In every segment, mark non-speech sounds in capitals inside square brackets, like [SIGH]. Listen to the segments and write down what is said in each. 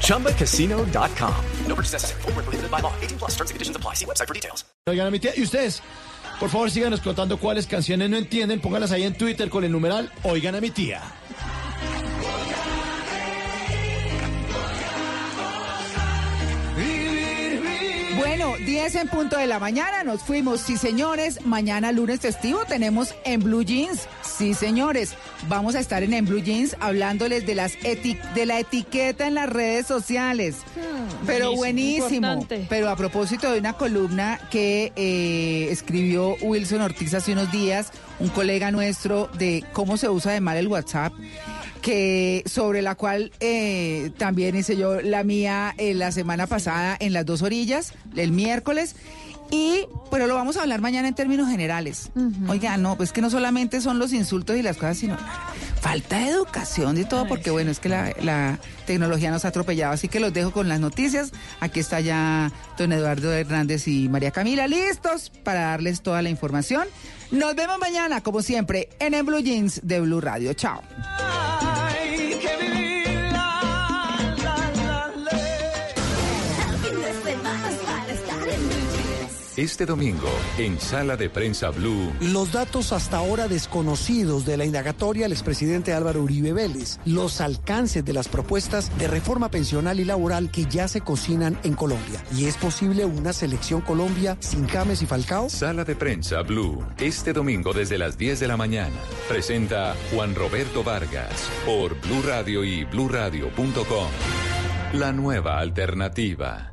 ChumbaCasino.com. No purchase necessary. Full prohibited by law. 18 plus terms and conditions apply. See website for details. Oigan, a mi tía, y ustedes, por favor, síganos contando cuáles canciones no entienden. Pónganlas ahí en Twitter con el numeral Oigan a mi tía. Bueno, 10 en punto de la mañana, nos fuimos. Sí, señores, mañana lunes festivo tenemos en Blue Jeans. Sí, señores, vamos a estar en, en Blue Jeans hablándoles de, las de la etiqueta en las redes sociales. Hmm, pero buenísimo. Pero a propósito de una columna que eh, escribió Wilson Ortiz hace unos días, un colega nuestro, de cómo se usa de mal el WhatsApp que sobre la cual eh, también hice yo la mía eh, la semana pasada en las dos orillas, el miércoles. Y, pero lo vamos a hablar mañana en términos generales. Oiga, no, pues que no solamente son los insultos y las cosas, sino falta de educación y todo, porque bueno, es que la, la, tecnología nos ha atropellado. Así que los dejo con las noticias. Aquí está ya don Eduardo Hernández y María Camila listos para darles toda la información. Nos vemos mañana, como siempre, en el Blue Jeans de Blue Radio. Chao. Este domingo, en Sala de Prensa Blue. Los datos hasta ahora desconocidos de la indagatoria al expresidente Álvaro Uribe Vélez. Los alcances de las propuestas de reforma pensional y laboral que ya se cocinan en Colombia. ¿Y es posible una selección Colombia sin James y Falcao? Sala de Prensa Blue. Este domingo desde las 10 de la mañana. Presenta Juan Roberto Vargas por Blue Radio y bluradio.com. La nueva alternativa.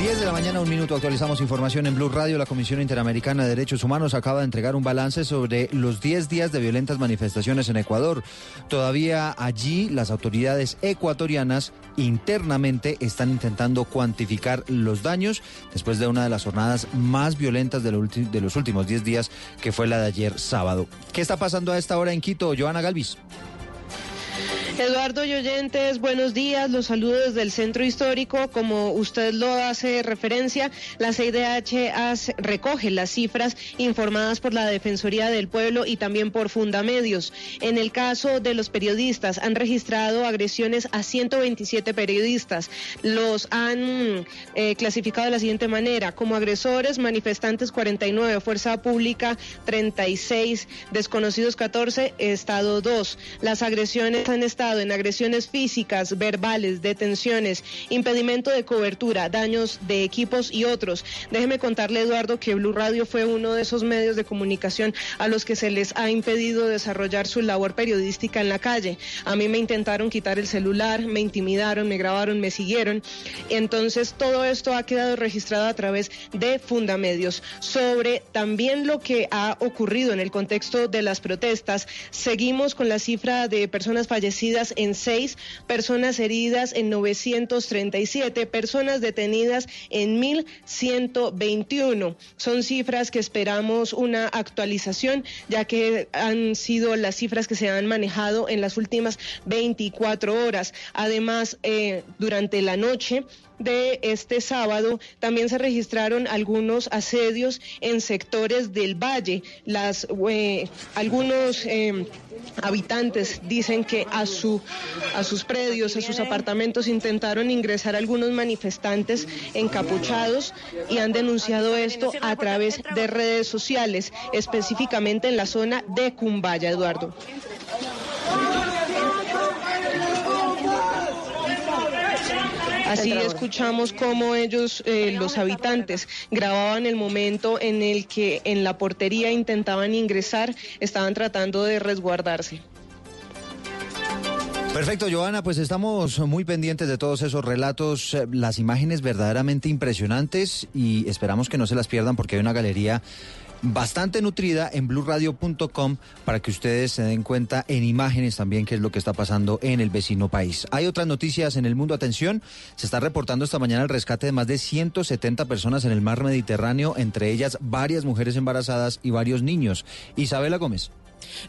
10 de la mañana, un minuto, actualizamos información en Blue Radio. La Comisión Interamericana de Derechos Humanos acaba de entregar un balance sobre los 10 días de violentas manifestaciones en Ecuador. Todavía allí las autoridades ecuatorianas internamente están intentando cuantificar los daños después de una de las jornadas más violentas de, los últimos 10 días, que fue la de ayer sábado. ¿Qué está pasando a esta hora en Quito, Joana Galvis? Eduardo Yoyentes, buenos días. Los saludo desde el centro histórico. Como usted lo hace referencia, la CIDH recoge las cifras informadas por la Defensoría del Pueblo y también por Fundamedios. En el caso de los periodistas, han registrado agresiones a 127 periodistas. Los han eh, clasificado de la siguiente manera: como agresores, manifestantes 49, Fuerza Pública 36, desconocidos 14, Estado 2. Las agresiones han estado en agresiones físicas, verbales, detenciones, impedimento de cobertura, daños de equipos y otros. Déjeme contarle, Eduardo, que Blue Radio fue uno de esos medios de comunicación a los que se les ha impedido desarrollar su labor periodística en la calle. A mí me intentaron quitar el celular, me intimidaron, me grabaron, me siguieron. Entonces, todo esto ha quedado registrado a través de Fundamedios. Sobre también lo que ha ocurrido en el contexto de las protestas, seguimos con la cifra de personas fallecidas en seis, personas heridas en 937, personas detenidas en 1121. Son cifras que esperamos una actualización, ya que han sido las cifras que se han manejado en las últimas 24 horas. Además, eh, durante la noche, de este sábado también se registraron algunos asedios en sectores del valle. Las, eh, algunos eh, habitantes dicen que a, su, a sus predios, a sus apartamentos intentaron ingresar algunos manifestantes encapuchados y han denunciado esto a través de redes sociales, específicamente en la zona de Cumbaya, Eduardo. Así escuchamos cómo ellos, eh, los habitantes, grababan el momento en el que en la portería intentaban ingresar, estaban tratando de resguardarse. Perfecto, Joana, pues estamos muy pendientes de todos esos relatos, eh, las imágenes verdaderamente impresionantes y esperamos que no se las pierdan porque hay una galería bastante nutrida en blurradio.com para que ustedes se den cuenta en imágenes también qué es lo que está pasando en el vecino país. Hay otras noticias en el mundo, atención, se está reportando esta mañana el rescate de más de 170 personas en el mar Mediterráneo, entre ellas varias mujeres embarazadas y varios niños. Isabela Gómez.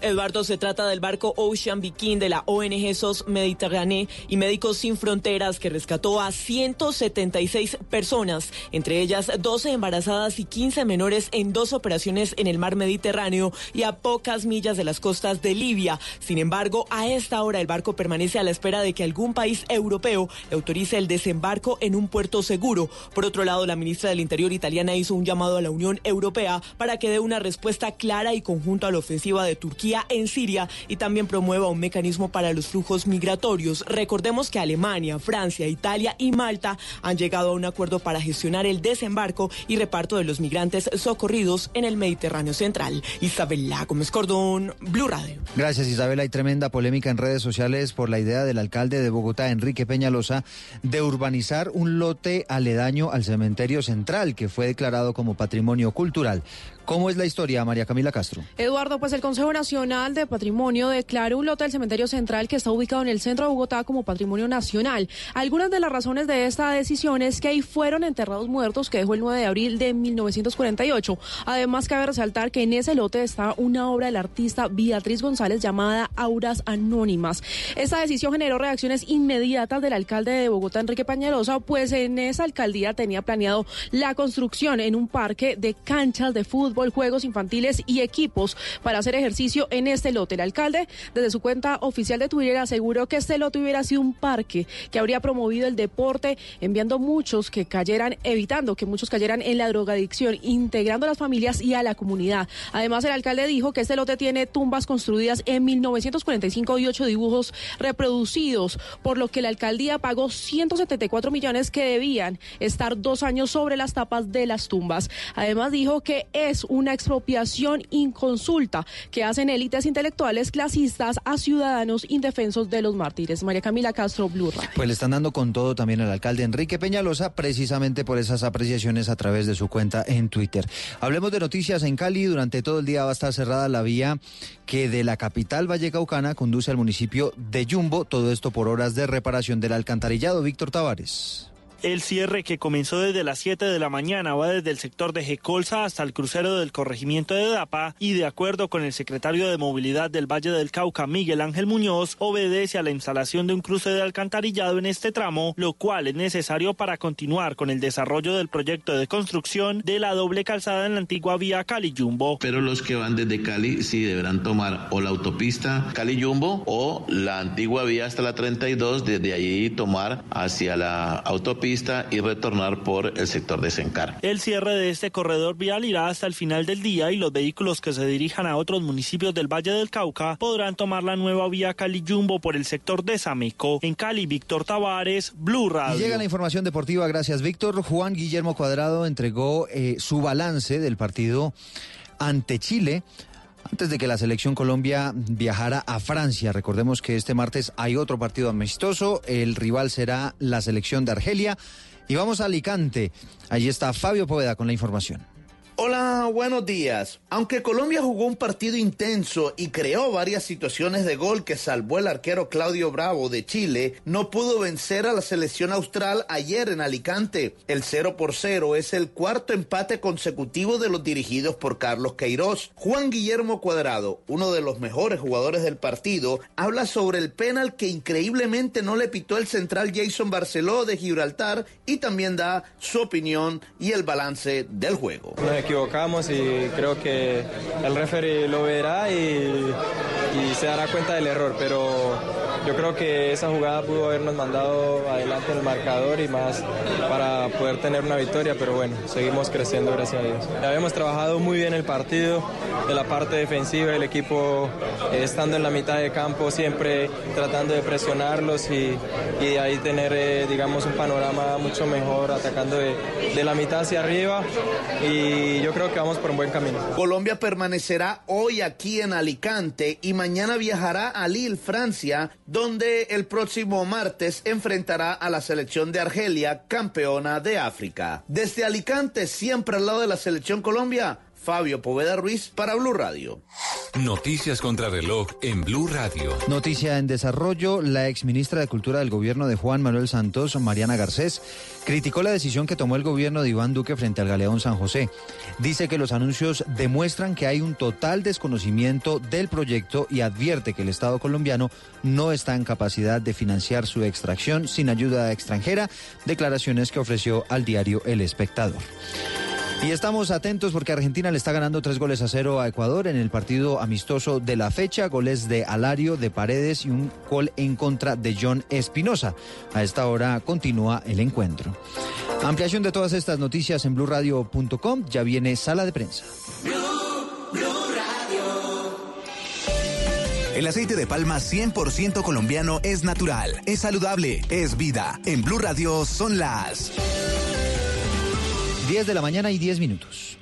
Eduardo, se trata del barco Ocean Viking de la ONG SOS Mediterráneo y Médicos Sin Fronteras que rescató a 176 personas, entre ellas 12 embarazadas y 15 menores en dos operaciones en el mar Mediterráneo y a pocas millas de las costas de Libia. Sin embargo, a esta hora el barco permanece a la espera de que algún país europeo le autorice el desembarco en un puerto seguro. Por otro lado, la ministra del Interior italiana hizo un llamado a la Unión Europea para que dé una respuesta clara y conjunta a la ofensiva de Turquía en Siria y también promueva un mecanismo para los flujos migratorios. Recordemos que Alemania, Francia, Italia y Malta han llegado a un acuerdo para gestionar el desembarco y reparto de los migrantes socorridos en el Mediterráneo Central. Isabela Gómez Cordón, Blue Radio. Gracias Isabela. Hay tremenda polémica en redes sociales por la idea del alcalde de Bogotá, Enrique Peñalosa, de urbanizar un lote aledaño al cementerio central que fue declarado como patrimonio cultural. ¿Cómo es la historia, María Camila Castro? Eduardo, pues el Consejo Nacional de Patrimonio declaró un lote del Cementerio Central que está ubicado en el centro de Bogotá como patrimonio nacional. Algunas de las razones de esta decisión es que ahí fueron enterrados muertos que dejó el 9 de abril de 1948. Además, cabe resaltar que en ese lote está una obra del artista Beatriz González llamada Auras Anónimas. Esta decisión generó reacciones inmediatas del alcalde de Bogotá, Enrique Pañalosa, pues en esa alcaldía tenía planeado la construcción en un parque de canchas de fútbol juegos infantiles y equipos para hacer ejercicio en este lote. El alcalde, desde su cuenta oficial de Twitter, aseguró que este lote hubiera sido un parque que habría promovido el deporte, enviando muchos que cayeran, evitando que muchos cayeran en la drogadicción, integrando a las familias y a la comunidad. Además, el alcalde dijo que este lote tiene tumbas construidas en 1945 y ocho dibujos reproducidos, por lo que la alcaldía pagó 174 millones que debían estar dos años sobre las tapas de las tumbas. Además, dijo que es una expropiación inconsulta que hacen élites intelectuales clasistas a ciudadanos indefensos de los mártires. María Camila Castro, Blue Pues le están dando con todo también al alcalde Enrique Peñalosa, precisamente por esas apreciaciones a través de su cuenta en Twitter. Hablemos de noticias en Cali. Durante todo el día va a estar cerrada la vía que de la capital Vallecaucana conduce al municipio de Yumbo. Todo esto por horas de reparación del alcantarillado. Víctor Tavares. El cierre que comenzó desde las 7 de la mañana va desde el sector de Jecolsa hasta el crucero del corregimiento de Dapa y de acuerdo con el secretario de Movilidad del Valle del Cauca, Miguel Ángel Muñoz, obedece a la instalación de un cruce de alcantarillado en este tramo, lo cual es necesario para continuar con el desarrollo del proyecto de construcción de la doble calzada en la antigua vía Cali-Yumbo. Pero los que van desde Cali sí deberán tomar o la autopista Cali-Yumbo o la antigua vía hasta la 32, desde allí tomar hacia la autopista y retornar por el sector de Sencar. El cierre de este corredor vial irá hasta el final del día y los vehículos que se dirijan a otros municipios del Valle del Cauca podrán tomar la nueva vía Cali-Jumbo por el sector de Sameco. En Cali, Víctor Tavares, Blue Radio. llega la información deportiva, gracias Víctor. Juan Guillermo Cuadrado entregó eh, su balance del partido ante Chile antes de que la selección Colombia viajara a Francia. Recordemos que este martes hay otro partido amistoso. El rival será la selección de Argelia. Y vamos a Alicante. Allí está Fabio Poveda con la información. Hola, buenos días. Aunque Colombia jugó un partido intenso y creó varias situaciones de gol que salvó el arquero Claudio Bravo de Chile, no pudo vencer a la selección austral ayer en Alicante. El 0 por 0 es el cuarto empate consecutivo de los dirigidos por Carlos Queiroz. Juan Guillermo Cuadrado, uno de los mejores jugadores del partido, habla sobre el penal que increíblemente no le pitó el central Jason Barceló de Gibraltar y también da su opinión y el balance del juego equivocamos y creo que el referee lo verá y, se dará cuenta del error, pero yo creo que esa jugada pudo habernos mandado adelante el marcador y más para poder tener una victoria, pero bueno, seguimos creciendo gracias a Dios. Habíamos trabajado muy bien el partido, de la parte defensiva, el equipo eh, estando en la mitad de campo, siempre tratando de presionarlos y, y de ahí tener, eh, digamos, un panorama mucho mejor, atacando de, de la mitad hacia arriba y yo creo que vamos por un buen camino. Colombia permanecerá hoy aquí en Alicante y mañana viajará a Lille, Francia, donde el próximo martes enfrentará a la selección de Argelia, campeona de África. Desde Alicante, siempre al lado de la selección Colombia, Fabio Poveda Ruiz para Blue Radio. Noticias contra reloj en Blue Radio. Noticia en desarrollo, la ex ministra de Cultura del gobierno de Juan Manuel Santos, Mariana Garcés, criticó la decisión que tomó el gobierno de Iván Duque frente al Galeón San José. Dice que los anuncios demuestran que hay un total desconocimiento del proyecto y advierte que el Estado colombiano no está en capacidad de financiar su extracción sin ayuda extranjera, declaraciones que ofreció al diario El Espectador. Y estamos atentos porque Argentina le está ganando tres goles a cero a Ecuador en el partido amistoso de la fecha. Goles de Alario, de Paredes y un gol en contra de John Espinosa. A esta hora continúa el encuentro. Ampliación de todas estas noticias en blurradio.com. Ya viene sala de prensa. El aceite de palma 100% colombiano es natural, es saludable, es vida. En Blue Radio son las 10 de la mañana y 10 minutos.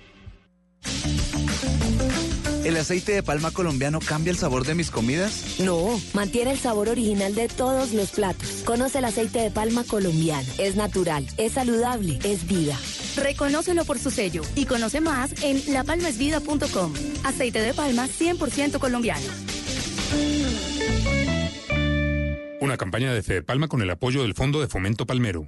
¿El aceite de palma colombiano cambia el sabor de mis comidas? No, mantiene el sabor original de todos los platos. Conoce el aceite de palma colombiano. Es natural, es saludable, es vida. Reconócelo por su sello y conoce más en lapalmasvida.com. Aceite de palma 100% colombiano. Una campaña de Fede Palma con el apoyo del Fondo de Fomento Palmero.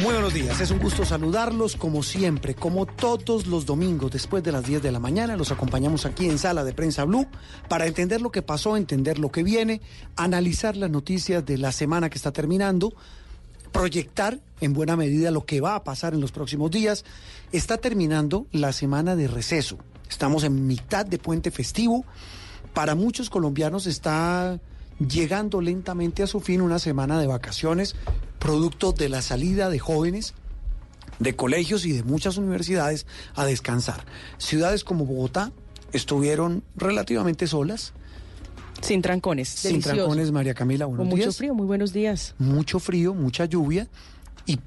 Muy buenos días, es un gusto saludarlos como siempre, como todos los domingos después de las 10 de la mañana. Los acompañamos aquí en Sala de Prensa Blue para entender lo que pasó, entender lo que viene, analizar las noticias de la semana que está terminando, proyectar en buena medida lo que va a pasar en los próximos días. Está terminando la semana de receso. Estamos en mitad de puente festivo. Para muchos colombianos está llegando lentamente a su fin una semana de vacaciones, producto de la salida de jóvenes de colegios y de muchas universidades a descansar. Ciudades como Bogotá estuvieron relativamente solas. Sin trancones. Sin delicioso. trancones, María Camila, buenos Con mucho días. frío, muy buenos días. Mucho frío, mucha lluvia y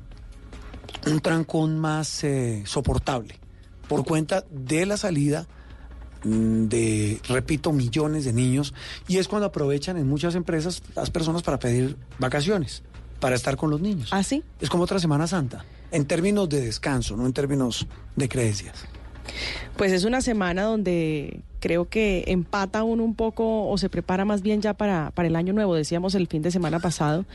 un trancón más eh, soportable por cuenta de la salida de, repito, millones de niños y es cuando aprovechan en muchas empresas las personas para pedir vacaciones, para estar con los niños. ¿Ah, sí? Es como otra Semana Santa, en términos de descanso, no en términos de creencias. Pues es una semana donde creo que empata uno un poco o se prepara más bien ya para, para el año nuevo. Decíamos el fin de semana pasado,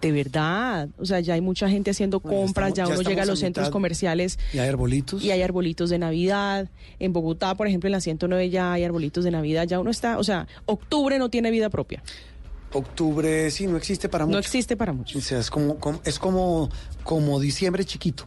de verdad, o sea, ya hay mucha gente haciendo Bueno, compras, estamos- ya ya uno llega a los a centros comerciales Y hay arbolitos. y hay arbolitos de Navidad. En Bogotá, por ejemplo, en la 109 ya hay arbolitos de Navidad. Ya uno está, o sea, octubre no tiene vida propia. Octubre sí no existe para muchos. No existe para muchos. O sea, es como, como- es como, como diciembre chiquito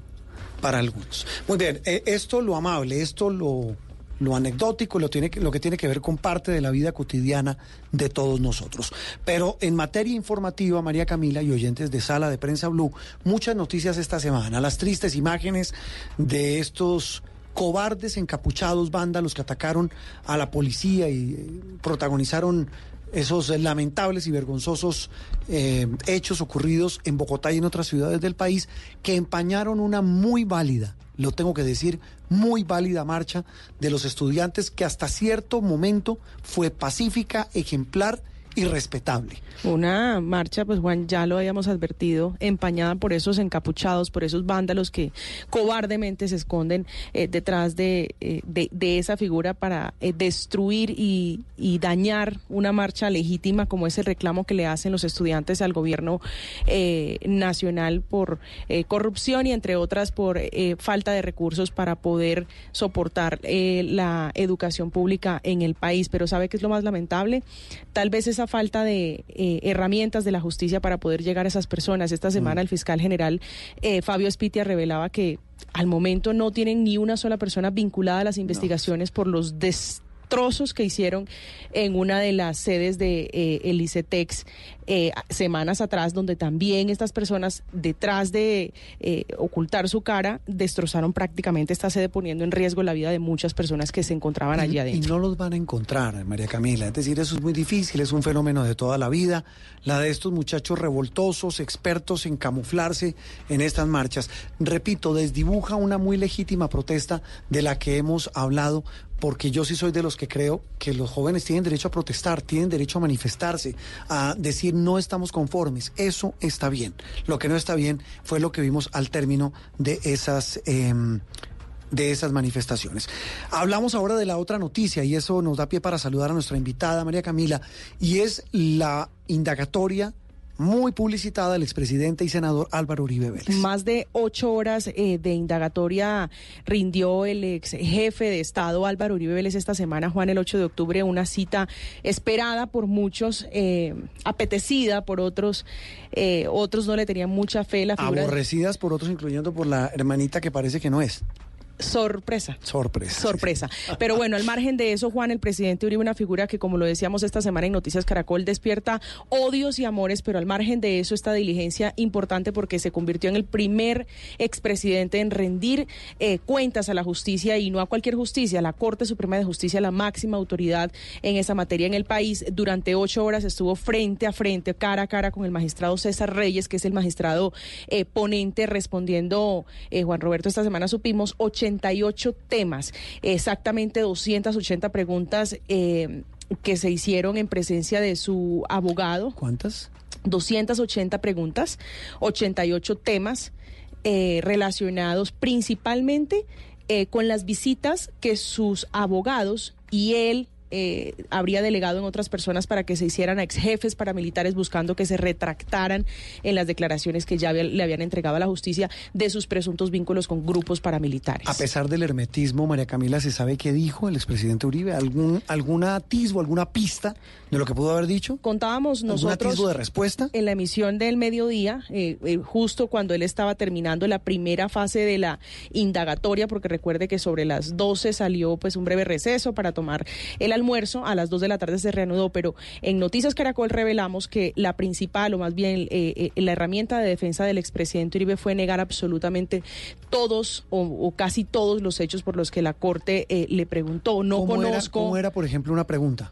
para algunos. Muy bien, eh, esto lo amable, esto lo, lo anecdótico, lo, tiene, lo que tiene que ver con parte de la vida cotidiana de todos nosotros. Pero en materia informativa, María Camila y oyentes de Sala de Prensa Blue, muchas noticias esta semana. Las tristes imágenes de estos cobardes encapuchados vándalos que atacaron a la policía y eh, protagonizaron esos lamentables y vergonzosos eh, hechos ocurridos en Bogotá y en otras ciudades del país que empañaron una muy válida, lo tengo que decir, muy válida marcha de los estudiantes que hasta cierto momento fue pacífica, ejemplar irrespetable. Una marcha, pues Juan, ya lo habíamos advertido, empañada por esos encapuchados, por esos vándalos que cobardemente se esconden eh, detrás de, eh, de, de, esa figura para eh, destruir y, y, dañar una marcha legítima como es el reclamo que le hacen los estudiantes al gobierno nacional por corrupción y entre otras por falta de recursos para poder soportar la educación pública en el país. Pero ¿sabe qué es lo más lamentable? Tal vez esa falta de eh, herramientas de la justicia para poder llegar a esas personas. Esta semana mm. el fiscal general eh, Fabio Espitia revelaba que al momento no tienen ni una sola persona vinculada a las investigaciones por los destrozos que hicieron en una de las sedes de eh, el ICETEX eh, semanas atrás, donde también estas personas, detrás de eh, ocultar su cara, destrozaron prácticamente esta sede, poniendo en riesgo la vida de muchas personas que se encontraban allí adentro. Y no los van a encontrar, María Camila. Es decir, eso es muy difícil, es un fenómeno de toda la vida, la de estos muchachos revoltosos, expertos en camuflarse en estas marchas. Repito, desdibuja una muy legítima protesta de la que hemos hablado porque yo sí soy de los que creo que los jóvenes tienen derecho a protestar, tienen derecho a manifestarse, a decir no estamos conformes. Eso está bien. Lo que no está bien fue lo que vimos al término de esas... Em, de esas manifestaciones. Hablamos ahora de la otra noticia y eso nos da pie para saludar a nuestra invitada María Camila y es la indagatoria muy publicitada el expresidente y senador Álvaro Uribe Vélez. Más de ocho horas eh, de indagatoria rindió el ex jefe de Estado Álvaro Uribe Vélez esta semana, Juan, el 8 de octubre, una cita esperada por muchos, eh, apetecida por otros, eh, otros no le tenían mucha fe. La figura Aborrecidas por otros, incluyendo por la hermanita que parece que no es. Sorpresa. Sorpresa. Sorpresa. Pero bueno, al margen de eso, Juan, el presidente Uribe, una figura que, como lo decíamos esta semana en Noticias Caracol, despierta odios y amores, pero al margen de eso, esta diligencia importante porque se convirtió en el primer expresidente en rendir eh, cuentas a la justicia y no a cualquier justicia, a la Corte Suprema de Justicia, la máxima autoridad en esa materia en el país. Durante ocho horas estuvo frente a frente, cara a cara con el magistrado César Reyes, que es el magistrado eh, ponente, respondiendo, eh, Juan Roberto, esta semana supimos, 80 temas, exactamente 280 preguntas eh, que se hicieron en presencia de su abogado. ¿Cuántas? 280 preguntas, 88 temas eh, relacionados principalmente eh, con las visitas que sus abogados y él eh, habría delegado en otras personas para que se hicieran a ex jefes paramilitares buscando que se retractaran en las declaraciones que ya le habían entregado a la justicia de sus presuntos vínculos con grupos paramilitares. A pesar del hermetismo, María Camila, ¿se sabe qué dijo el expresidente Uribe? ¿Algún, ¿Alguna atisbo, alguna pista de lo que pudo haber dicho? Contábamos nosotros de respuesta? en la emisión del mediodía, eh, eh, justo cuando él estaba terminando la primera fase de la indagatoria, porque recuerde que sobre las 12 salió pues un breve receso para tomar el almuerzo, a las 2 de la tarde se reanudó, pero en Noticias Caracol revelamos que la principal o más bien eh, la herramienta de defensa del expresidente Uribe fue negar absolutamente todos o, casi todos los hechos por los que la Corte le preguntó. No conozco. ¿Cómo era, por ejemplo, una pregunta?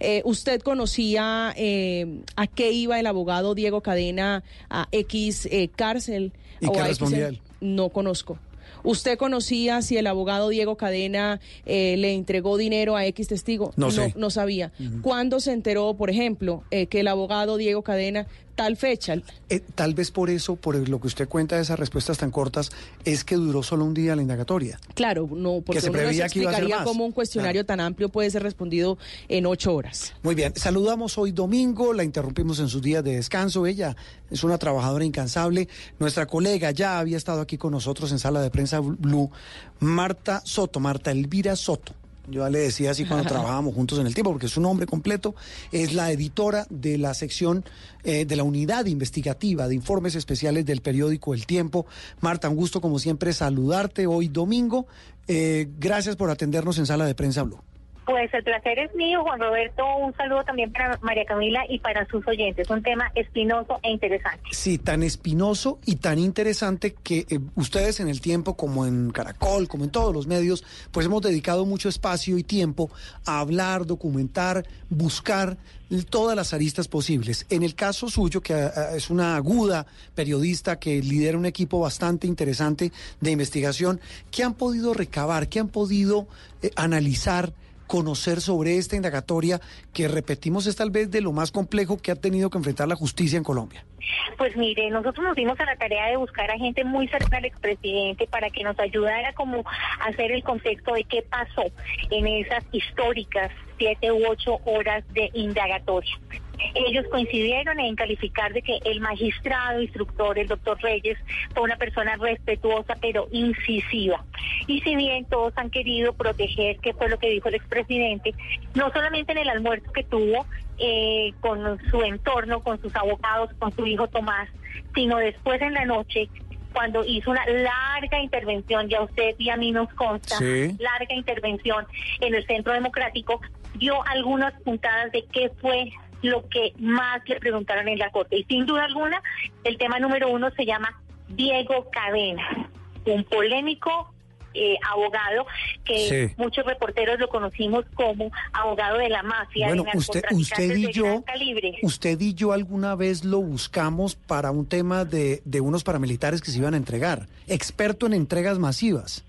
Eh, ¿Usted conocía eh, a qué iba el abogado Diego Cadena a X eh, cárcel? ¿Y qué respondía él? No conozco. ¿Usted conocía si el abogado Diego Cadena le entregó dinero a X testigo? No, no, sabía. ¿Cuándo se enteró, por ejemplo, que el abogado Diego Cadena tal fecha. Eh, tal vez por eso, por lo que usted cuenta de esas respuestas tan cortas, es que duró solo un día la indagatoria. Claro, no, porque se uno no se explicaría cómo un cuestionario tan amplio puede ser respondido en ocho horas. Muy bien, saludamos hoy domingo, la interrumpimos en sus días de descanso. Ella es una trabajadora incansable. Nuestra colega ya había estado aquí con nosotros en sala de prensa Blue, Marta Soto, Marta Elvira Soto. Yo le decía así cuando trabajábamos juntos en el tiempo, porque es un nombre completo, es la editora de la sección eh, de la unidad investigativa de informes especiales del periódico El Tiempo. Marta, un gusto como siempre saludarte hoy domingo. Eh, gracias por atendernos en Sala de Prensa Blue. Pues el placer es mío, Juan Roberto. Un saludo también para María Camila y para sus oyentes. Un tema espinoso e interesante. Sí, tan espinoso y tan interesante que eh, ustedes en el tiempo, como en Caracol, como en todos los medios, pues hemos dedicado mucho espacio y tiempo a hablar, documentar, buscar todas las aristas posibles. En el caso suyo, que eh, es una aguda periodista que lidera un equipo bastante interesante de investigación, ¿qué han podido recabar? ¿Qué han podido eh, analizar? Conocer sobre esta indagatoria que, repetimos, es tal vez de lo más complejo que ha tenido que enfrentar la justicia en Colombia? Pues mire, nosotros nos dimos a la tarea de buscar a gente muy cercana al expresidente para que nos ayudara como a hacer el contexto de qué pasó en esas históricas siete u ocho horas de indagatoria. Ellos coincidieron en calificar de que el magistrado instructor, el doctor Reyes, fue una persona respetuosa pero incisiva. Y si bien todos han querido proteger, que fue lo que dijo el expresidente, no solamente en el almuerzo que tuvo eh, con su entorno, con sus abogados, con su hijo Tomás, sino después en la noche cuando hizo una larga intervención, ya usted y a mí nos consta, larga intervención en el Centro Democrático, dio algunas puntadas de qué fue lo que más le preguntaron en la Corte. Y sin duda alguna, el tema número uno se llama Diego Cadena, un polémico eh, abogado que muchos reporteros lo conocimos como abogado de la mafia. Bueno, usted, usted y yo, usted y yo alguna vez lo buscamos para un tema de, de unos paramilitares que se iban a entregar, experto en entregas masivas.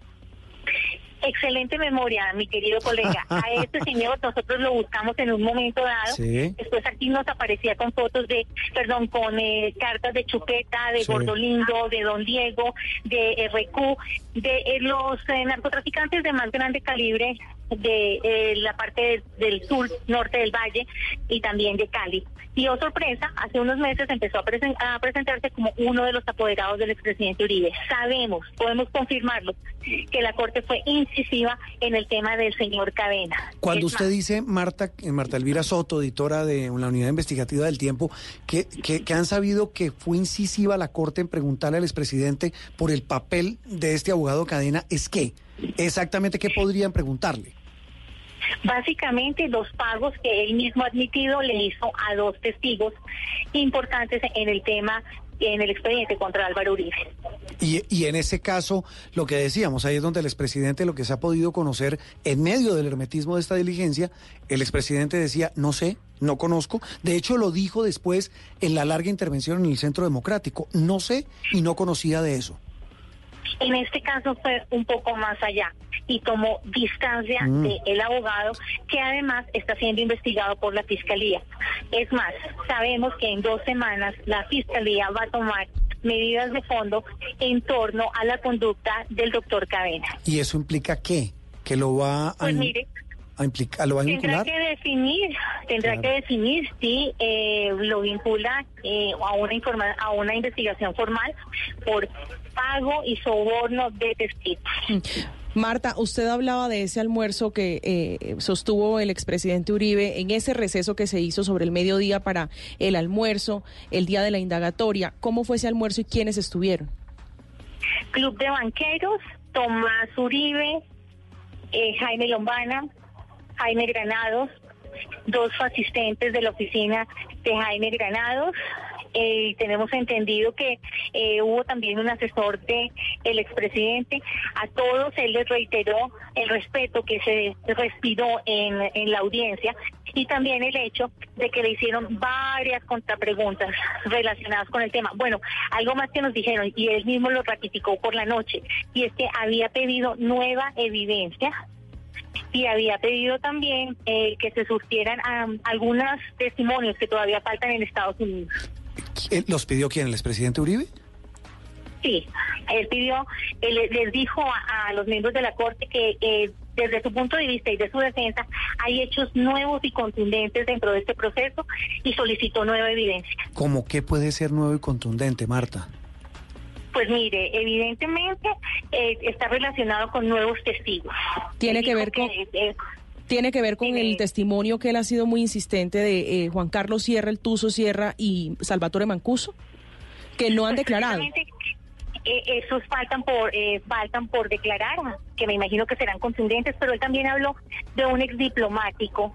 Excelente memoria, mi querido colega. [LAUGHS] A este señor nosotros lo buscamos en un momento dado. Después aquí nos aparecía con fotos de, perdón, con eh, cartas de Chupeta, de Gordolindo, de Don Diego, de RQ, de eh, los eh, narcotraficantes de más grande calibre de la parte del sur, norte del valle y también de Cali. Y oh sorpresa, hace unos meses empezó a, presentarse como uno de los apoderados del expresidente Uribe. Sabemos, podemos confirmarlo, que la Corte fue incisiva en el tema del señor Cadena. Cuando usted dice, Marta, eh, Marta Elvira Soto, editora de la Unidad Investigativa del Tiempo, que, que, que han sabido que fue incisiva la Corte en preguntarle al expresidente por el papel de este abogado Cadena, ¿es qué? Exactamente, ¿qué podrían preguntarle? Básicamente los pagos que él mismo admitido le hizo a dos testigos importantes en el tema en el expediente contra Álvaro Uribe. Y, y, en ese caso, lo que decíamos, ahí es donde el expresidente, lo que se ha podido conocer en medio del hermetismo de esta diligencia, el expresidente decía, no sé, no conozco. De hecho, lo dijo después en la larga intervención en el Centro Democrático, no sé y no conocía de eso. En este caso fue un poco más allá y tomó distancia mm. del abogado que además está siendo investigado por la fiscalía. Es más, sabemos que en dos semanas la fiscalía va a tomar medidas de fondo en torno a la conducta del doctor Cadena. ¿Y eso implica qué? ¿Que lo va a... Pues mire, ¿Lo va a tendrá que definir, tendrá que definir si eh, lo vincula eh, a una informa a una investigación formal por pago y soborno de testigos. Marta, usted hablaba de ese almuerzo que eh, sostuvo el expresidente Uribe en ese receso que se hizo sobre el mediodía para el almuerzo, el día de la indagatoria. ¿Cómo fue ese almuerzo y quiénes estuvieron? Club de Banqueros, Tomás Uribe, eh, Jaime Lombana, Jaime Granados, dos asistentes de la oficina de Jaime Granados, eh, tenemos entendido que eh, hubo también un asesor de el expresidente. A todos él les reiteró el respeto que se respiró en, la audiencia y también el hecho de que le hicieron varias contrapreguntas relacionadas con el tema. Bueno, algo más que nos dijeron y él mismo lo ratificó por la noche y es que había pedido nueva evidencia y había pedido también eh, que se surtieran algunos testimonios que todavía faltan en Estados Unidos. ¿Los pidió quién? ¿El expresidente Uribe? Sí, él pidió, él les dijo a, los miembros de la Corte que desde su punto de vista y de su defensa hay hechos nuevos y contundentes dentro de este proceso y solicitó nueva evidencia. ¿Cómo qué puede ser nuevo y contundente, Marta? Pues mire, evidentemente eh, está relacionado con nuevos testigos. Tiene que ver con... tiene que ver con el testimonio que él ha sido muy insistente de eh, Juan Carlos Sierra, el Tuzo Sierra y Salvatore Mancuso, que no han declarado. Eh, esos faltan por faltan por declarar, que me imagino que serán contundentes, pero él también habló de un ex diplomático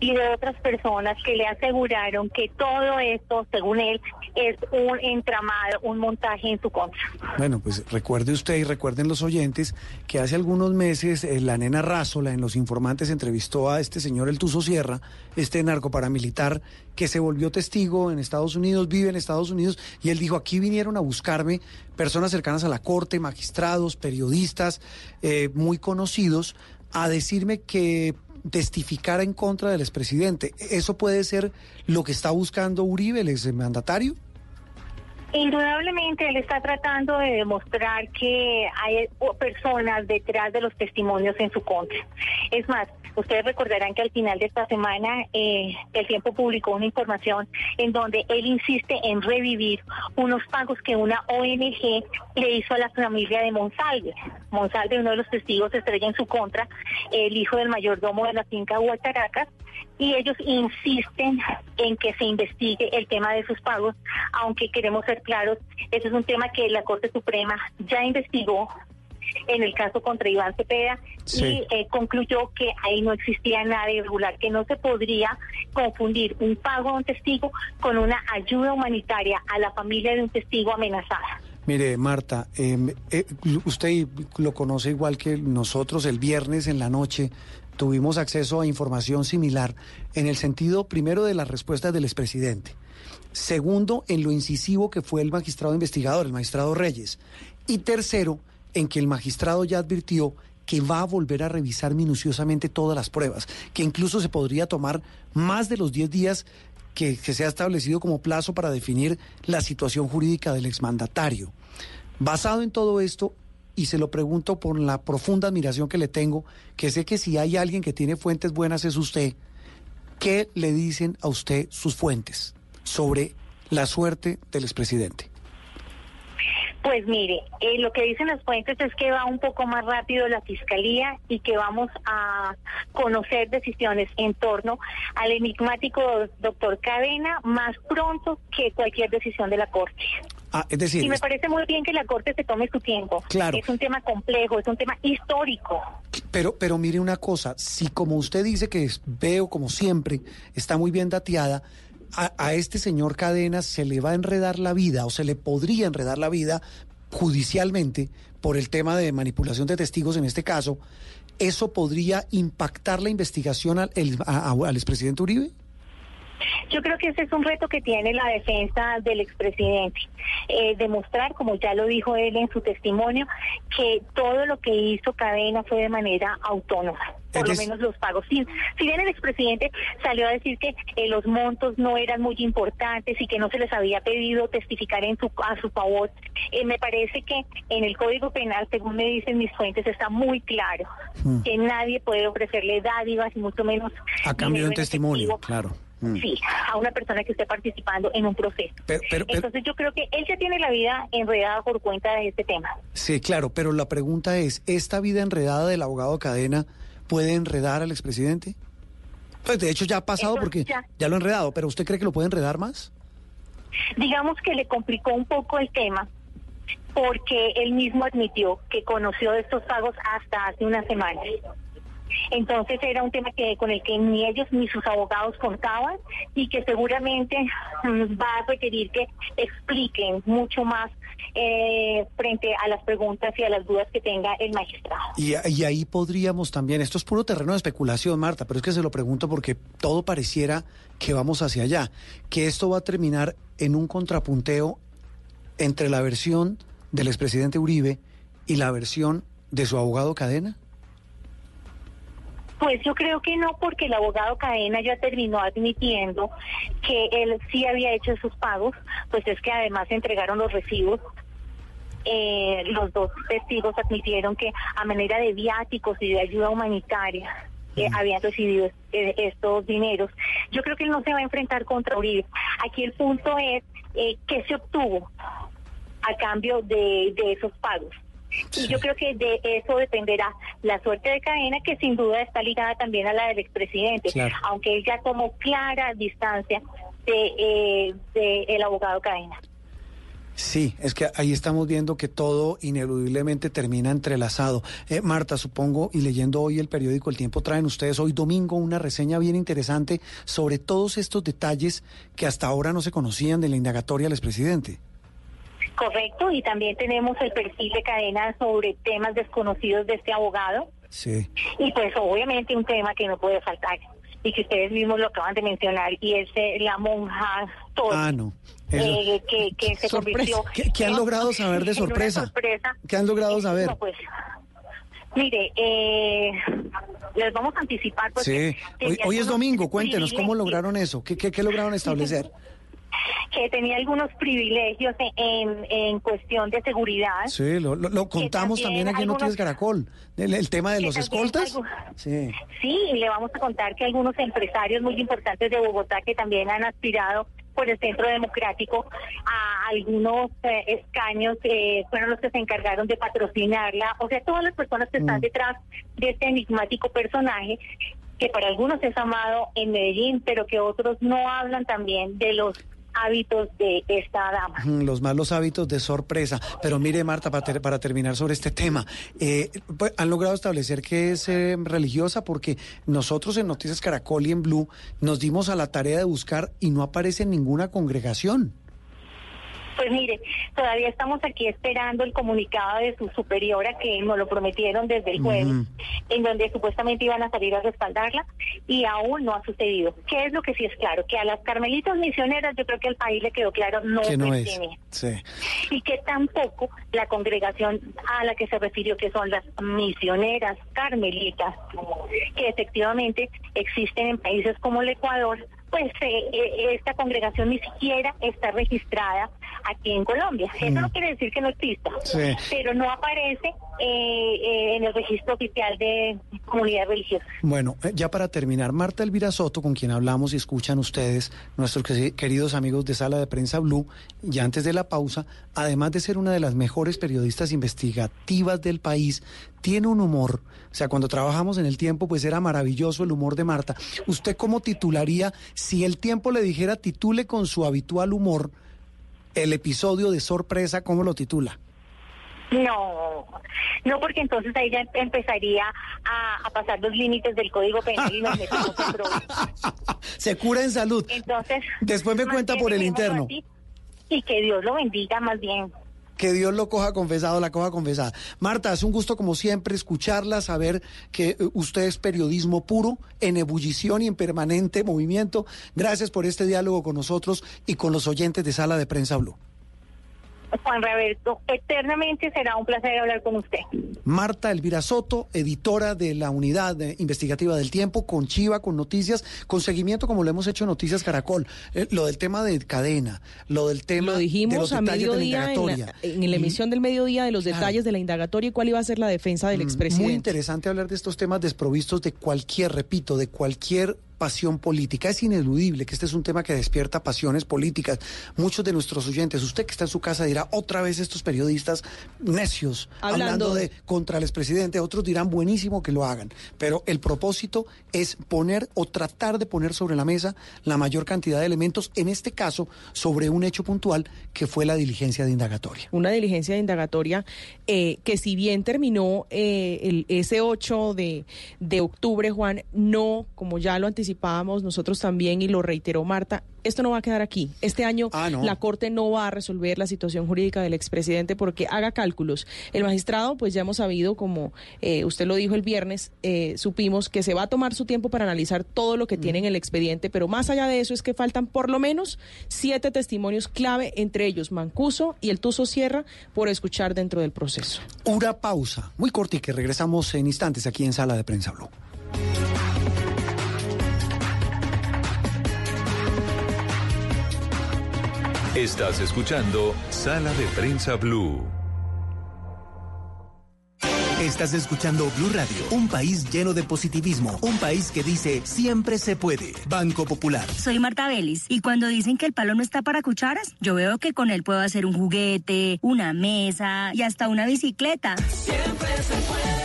y de otras personas que le aseguraron que todo esto, según él, es un entramado, un montaje en su contra. Bueno, pues recuerde usted y recuerden los oyentes que hace algunos meses eh, la nena Rázola en Los Informantes entrevistó a este señor El Tuzo Sierra, este narcoparamilitar que se volvió testigo en Estados Unidos, vive en Estados Unidos, y él dijo, aquí vinieron a buscarme personas cercanas a la corte, magistrados, periodistas, eh, muy conocidos, a decirme que testificara en contra del expresidente. ¿Eso puede ser lo que está buscando Uribe, el exmandatario? Indudablemente él está tratando de demostrar que hay personas detrás de los testimonios en su contra. Es más, ustedes recordarán que al final de esta semana eh, el tiempo publicó una información en donde él insiste en revivir unos pagos que una ONG le hizo a la familia de Monsalve. Monsalve, uno de los testigos, estrella en su contra, el hijo del mayordomo de la finca Huacharacas, y ellos insisten en que se investigue el tema de sus pagos, aunque queremos ser claros, ese es un tema que la Corte Suprema ya investigó en el caso contra Iván Cepeda y eh, concluyó que ahí no existía nada irregular, que no se podría confundir un pago a un testigo con una ayuda humanitaria a la familia de un testigo amenazada. Mire, Marta, em, eh, usted lo conoce igual que nosotros el viernes en la noche tuvimos acceso a información similar en el sentido, primero, de las respuestas del expresidente. Segundo, en lo incisivo que fue el magistrado investigador, el magistrado Reyes. Y tercero, en que el magistrado ya advirtió que va a volver a revisar minuciosamente todas las pruebas, que incluso se podría tomar más de los 10 días que, se ha establecido como plazo para definir la situación jurídica del exmandatario. Basado en todo esto, y se lo pregunto por la profunda admiración que le tengo, que sé que si hay alguien que tiene fuentes buenas es usted. ¿Qué le dicen a usted sus fuentes sobre la suerte del expresidente? Pues mire, eh, lo que dicen las fuentes es que va un poco más rápido la fiscalía y que vamos a conocer decisiones en torno al enigmático doctor Cadena más pronto que cualquier decisión de la Corte. Ah, es decir, y me parece muy bien que la Corte se tome su tiempo. Claro. Es un tema complejo, es un tema histórico. Pero, pero mire una cosa, si como usted dice que veo como siempre, está muy bien dateada, a, este señor Cadenas se le va a enredar la vida o se le podría enredar la vida judicialmente por el tema de manipulación de testigos en este caso, ¿eso podría impactar la investigación al, el, al expresidente Uribe? Yo creo que ese es un reto que tiene la defensa del expresidente, eh, demostrar, como ya lo dijo él en su testimonio, que todo lo que hizo Cadena fue de manera autónoma, por lo menos los pagos. Si, si bien el expresidente salió a decir que eh, los montos no eran muy importantes y que no se les había pedido testificar en su, a su favor, eh, me parece que en el Código Penal, según me dicen mis fuentes, está muy claro Hmm. que nadie puede ofrecerle dádivas y mucho menos A cambio de un testimonio, efectivo. claro. Mm. Sí, a una persona que esté participando en un proceso. Pero- pero- pero- Entonces yo creo que él ya tiene la vida enredada por cuenta de este tema. Sí, claro, pero la pregunta es, ¿esta vida enredada del abogado Cadena puede enredar al expresidente? Pues de hecho ya ha pasado porque ya. ya lo ha enredado, pero ¿usted cree que lo puede enredar más? Digamos que le complicó un poco el tema porque él mismo admitió que conoció de estos pagos hasta hace una semana. Entonces era un tema que con el que ni ellos ni sus abogados contaban y que seguramente mm, va a requerir que expliquen mucho más eh, frente a las preguntas y a las dudas que tenga el magistrado. Y, y ahí podríamos también, esto es puro terreno de especulación, Marta, pero es que se lo pregunto porque todo pareciera que vamos hacia allá, que esto va a terminar en un contrapunteo entre la versión del expresidente Uribe y la versión de su abogado Cadena. Pues yo creo que no, porque el abogado Cadena ya terminó admitiendo que él sí había hecho sus pagos, pues es que además se entregaron los recibos. Eh, los dos testigos admitieron que a manera de viáticos y de ayuda humanitaria eh, habían recibido eh, estos dineros. Yo creo que él no se va a enfrentar contra Uribe. Aquí el punto es qué se obtuvo a cambio de, de esos pagos. Y yo creo que de eso dependerá la suerte de cadena, que sin duda está ligada también a la del expresidente, Claro. aunque él ya tomó clara distancia de, eh, de el abogado cadena. Sí, es que ahí estamos viendo que todo ineludiblemente termina entrelazado. Eh, Marta, supongo, y leyendo hoy el periódico El Tiempo, traen ustedes hoy domingo una reseña bien interesante sobre todos estos detalles que hasta ahora no se conocían de la indagatoria al expresidente. Correcto, y también tenemos el perfil de cadena sobre temas desconocidos de este abogado. Sí. Y pues obviamente un tema que no puede faltar y que ustedes mismos lo acaban de mencionar y es eh, la monja Todd, Ah, no. Eh, que, que se convirtió ¿Qué- qué han logrado saber de sorpresa? sorpresa. ¿Qué han logrado saber? No, pues, Mire, eh, les vamos a anticipar. porque Sí, hoy, hoy es domingo, cuéntenos cómo lograron eso, qué, qué, qué lograron establecer. Que tenía algunos privilegios en, en cuestión de seguridad. Sí, lo, lo- lo contamos también, también aquí en algunos- Noticias Caracol, el, el tema de los escoltas. algo- Sí. Sí, le vamos a contar que algunos empresarios muy importantes de Bogotá que también han aspirado por el Centro Democrático a algunos eh, escaños eh, fueron los que se encargaron de patrocinarla. O sea, todas las personas que están Mm. detrás de este enigmático personaje que para algunos es amado en Medellín, pero que otros no hablan también de los hábitos de esta dama. Los malos hábitos de sorpresa. Pero mire, Marta, para, ter- para terminar sobre este tema, eh, pues, han logrado establecer que es eh, religiosa porque nosotros en Noticias Caracol y en Blue nos dimos a la tarea de buscar y no aparece ninguna congregación. Pues mire, todavía estamos aquí esperando el comunicado de su superiora que nos lo prometieron desde el jueves, en donde supuestamente iban a salir a respaldarla y aún no ha sucedido. ¿Qué es lo que sí es claro? Que a las carmelitas misioneras yo creo que al país le quedó claro no que no es. pertenece. Sí. Y que tampoco la congregación a la que se refirió, que son las misioneras carmelitas, que efectivamente existen en países como el Ecuador, pues eh, eh, esta congregación ni siquiera está registrada aquí en Colombia. Eso Mm. no quiere decir que no exista, Sí. pero no aparece eh, eh, en el registro oficial de comunidad religiosa. Bueno, eh, ya para terminar, Marta Elvira Soto, con quien hablamos y escuchan ustedes, nuestros que- queridos amigos de Sala de Prensa Blue, ya antes de la pausa, además de ser una de las mejores periodistas investigativas del país, tiene un humor. O sea, cuando trabajamos en el tiempo, pues era maravilloso el humor de Marta. ¿Usted cómo titularía, si el tiempo le dijera titule con su habitual humor, el episodio de sorpresa, cómo lo titula? No, no porque entonces ahí ya empezaría a, a pasar los límites del Código Penal y nos [LAUGHS] metemos. Se cura en salud. Entonces, Después me cuenta por el interno. así Y que Dios lo bendiga más bien. Que Dios lo coja confesado, la coja confesada. Marta, es un gusto como siempre escucharla, saber que eh, usted es periodismo puro, en ebullición y en permanente movimiento. Gracias por este diálogo con nosotros y con los oyentes de Sala de Prensa Blue. Juan Roberto, eternamente será un placer hablar con usted. Marta Elvira Soto, editora de la unidad investigativa del tiempo, con Chiva, con noticias, con seguimiento como lo hemos hecho en Noticias Caracol. Eh, lo del tema de cadena, lo del tema Lo de los a detalles de la mediodía en indagatoria. la, en la emisión del mediodía de los Claro. detalles de la indagatoria y cuál iba a ser la defensa del Mm, expresidente. Muy interesante hablar de estos temas desprovistos de cualquier, repito, de cualquier pasión política. Es ineludible que este es un tema que despierta pasiones políticas. Muchos de nuestros oyentes, usted que está en su casa dirá otra vez estos periodistas necios hablando, Hablando de contra el expresidente, otros dirán buenísimo que lo hagan, pero el propósito es poner o tratar de poner sobre la mesa la mayor cantidad de elementos, en este caso sobre un hecho puntual que fue la diligencia de indagatoria. Una diligencia de indagatoria eh, que si bien terminó eh, el, ese 8 de, de octubre, Juan, no, como ya lo anticipábamos nosotros también y lo reiteró Marta, esto no va a quedar aquí. Este año Ah, no. la Corte no va a resolver la situación jurídica del expresidente porque haga cálculos. El magistrado, pues ya hemos sabido, como eh, usted lo dijo el viernes, eh, supimos que se va a tomar su tiempo para analizar todo lo que tiene en el expediente, pero más allá de eso es que faltan por lo menos siete testimonios clave, entre ellos Mancuso y el Tuso Sierra, por escuchar dentro del proceso. Una pausa muy corta y que regresamos en instantes aquí en Sala de Prensa Blue. Estás escuchando Sala de Prensa Blue. Estás escuchando Blue Radio, un país lleno de positivismo, un país que dice siempre se puede. Banco Popular. Soy Marta Vélez y cuando dicen que el palo no está para cucharas, yo veo que con él puedo hacer un juguete, una mesa y hasta una bicicleta. Siempre se puede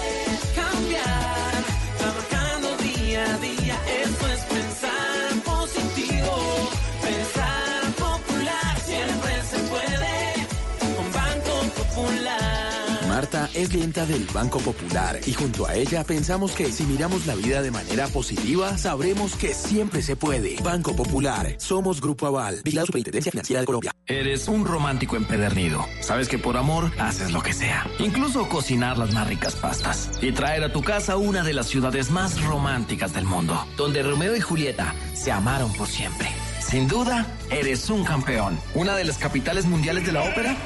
Marta es clienta del Banco Popular y junto a ella pensamos que si miramos la vida de manera positiva, sabremos que siempre se puede. Banco Popular, somos Grupo Aval, vigilado Superintendencia Financiera de Colombia. Eres un romántico empedernido. Sabes que por amor haces lo que sea. Incluso cocinar las más ricas pastas. Y traer a tu casa una de las ciudades más románticas del mundo. Donde Romeo y Julieta se amaron por siempre. Sin duda, eres un campeón. Una de las capitales mundiales de la ópera.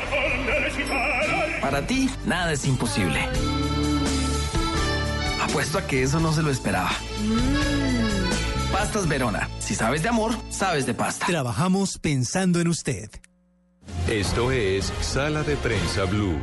Para ti, nada es imposible. Apuesto a que eso no se lo esperaba. Pastas Verona. Si sabes de amor, sabes de pasta. Trabajamos pensando en usted. Esto es Sala de Prensa Blue.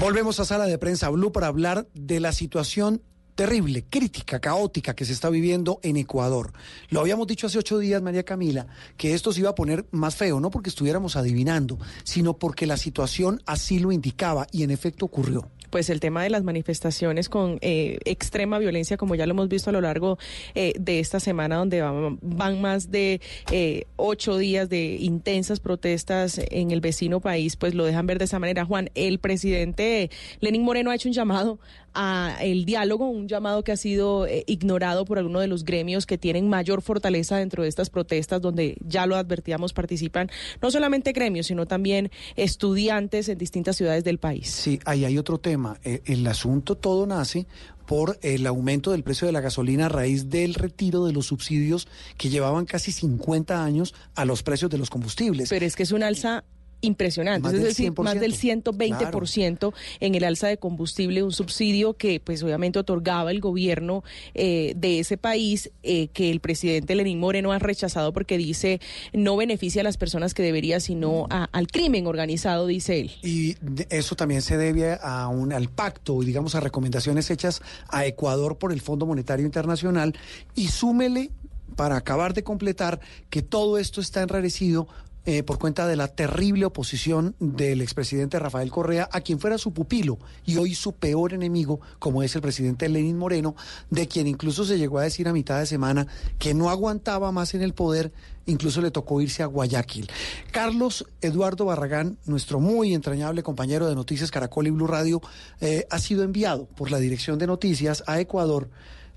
Volvemos a Sala de Prensa Blue para hablar de la situación terrible, crítica, caótica que se está viviendo en Ecuador. Lo habíamos dicho hace ocho días, María Camila, que esto se iba a poner más feo, no porque estuviéramos adivinando, sino porque la situación así lo indicaba y en efecto ocurrió pues el tema de las manifestaciones con eh, extrema violencia, como ya lo hemos visto a lo largo eh, de esta semana, donde van, más de eh, ocho días de intensas protestas en el vecino país, pues lo dejan ver de esa manera. Juan, el presidente Lenín Moreno ha hecho un llamado a el diálogo, un llamado que ha sido eh, ignorado por algunos de los gremios que tienen mayor fortaleza dentro de estas protestas, donde ya lo advertíamos participan no solamente gremios, sino también estudiantes en distintas ciudades del país. Sí, ahí hay otro tema. Eh, el asunto todo nace por el aumento del precio de la gasolina a raíz del retiro de los subsidios que llevaban casi 50 años a los precios de los combustibles. Pero es que es un alza impresionante, Más es decir, más 100%, del 120% en el alza de combustible, un subsidio que pues obviamente otorgaba el gobierno eh, de ese país, eh, que el presidente Lenín Moreno ha rechazado porque dice no beneficia a las personas que debería, sino a- al crimen organizado, dice él. Y eso también se debe a un, al pacto y digamos a recomendaciones hechas a Ecuador por el Fondo Monetario Internacional y súmele para acabar de completar que todo esto está enrarecido eh, por cuenta de la terrible oposición del expresidente Rafael Correa, a quien fuera su pupilo y hoy su peor enemigo, como es el presidente Lenín Moreno, de quien incluso se llegó a decir a mitad de semana que no aguantaba más en el poder, incluso le tocó irse a Guayaquil. Carlos Eduardo Barragán, nuestro muy entrañable compañero de Noticias Caracol y Blue Radio, eh, ha sido enviado por la Dirección de Noticias a Ecuador.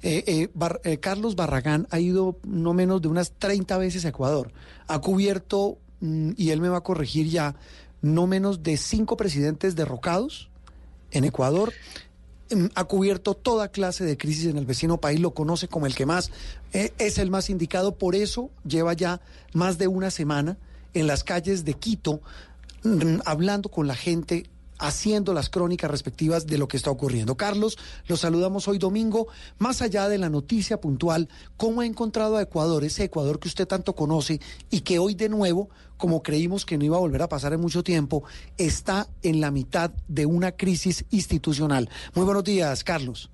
Eh, eh, eh, Carlos Barragán ha ido no menos de unas 30 veces a Ecuador. Ha cubierto, y él me va a corregir ya, no menos de cinco presidentes derrocados en Ecuador. Mm, Ha cubierto toda clase de crisis en el vecino país, lo conoce como el que más, eh, es el más indicado, por eso lleva ya más de una semana en las calles de Quito mm, hablando con la gente, haciendo las crónicas respectivas de lo que está ocurriendo. Carlos, los saludamos hoy domingo. Más allá de la noticia puntual, ¿cómo ha encontrado a Ecuador, ese Ecuador que usted tanto conoce y que hoy de nuevo, como creímos que no iba a volver a pasar en mucho tiempo, está en la mitad de una crisis institucional? Muy buenos días, Carlos.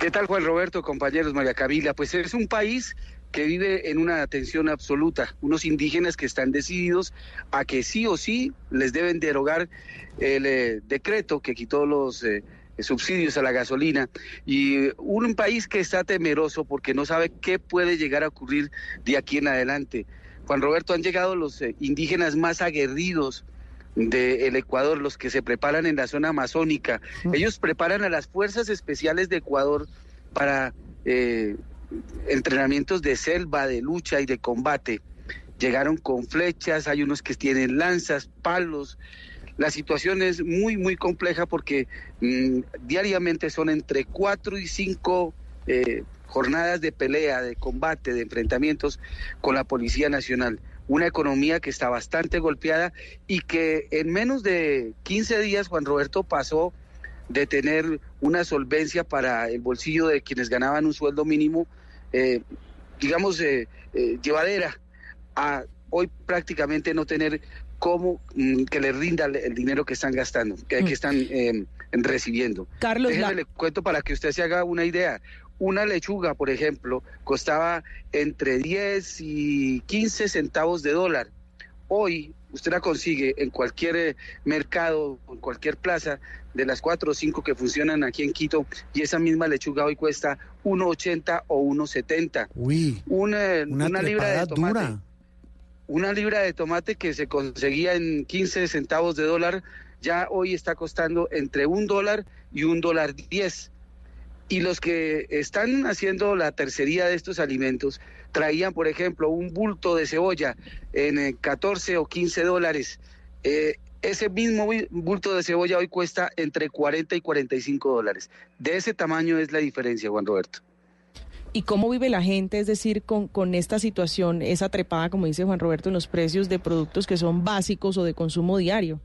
¿Qué tal, Juan Roberto, compañeros, María Camila? Pues es un país que vive en una tensión absoluta, unos indígenas que están decididos a que sí o sí les deben derogar el eh, decreto que quitó los eh, subsidios a la gasolina y un país que está temeroso porque no sabe qué puede llegar a ocurrir de aquí en adelante. Juan Roberto, han llegado los eh, indígenas más aguerridos del Ecuador, los que se preparan en la zona amazónica. Ellos preparan a las fuerzas especiales de Ecuador para eh, entrenamientos de selva, de lucha y de combate. Llegaron con flechas, hay unos que tienen lanzas, palos. La situación es muy, muy compleja porque mm, diariamente son entre cuatro y cinco eh, jornadas de pelea, de combate, de enfrentamientos con la Policía Nacional. Una economía que está bastante golpeada y que en menos de 15 días Juan Roberto pasó de tener una solvencia para el bolsillo de quienes ganaban un sueldo mínimo, eh, digamos, eh, eh, llevadera, a hoy prácticamente no tener cómo mm, que le rinda el, dinero que están gastando, que, que están eh, recibiendo. Carlos, Déjeme la- le cuento para que usted se haga una idea. Una lechuga, por ejemplo, costaba entre 10 y 15 centavos de dólar. Hoy usted la consigue en cualquier eh, mercado, en cualquier plaza de las cuatro o cinco que funcionan aquí en Quito y esa misma lechuga hoy cuesta 1.80 o 1.70. Uy, una, una, una libra de tomate. dura. Una libra de tomate que se conseguía en 15 centavos de dólar, ya hoy está costando entre un dólar y un dólar diez. Y los que están haciendo la tercería de estos alimentos traían, por ejemplo, un bulto de cebolla en eh, 14 o 15 dólares. Eh, ese mismo bu- bulto de cebolla hoy cuesta entre 40 y 45 dólares. De ese tamaño es la diferencia, Juan Roberto. ¿Y cómo vive la gente, es decir, con, con esta situación, esa trepada, como dice Juan Roberto, en los precios de productos que son básicos o de consumo diario?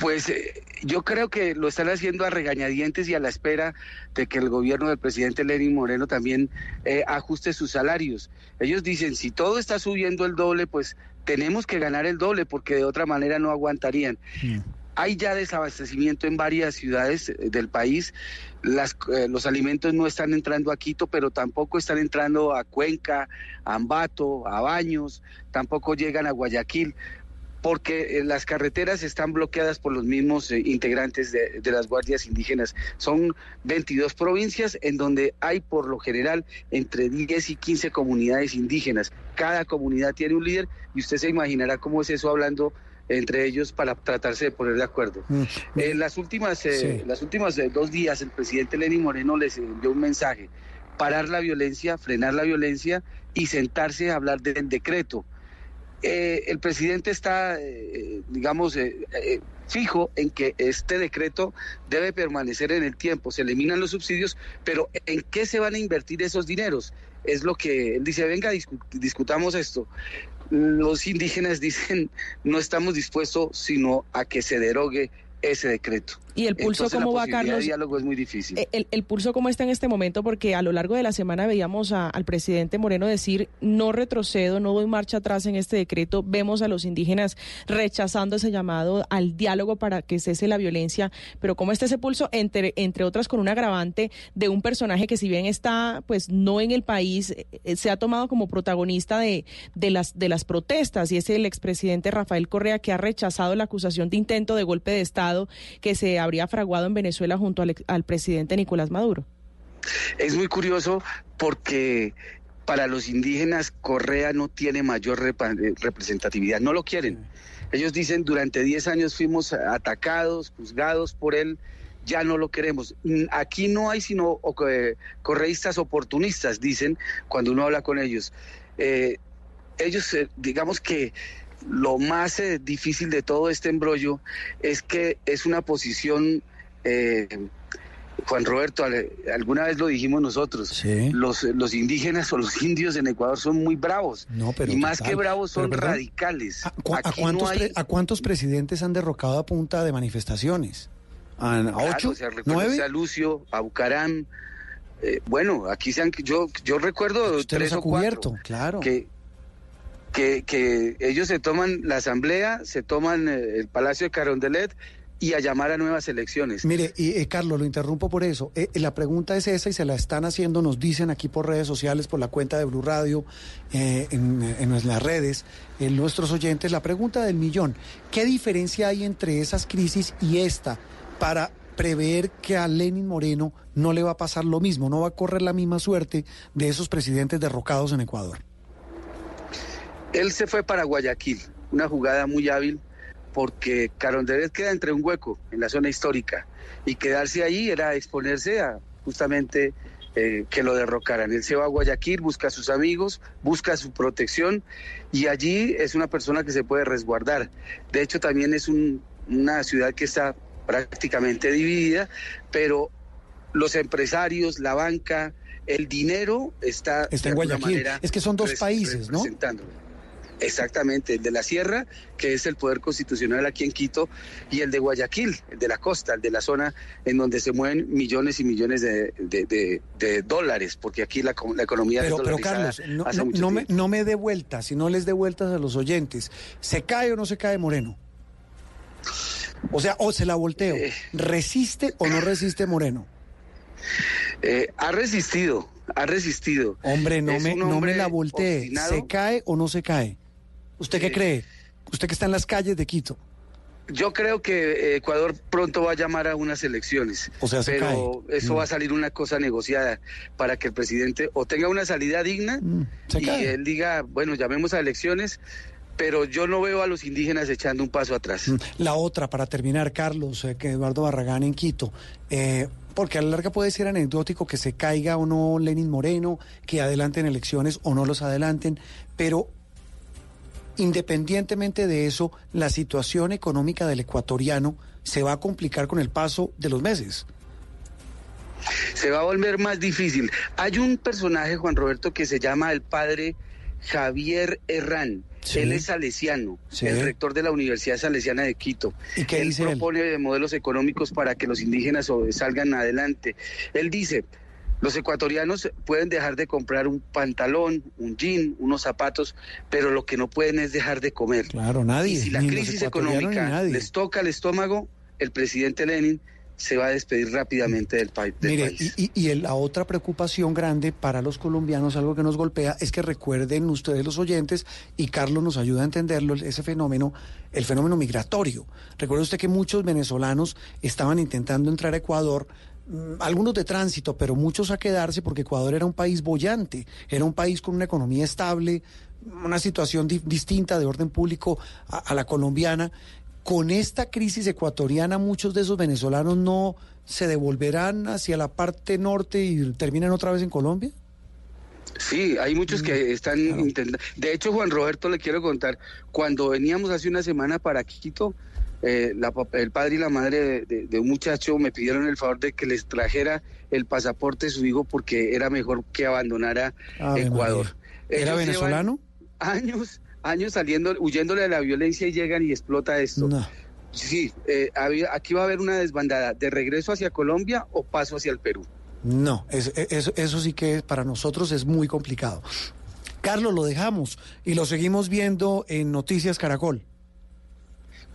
Pues eh, yo creo que lo están haciendo a regañadientes y a la espera de que el gobierno del presidente Lenin Moreno también eh, ajuste sus salarios. Ellos dicen, si todo está subiendo el doble, pues tenemos que ganar el doble porque de otra manera no aguantarían. Hay ya desabastecimiento en varias ciudades eh, del país. Las, eh, los alimentos no están entrando a Quito, pero tampoco están entrando a Cuenca, a Ambato, a Baños, tampoco llegan a Guayaquil porque eh, las carreteras están bloqueadas por los mismos eh, integrantes de, de, las guardias indígenas. Son 22 provincias en donde hay por lo general entre 10 y 15 comunidades indígenas. Cada comunidad tiene un líder y usted se imaginará cómo es eso hablando entre ellos para tratarse de poner de acuerdo. Mm. En las últimas, eh, sí. las últimas dos días el presidente Lenín Moreno les envió un mensaje, parar la violencia, frenar la violencia y sentarse a hablar del decreto. Eh, el presidente está, eh, digamos, eh, fijo en que este decreto debe permanecer en el tiempo. Se eliminan los subsidios, pero ¿en qué se van a invertir esos dineros? Es lo que él dice, venga, discutamos esto. Los indígenas [LAUGHS] dicen, no estamos dispuestos sino a que se derogue ese decreto. ¿Y el pulso Entonces, cómo la va, Carlos? de diálogo es muy difícil. Eh, El, el pulso cómo está en este momento, porque a lo largo de la semana veíamos a- al presidente Moreno decir no retrocedo, no doy marcha atrás en este decreto. Vemos a los indígenas rechazando ese llamado al diálogo para que cese la violencia. Pero cómo está ese pulso, entre, entre otras con un agravante de un personaje que si bien está pues no en el país, eh, se ha tomado como protagonista de, de las de las protestas y es el expresidente Rafael Correa que ha rechazado la acusación de intento de golpe de Estado que se habría fraguado en Venezuela junto al, presidente Nicolás Maduro. Es muy curioso porque para los indígenas Correa no tiene mayor eh, representatividad, no lo quieren. Ellos dicen, durante 10 años fuimos atacados, juzgados por él, ya no lo queremos. Mm, Aquí no hay sino eh, correístas oportunistas, dicen, cuando uno habla con ellos. Eh, ellos, digamos que lo más eh, difícil de todo este embrollo es que es una posición... eh, Juan Roberto, al- alguna vez lo dijimos nosotros, los, los indígenas o los [LAUGHS] indios en Ecuador son muy bravos. No, pero y más total. que bravos son Pero, radicales. ¿Cu- ¿A cuántos, no hay- pre- ¿A cuántos presidentes han derrocado a punta de manifestaciones? ¿A, a Claro, ocho? o sea, reconoce ¿Nueve? a Lucio, a Bucaram. eh, bueno, aquí se han, yo, yo recuerdo Usted tres o cuatro claro. que, que, que ellos se toman la asamblea, se toman eh, el Palacio de Carondelet y a llamar a nuevas elecciones. Mire, y, eh, Carlos, lo interrumpo por eso. Eh, la pregunta es esa y se la están haciendo, nos dicen aquí por redes sociales, por la cuenta de Blue Radio, en, en las redes, en nuestros oyentes. La pregunta del millón, ¿qué diferencia hay entre esas crisis y esta para prever que a Lenin Moreno no le va a pasar lo mismo, no va a correr la misma suerte de esos presidentes derrocados en Ecuador? Él se fue para Guayaquil, una jugada muy hábil porque Carondelet queda entre un hueco en la zona histórica y quedarse ahí era exponerse a justamente eh, que lo derrocaran. Él se va a Guayaquil, busca a sus amigos, busca su protección y allí es una persona que se puede resguardar. De hecho, también es un- una ciudad que está prácticamente dividida, pero los empresarios, la banca, el dinero está, Está de en Guayaquil. manera Es que son dos países, ¿no? Exactamente, el de la sierra, que es el poder constitucional aquí en Quito, y el de Guayaquil, el de la costa, el de la zona en donde se mueven millones y millones de, de- de- de dólares, porque aquí la, co- la economía Pero, es pero Carlos, no, hace no- mucho no me, no me dé vueltas, si no les dé vueltas a los oyentes. ¿Se cae o no se cae Moreno? O sea, o se la volteo. Eh. ¿Resiste o no resiste Moreno? Eh, ha resistido, ha resistido. Hombre, no, me, un no me hombre la voltee. ¿Se cae o no se cae? ¿Usted qué cree? Usted que está en las calles de Quito. Yo creo que eh, Ecuador pronto va a llamar a unas elecciones, O sea, se pero cae. eso Mm. va a salir una cosa negociada para que el presidente o tenga una salida digna Mm, y cae. él diga, bueno, llamemos a elecciones, pero yo no veo a los indígenas echando un paso atrás. Mm, La otra, para terminar, Carlos, eh, que Eduardo Barragán en Quito. eh, porque a la larga puede ser anecdótico que se caiga o no Lenin Moreno, que adelanten elecciones o no los adelanten, pero independientemente de eso, la situación económica del ecuatoriano se va a complicar con el paso de los meses. se va a volver más difícil. Hay un personaje, Juan Roberto, que se llama el padre Javier Herrán. Sí. Él es salesiano, Sí. el rector de la Universidad Salesiana de Quito. ¿Y qué él dice él? propone modelos económicos para que los indígenas salgan adelante. Él dice, los ecuatorianos pueden dejar de comprar un pantalón, un jean, unos zapatos, pero lo que no pueden es dejar de comer. Claro, nadie. Y si la crisis económica les toca el estómago, el presidente Lenin se va a despedir rápidamente del, pa- del Mire, país. y, y- la otra preocupación grande para los colombianos, algo que nos golpea, es que recuerden ustedes los oyentes, y Carlos nos ayuda a entenderlo, ese fenómeno, el fenómeno migratorio. Recuerde usted que muchos venezolanos estaban intentando entrar a Ecuador, algunos de tránsito, pero muchos a quedarse porque Ecuador era un país bollante, era un país con una economía estable, una situación di- distinta de orden público a- a la colombiana. Con esta crisis ecuatoriana, muchos de esos venezolanos no se devolverán hacia la parte norte y terminan otra vez en Colombia. Sí, hay muchos Mm, que están intentando. De hecho, Juan Roberto, le quiero contar, cuando veníamos hace una semana para Quito, eh, la el padre y la madre de, de- de un muchacho me pidieron el favor de que les trajera el pasaporte de su hijo porque era mejor que abandonara Ave Ecuador. ¿Era venezolano? Años, años saliendo, huyéndole de la violencia y llegan y explota esto. No. Sí, eh, aquí va a haber una desbandada de regreso hacia Colombia o paso hacia el Perú. No, eso, eso sí que para nosotros es muy complicado. Carlos, lo dejamos y lo seguimos viendo en Noticias Caracol.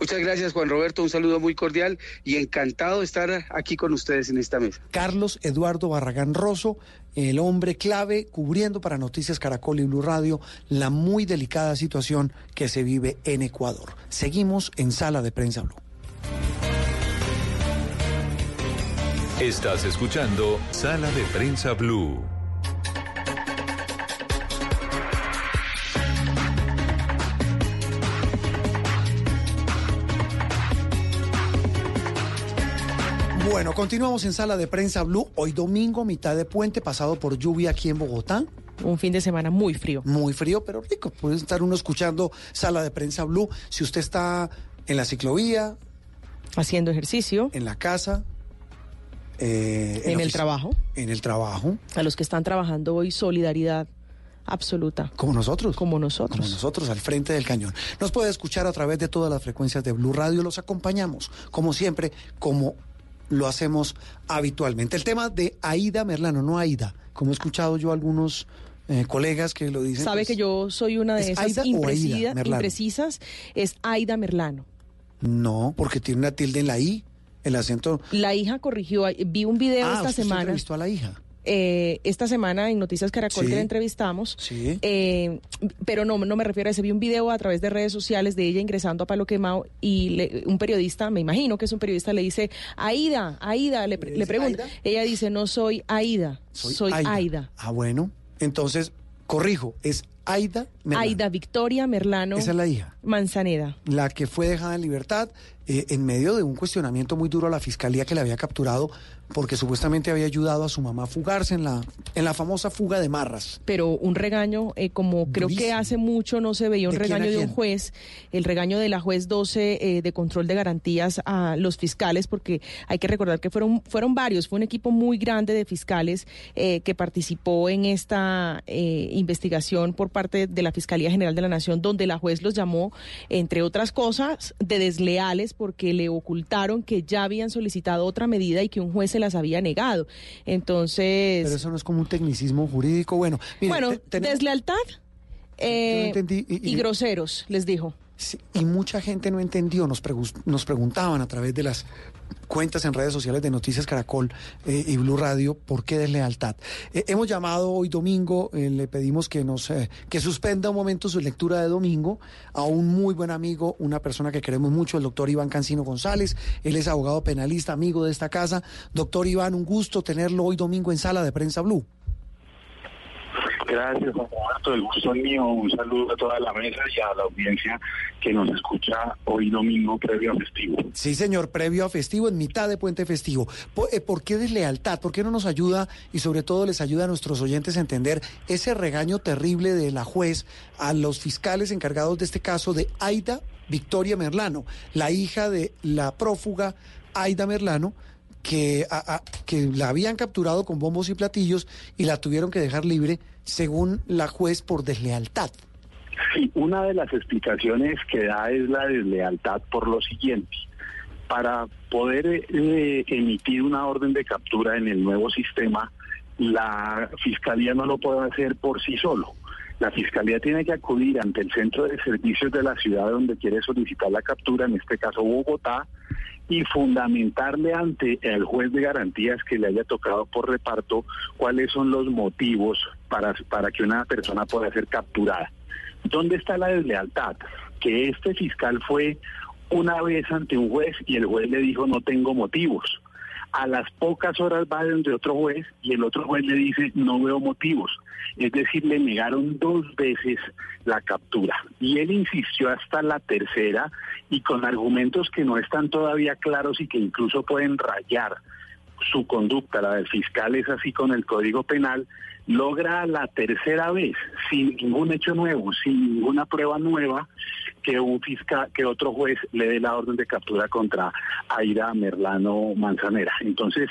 Muchas gracias, Juan Roberto. Un saludo muy cordial y encantado de estar aquí con ustedes en esta mesa. Carlos Eduardo Barragán Rosso, el hombre clave cubriendo para Noticias Caracol y Blue Radio la muy delicada situación que se vive en Ecuador. Seguimos en Sala de Prensa Blue. Estás escuchando Sala de Prensa Blue. Bueno, continuamos en Sala de Prensa Blue. Hoy domingo, mitad de puente, pasado por lluvia aquí en Bogotá. Un fin de semana muy frío. Muy frío, pero rico. Puede estar uno escuchando Sala de Prensa Blue. Si usted está en la ciclovía, Haciendo ejercicio. en la casa, eh, En la el trabajo. En el trabajo. A los que están trabajando hoy, solidaridad absoluta. Como nosotros. Como nosotros. Como nosotros, al frente del cañón. Nos puede escuchar a través de todas las frecuencias de Blue Radio. Los acompañamos, como siempre, como lo hacemos habitualmente. El tema de Aida Merlano, no Aida. Como he escuchado yo algunos eh, colegas que lo dicen. Sabe pues, que yo soy una de ¿es esas Aida imprecisas. Es Aida Merlano. No, porque tiene una tilde en la I, el acento. La hija corrigió. Vi un video ah, esta usted semana. a la hija. Eh, esta semana en Noticias Caracol Sí. que la entrevistamos. Sí. Eh, pero no, no me refiero a ese. Vi un video a través de redes sociales de ella ingresando a Palo Quemado y le- un periodista, me imagino que es un periodista, le dice, Aida, Aida, le, le pregunta. Ella dice, no soy Aida, soy, Aida. Ah, bueno. Entonces, corrijo, es Aida Merlano. Aida Victoria Merlano Esa es la hija. Manzaneda. la que fue dejada en libertad eh, en medio de un cuestionamiento muy duro a la fiscalía que la había capturado porque supuestamente había ayudado a su mamá a fugarse en la, en la famosa fuga de Marras. pero un regaño, eh, como creo que hace mucho no se veía un ¿De quién a regaño de un juez, el regaño de la juez 12 eh, de control de garantías a los fiscales, porque hay que recordar que fueron, fueron varios, fue un equipo muy grande de fiscales eh, que participó en esta investigación por parte de la Fiscalía General de la Nación, donde la juez los llamó, entre otras cosas, de desleales porque le ocultaron que ya habían solicitado otra medida y que un juez se las había negado. Entonces... Pero eso no es como un tecnicismo jurídico. Bueno, mire, Bueno, te- deslealtad eh, entendí, y- y, y- groseros, les dijo. Y mucha gente no entendió, nos, nos preguntaban a través de las cuentas en redes sociales de Noticias Caracol eh, y Blue Radio por qué deslealtad. Eh, hemos llamado hoy domingo, eh, le pedimos que nos que suspenda un momento su lectura de domingo a un muy buen amigo, una persona que queremos mucho, el doctor Iván Cancino González. Él es abogado penalista, amigo de esta casa. Doctor Iván, un gusto tenerlo hoy domingo en Sala de Prensa Blue. Gracias, Juan Roberto. El gusto es mío. Un saludo a toda la mesa y a la audiencia que nos escucha hoy domingo previo a festivo. Sí, señor, previo a festivo, en mitad de puente festivo. Eh, ¿Por, qué deslealtad? ¿Por qué no nos ayuda y sobre todo les ayuda a nuestros oyentes a entender ese regaño terrible de la juez a los fiscales encargados de este caso de Aida Victoria Merlano, la hija de la prófuga Aida Merlano, que, que la habían capturado con bombos y platillos y la tuvieron que dejar libre según la juez por deslealtad. Sí, una de las explicaciones que da es la deslealtad por lo siguiente. Para poder eh, emitir una orden de captura en el nuevo sistema, la Fiscalía no lo puede hacer por sí solo. La Fiscalía tiene que acudir ante el centro de servicios de la ciudad donde quiere solicitar la captura, en este caso Bogotá, y fundamentarle ante el juez de garantías que le haya tocado por reparto cuáles son los motivos para, para que una persona pueda ser capturada. ¿Dónde está la deslealtad? Que este fiscal fue una vez ante un juez y el juez le dijo no tengo motivos. A las pocas horas va donde otro juez y el otro juez le dice no veo motivos. Es decir, le negaron dos veces la captura. Y él insistió hasta la tercera y con argumentos que no están todavía claros y que incluso pueden rayar su conducta, la del fiscal es así con el Código Penal, logra la tercera vez, sin ningún hecho nuevo, sin ninguna prueba nueva, que un fiscal, que otro juez le dé la orden de captura contra Aira Merlano Manzanera. Entonces,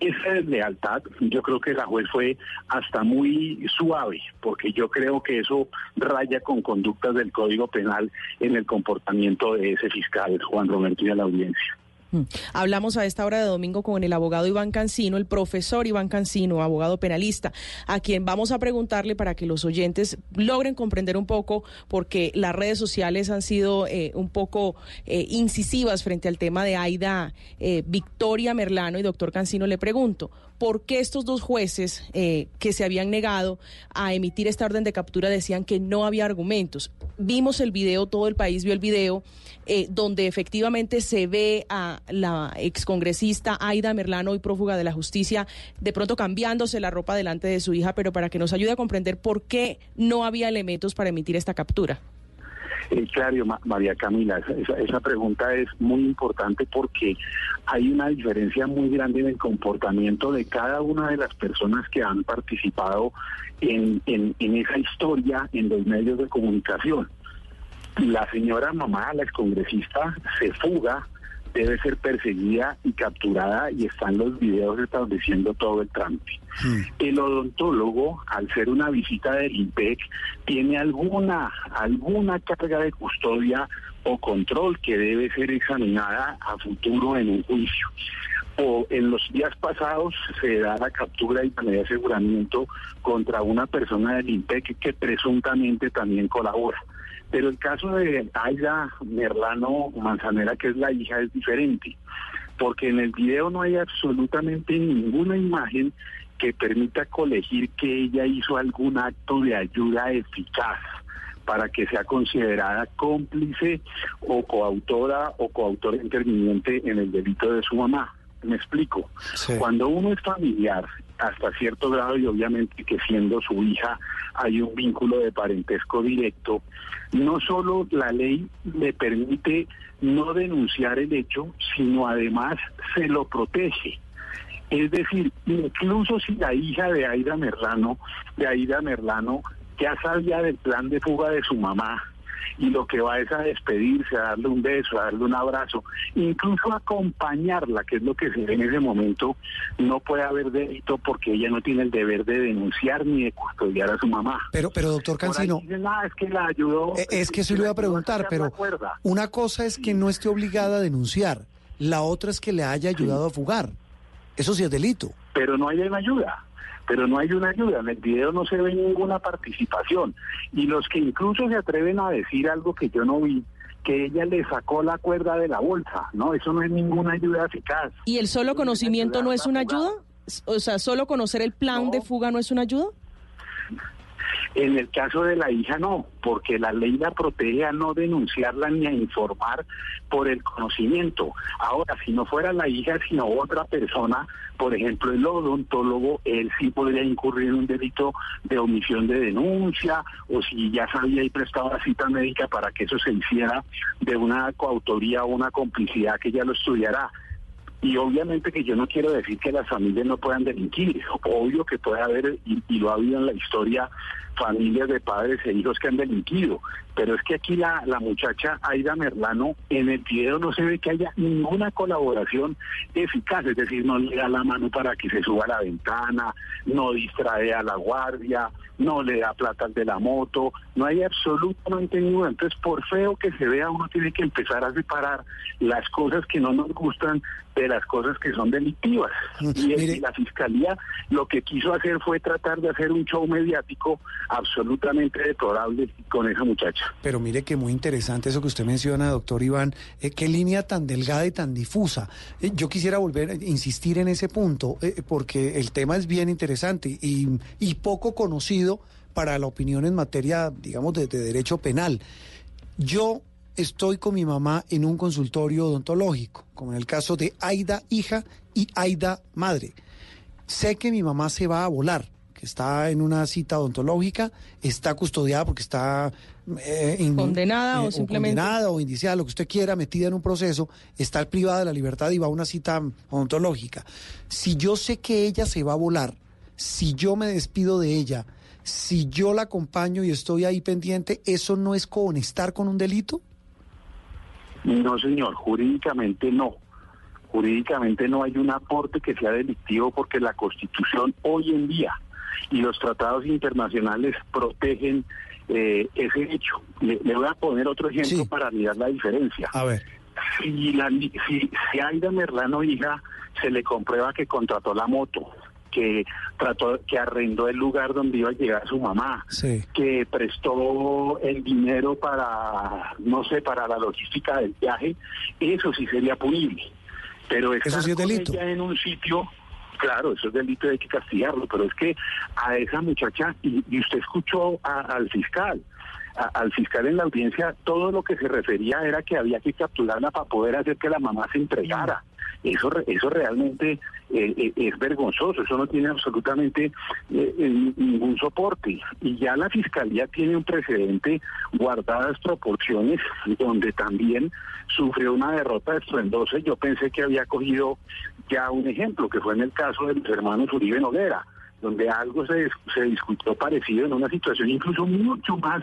esa deslealtad, yo creo que la juez fue hasta muy suave, porque yo creo que eso raya con conductas del Código Penal en el comportamiento de ese fiscal, Juan Roberto, y la audiencia. Mm. Hablamos a esta hora de domingo con el abogado Iván Cancino, el profesor Iván Cancino, abogado penalista, a quien vamos a preguntarle para que los oyentes logren comprender un poco, porque las redes sociales han sido eh, un poco eh, incisivas frente al tema de Aida eh, Victoria Merlano y doctor Cancino. Le pregunto, ¿por qué estos dos jueces eh, que se habían negado a emitir esta orden de captura decían que no había argumentos? Vimos el video, todo el país vio el video, donde efectivamente se ve a la excongresista Aida Merlano, hoy prófuga de la justicia, de pronto cambiándose la ropa delante de su hija, pero para que nos ayude a comprender por qué no había elementos para emitir esta captura. Eh, claro, Ma- María Camila, esa pregunta es muy importante porque hay una diferencia muy grande en el comportamiento de cada una de las personas que han participado en, en- en esa historia en los medios de comunicación. La señora mamá, la excongresista, se fuga, debe ser perseguida y capturada y están los videos estableciendo todo el trámite. El odontólogo, al ser una visita del IMPEC, tiene alguna, alguna carga de custodia o control que debe ser examinada a futuro en un juicio. O en los días pasados se da la captura y de aseguramiento contra una persona del IMPEC que presuntamente también colabora. Pero el caso de Aida Merlano Manzanera, que es la hija, es diferente, porque en el video no hay absolutamente ninguna imagen que permita colegir que ella hizo algún acto de ayuda eficaz para que sea considerada cómplice o coautora o coautor interviniente en el delito de su mamá. Me explico. Cuando uno es familiar, hasta cierto grado, y obviamente que siendo su hija hay un vínculo de parentesco directo, no solo la ley le permite no denunciar el hecho, sino además se lo protege. Es decir, incluso si la hija de Aida Merlano, de Aida Merlano, ya sabía del plan de fuga de su mamá y lo que va es a despedirse, a darle un beso, a darle un abrazo, incluso acompañarla, que es lo que se ve en ese momento, no puede haber delito porque ella no tiene el deber de denunciar ni de custodiar a su mamá. Pero, pero doctor Cancino, dicen, "Ah, es que la ayudó. eh, es que eso le iba a preguntar, pero una cosa es que no esté obligada a denunciar, la otra es que le haya ayudado a fugar. Eso sí es delito. pero no hay una ayuda. Pero no hay una ayuda. En el video no se ve ninguna participación. Y los que incluso se atreven a decir algo que yo no vi, que ella le sacó la cuerda de la bolsa. No, eso no es ninguna ayuda eficaz. ¿Y el solo conocimiento no es una ayuda? O sea, ¿solo conocer el plan de fuga no es una ayuda? En el caso de la hija no, porque la ley la protege a no denunciarla ni a informar por el conocimiento. Ahora, si no fuera la hija, sino otra persona, por ejemplo el odontólogo, él sí podría incurrir en un delito de omisión de denuncia, o si ya sabía y prestaba la cita médica para que eso se hiciera de una coautoría o una complicidad que ya lo estudiará. Y obviamente que yo no quiero decir que las familias no puedan delinquir, obvio que puede haber, y, lo ha habido en la historia, familias de padres e hijos que han delinquido, Pero es que aquí la, la muchacha Aida Merlano, en el video no se ve que haya ninguna colaboración eficaz, es decir, no le da la mano para que se suba a la ventana, no distrae a la guardia, no le da plata al de la moto, no hay absolutamente ninguna. Entonces, por feo que se vea, uno tiene que empezar a separar las cosas que no nos gustan de las cosas que son delictivas. [LAUGHS] Y, y la fiscalía lo que quiso hacer fue tratar de hacer un show mediático absolutamente deplorable con esa muchacha. Pero mire que muy interesante eso que usted menciona, doctor Iván. Eh, qué línea tan delgada y tan difusa. Eh, yo quisiera volver a insistir en ese punto, eh, porque el tema es bien interesante y, poco conocido para la opinión en materia, digamos, de, de derecho penal. Yo estoy con mi mamá en un consultorio odontológico, como en el caso de Aida hija y Aida madre. Sé que mi mamá se va a volar, está en una cita odontológica, está custodiada porque está eh, in- Condenada o simplemente- condenada o indiciada, lo que usted quiera, metida en un proceso, está privada de la libertad y va a una cita odontológica. Si yo sé que ella se va a volar, si yo me despido de ella, si yo la acompaño y estoy ahí pendiente, ¿eso no es conectar con un delito? No, señor, jurídicamente no. Jurídicamente no hay un aporte que sea delictivo porque la Constitución hoy en día y los tratados internacionales protegen eh, ese hecho. Le, le voy a poner otro ejemplo para mirar la diferencia. A ver. Si, la, si, si Aida Merlano hija se le comprueba que contrató la moto, que trató, que arrendó el lugar donde iba a llegar su mamá, Sí. que prestó el dinero para, no sé, para la logística del viaje, eso sí sería punible. Pero Eso estar sí es con delito. ella en un sitio, claro, eso es delito y hay que castigarlo, pero es que a esa muchacha, y, y usted escuchó a- al fiscal, a- al fiscal en la audiencia, todo lo que se refería era que había que capturarla para poder hacer que la mamá se entregara. Eso, eso realmente eh, eh, es vergonzoso, eso no tiene absolutamente eh, ningún soporte. Y ya la Fiscalía tiene un precedente, guardadas proporciones, donde también sufrió una derrota estruendosa. Yo pensé que había cogido ya un ejemplo, que fue en el caso de los hermanos Uribe Noguera, donde algo se, se discutió parecido en una situación incluso mucho más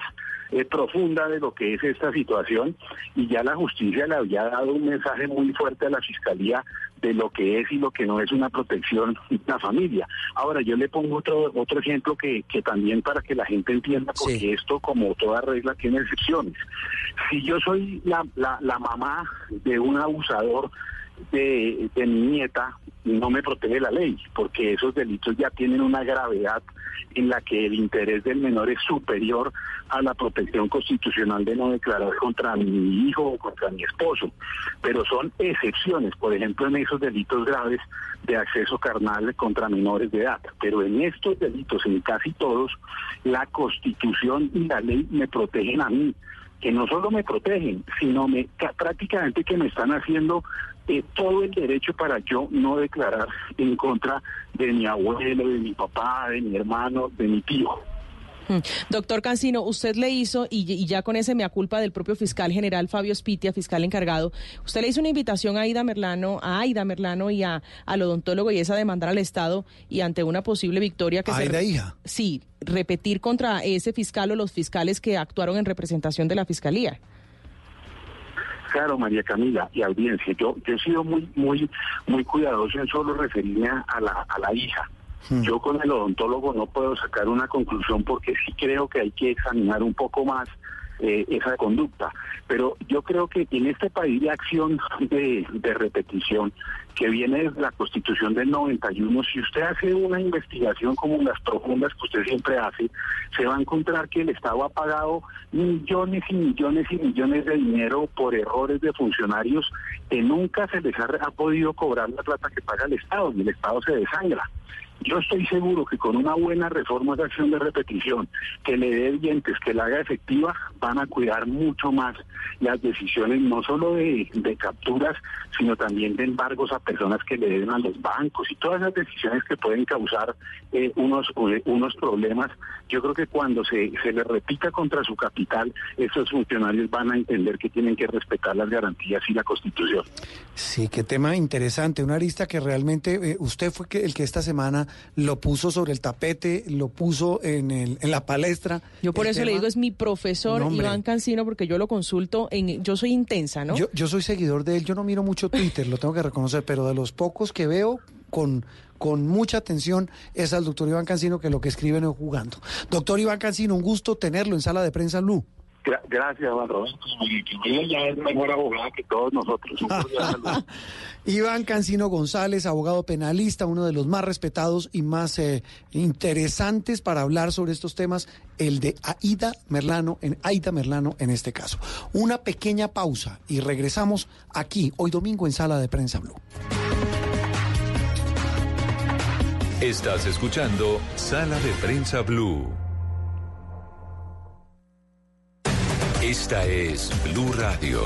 eh, profunda de lo que es esta situación y ya la justicia le había dado un mensaje muy fuerte a la fiscalía de lo que es y lo que no es una protección la familia. Ahora yo le pongo otro otro ejemplo que, que también para que la gente entienda porque esto como toda regla tiene excepciones. Si yo soy la, la, la mamá de un abusador de, de mi nieta, no me protege la ley, porque esos delitos ya tienen una gravedad en la que el interés del menor es superior a la protección constitucional de no declarar contra mi hijo o contra mi esposo. Pero son excepciones, por ejemplo, en esos delitos graves de acceso carnal contra menores de edad. Pero en estos delitos, en casi todos, la constitución y la ley me protegen a mí que no solo me protegen, sino me ca- prácticamente que me están haciendo eh, todo el derecho para yo no declarar en contra de mi abuelo, de mi papá, de mi hermano, de mi tío. Mm. Doctor Cancino, usted le hizo, y, y ya con ese mea culpa del propio fiscal general Fabio Spitia, fiscal encargado, usted le hizo una invitación a Aida Merlano, a Aida Merlano y a, al odontólogo y esa demandar al Estado y ante una posible victoria que se... Aida, hija. Sí, repetir contra ese fiscal o los fiscales que actuaron en representación de la fiscalía. Claro, María Camila y audiencia, yo, yo he sido muy, muy, muy cuidadoso en solo referirme a la, a la hija. Yo con el odontólogo no puedo sacar una conclusión porque sí creo que hay que examinar un poco más eh, esa conducta. Pero yo creo que en este país de acción de, de repetición que viene desde la Constitución del 91, si usted hace una investigación como las profundas que usted siempre hace, se va a encontrar que el Estado ha pagado millones y millones y millones de dinero por errores de funcionarios que nunca se les ha, ha podido cobrar la plata que paga el Estado y el Estado se desangra. Yo estoy seguro que con una buena reforma de acción de repetición, que le dé dientes, que la haga efectiva, van a cuidar mucho más las decisiones, no solo de, capturas, sino también de embargos a personas que le den a los bancos y todas esas decisiones que pueden causar eh, unos, eh, unos problemas. Yo creo que cuando se, se le repita contra su capital, estos funcionarios van a entender que tienen que respetar las garantías y la Constitución. Sí, qué tema interesante, una arista que realmente eh, usted fue que, el que esta semana Lo puso sobre el tapete, lo puso en, el, en la palestra. Yo por eso le digo, es mi profesor No. Iván Cancino, porque yo lo consulto, en, yo soy intensa, ¿no? Yo, yo soy seguidor de él, yo no miro mucho Twitter, lo tengo que reconocer, pero de los pocos que veo con, con mucha atención es al doctor Iván Cancino, que lo que escribe no es jugando. Doctor Iván Cancino, un gusto tenerlo en sala de prensa Blue. Gra- gracias, Juan Roberto. Ella ya es mejor abogada que todos nosotros. Saludo. [LAUGHS] Iván Cancino González, abogado penalista, uno de los más respetados y más eh, interesantes para hablar sobre estos temas, el de Aida Merlano, en Aida Merlano en este caso. Una pequeña pausa y regresamos aquí hoy domingo en Sala de Prensa Blue. Estás escuchando Sala de Prensa Blue. Esta es Blue Radio.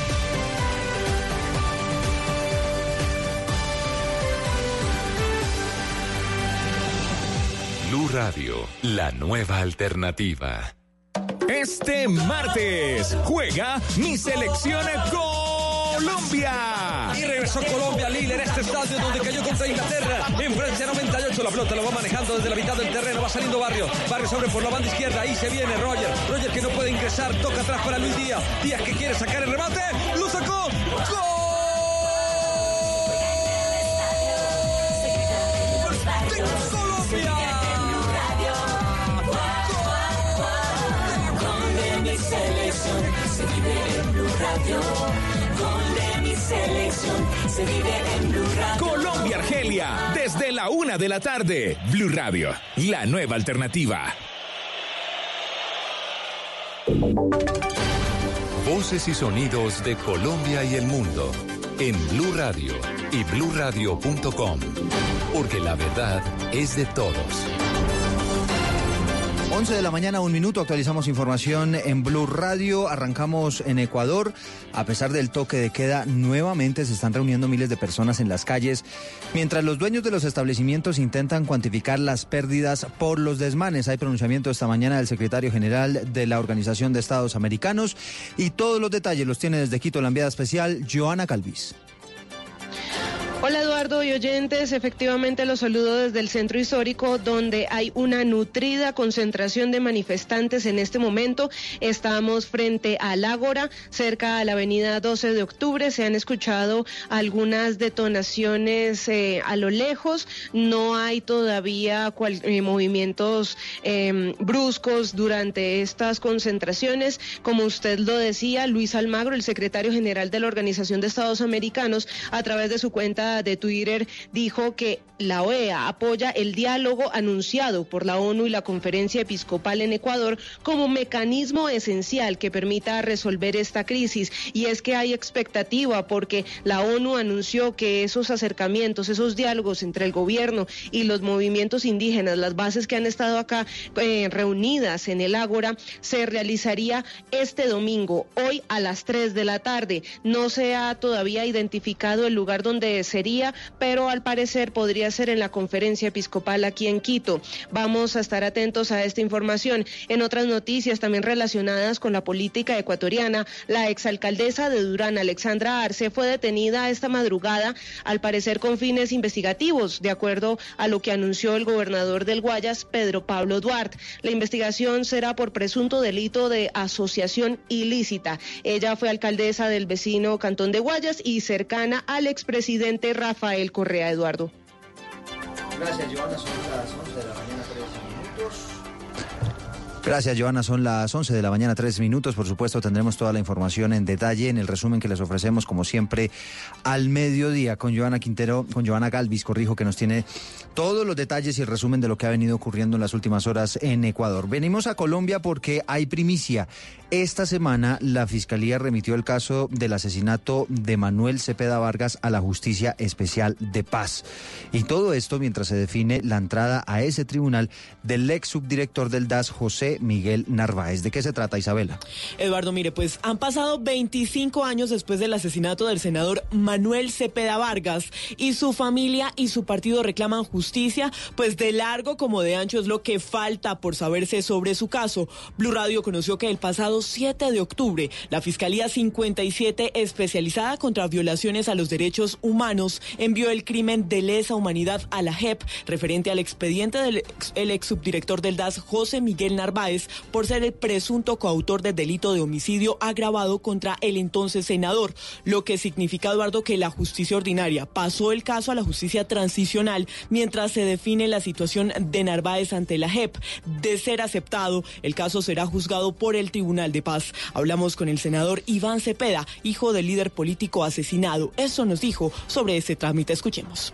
Radio, la nueva alternativa. Este martes juega mi selección Colombia. Y regresó Colombia líder este estadio donde cayó contra Inglaterra. En Francia 98 la pelota lo va manejando desde la mitad del terreno. Va saliendo Barrio. Barrio sobre por la banda izquierda. Ahí se viene Roger. Roger que no puede ingresar. Toca atrás para Luis Díaz. Díaz que quiere sacar el remate. Lo sacó. ¡Gol! Radio. Gol de mi selección, se vive en Blue Radio. Colombia Argelia desde la una de la tarde. Blue Radio, la nueva alternativa. Voces y sonidos de Colombia y el mundo en Blue Radio y bluradio.com, porque la verdad es de todos. 11 de la mañana, un minuto, actualizamos información en Blue Radio, arrancamos en Ecuador, a pesar del toque de queda, nuevamente se están reuniendo miles de personas en las calles, mientras los dueños de los establecimientos intentan cuantificar las pérdidas por los desmanes. Hay pronunciamiento esta mañana del secretario general de la Organización de Estados Americanos y todos los detalles los tiene desde Quito la enviada especial Joana Calvis. Hola Eduardo y oyentes, efectivamente los saludo desde el centro histórico donde hay una nutrida concentración de manifestantes en este momento. Estamos frente al Ágora, cerca a la avenida 12 de octubre. Se han escuchado algunas detonaciones eh, a lo lejos. No hay todavía eh, movimientos eh, bruscos durante estas concentraciones. Como usted lo decía, Luis Almagro, el secretario general de la Organización de Estados Americanos, a través de su cuenta de Twitter, dijo que la OEA apoya el diálogo anunciado por la ONU y la Conferencia Episcopal en Ecuador como mecanismo esencial que permita resolver esta crisis. Y es que hay expectativa porque la ONU anunció que esos acercamientos, esos diálogos entre el gobierno y los movimientos indígenas, las bases que han estado acá eh, reunidas en el Ágora, se realizaría este domingo, hoy a las 3 de la tarde. No se ha todavía identificado el lugar donde pero al parecer podría ser en la conferencia episcopal aquí en Quito. Vamos a estar atentos a esta información. En otras noticias también relacionadas con la política ecuatoriana, la exalcaldesa de Durán, Alexandra Arce, fue detenida esta madrugada, al parecer con fines investigativos, de acuerdo a lo que anunció el gobernador del Guayas, Pedro Pablo Duarte. La investigación será por presunto delito de asociación ilícita. Ella fue alcaldesa del vecino Cantón de Guayas y cercana al expresidente Rafael Correa Eduardo. Gracias, Joana. Son las 11 de la mañana, 3 minutos. Gracias, Joana. Son las 11 de la mañana, tres minutos. Por supuesto, tendremos toda la información en detalle en el resumen que les ofrecemos, como siempre, al mediodía con Joana Quintero, con Joana Galvis, corrijo, que nos tiene todos los detalles y el resumen de lo que ha venido ocurriendo en las últimas horas en Ecuador. Venimos a Colombia porque hay primicia. Esta semana la Fiscalía remitió el caso del asesinato de Manuel Cepeda Vargas a la Justicia Especial de Paz. Y todo esto mientras se define la entrada a ese tribunal del ex subdirector del DAS, José Miguel Narváez. ¿De qué se trata, Isabela? Eduardo, mire, pues han pasado 25 años después del asesinato del senador Manuel Cepeda Vargas y su familia y su partido reclaman justicia, pues de largo como de ancho es lo que falta por saberse sobre su caso. Blue Radio conoció que el pasado 7 de octubre, la Fiscalía 57 especializada contra violaciones a los derechos humanos envió el crimen de lesa humanidad a la JEP referente al expediente del ex, subdirector del DAS, José Miguel Narváez, por ser el presunto coautor del delito de homicidio agravado contra el entonces senador, lo que significa, Eduardo, que la justicia ordinaria pasó el caso a la justicia transicional mientras se define la situación de Narváez ante la JEP. De ser aceptado, el caso será juzgado por el Tribunal de Paz. Hablamos con el senador Iván Cepeda, hijo del líder político asesinado. Eso nos dijo sobre ese trámite. Escuchemos.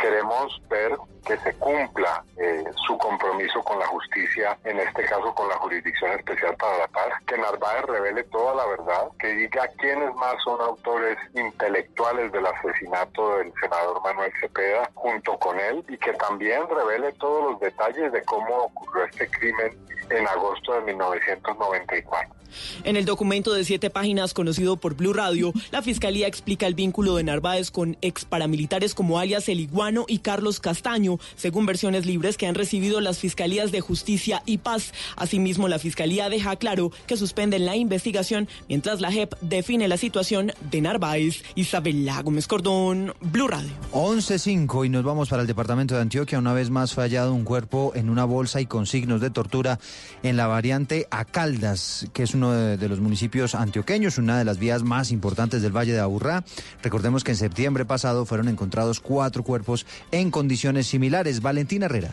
Queremos ver que se cumpla eh, su compromiso con la justicia, en este caso con la Jurisdicción Especial para la Paz, que Narváez revele toda la verdad, que diga quiénes más son autores intelectuales del asesinato del senador Manuel Cepeda junto con él y que también revele todos los detalles de cómo ocurrió este crimen en agosto de 1994. En el documento de siete páginas conocido por Blue Radio, la Fiscalía explica el vínculo de Narváez con ex paramilitares como alias El Y Carlos Castaño, según versiones libres que han recibido las Fiscalías de Justicia y Paz. Asimismo, la Fiscalía deja claro que suspenden la investigación mientras la JEP define la situación de Narváez. Isabela Gómez Cordón, Blue Radio. 11.05 y nos vamos para el departamento de Antioquia. Una vez más fallado un cuerpo en una bolsa y con signos de tortura en la variante Acaldas, que es un uno de, de, los municipios antioqueños, una de las vías más importantes del Valle de Aburrá. Recordemos que en septiembre pasado fueron encontrados cuatro cuerpos en condiciones similares. Valentina Herrera.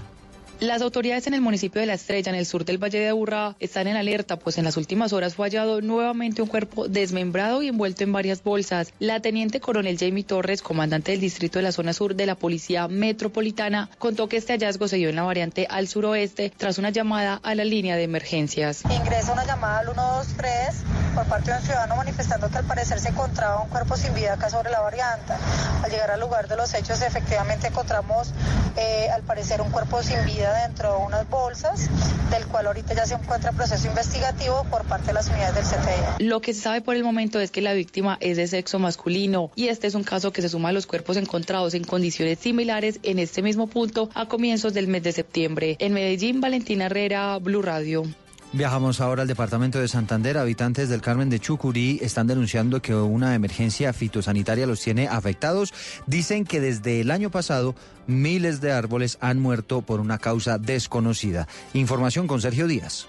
Las autoridades en el municipio de La Estrella, en el sur del Valle de Aburrá, están en alerta, pues en las últimas horas fue hallado nuevamente un cuerpo desmembrado y envuelto en varias bolsas. La teniente coronel Jamie Torres, comandante del distrito de la zona sur de la Policía Metropolitana, contó que este hallazgo se dio en la variante al suroeste tras una llamada a la línea de emergencias. Ingresa una llamada al 123 por parte de un ciudadano manifestando que al parecer se encontraba un cuerpo sin vida acá sobre la variante. Al llegar al lugar de los hechos, efectivamente encontramos eh, al parecer un cuerpo sin vida dentro de unas bolsas, del cual ahorita ya se encuentra en proceso investigativo por parte de las unidades del CTI. Lo que se sabe por el momento es que la víctima es de sexo masculino y este es un caso que se suma a los cuerpos encontrados en condiciones similares en este mismo punto a comienzos del mes de septiembre. En Medellín, Valentina Herrera, Blue Radio. Viajamos ahora al departamento de Santander. Habitantes del Carmen de Chucurí están denunciando que una emergencia fitosanitaria los tiene afectados. Dicen que desde el año pasado miles de árboles han muerto por una causa desconocida. Información con Sergio Díaz.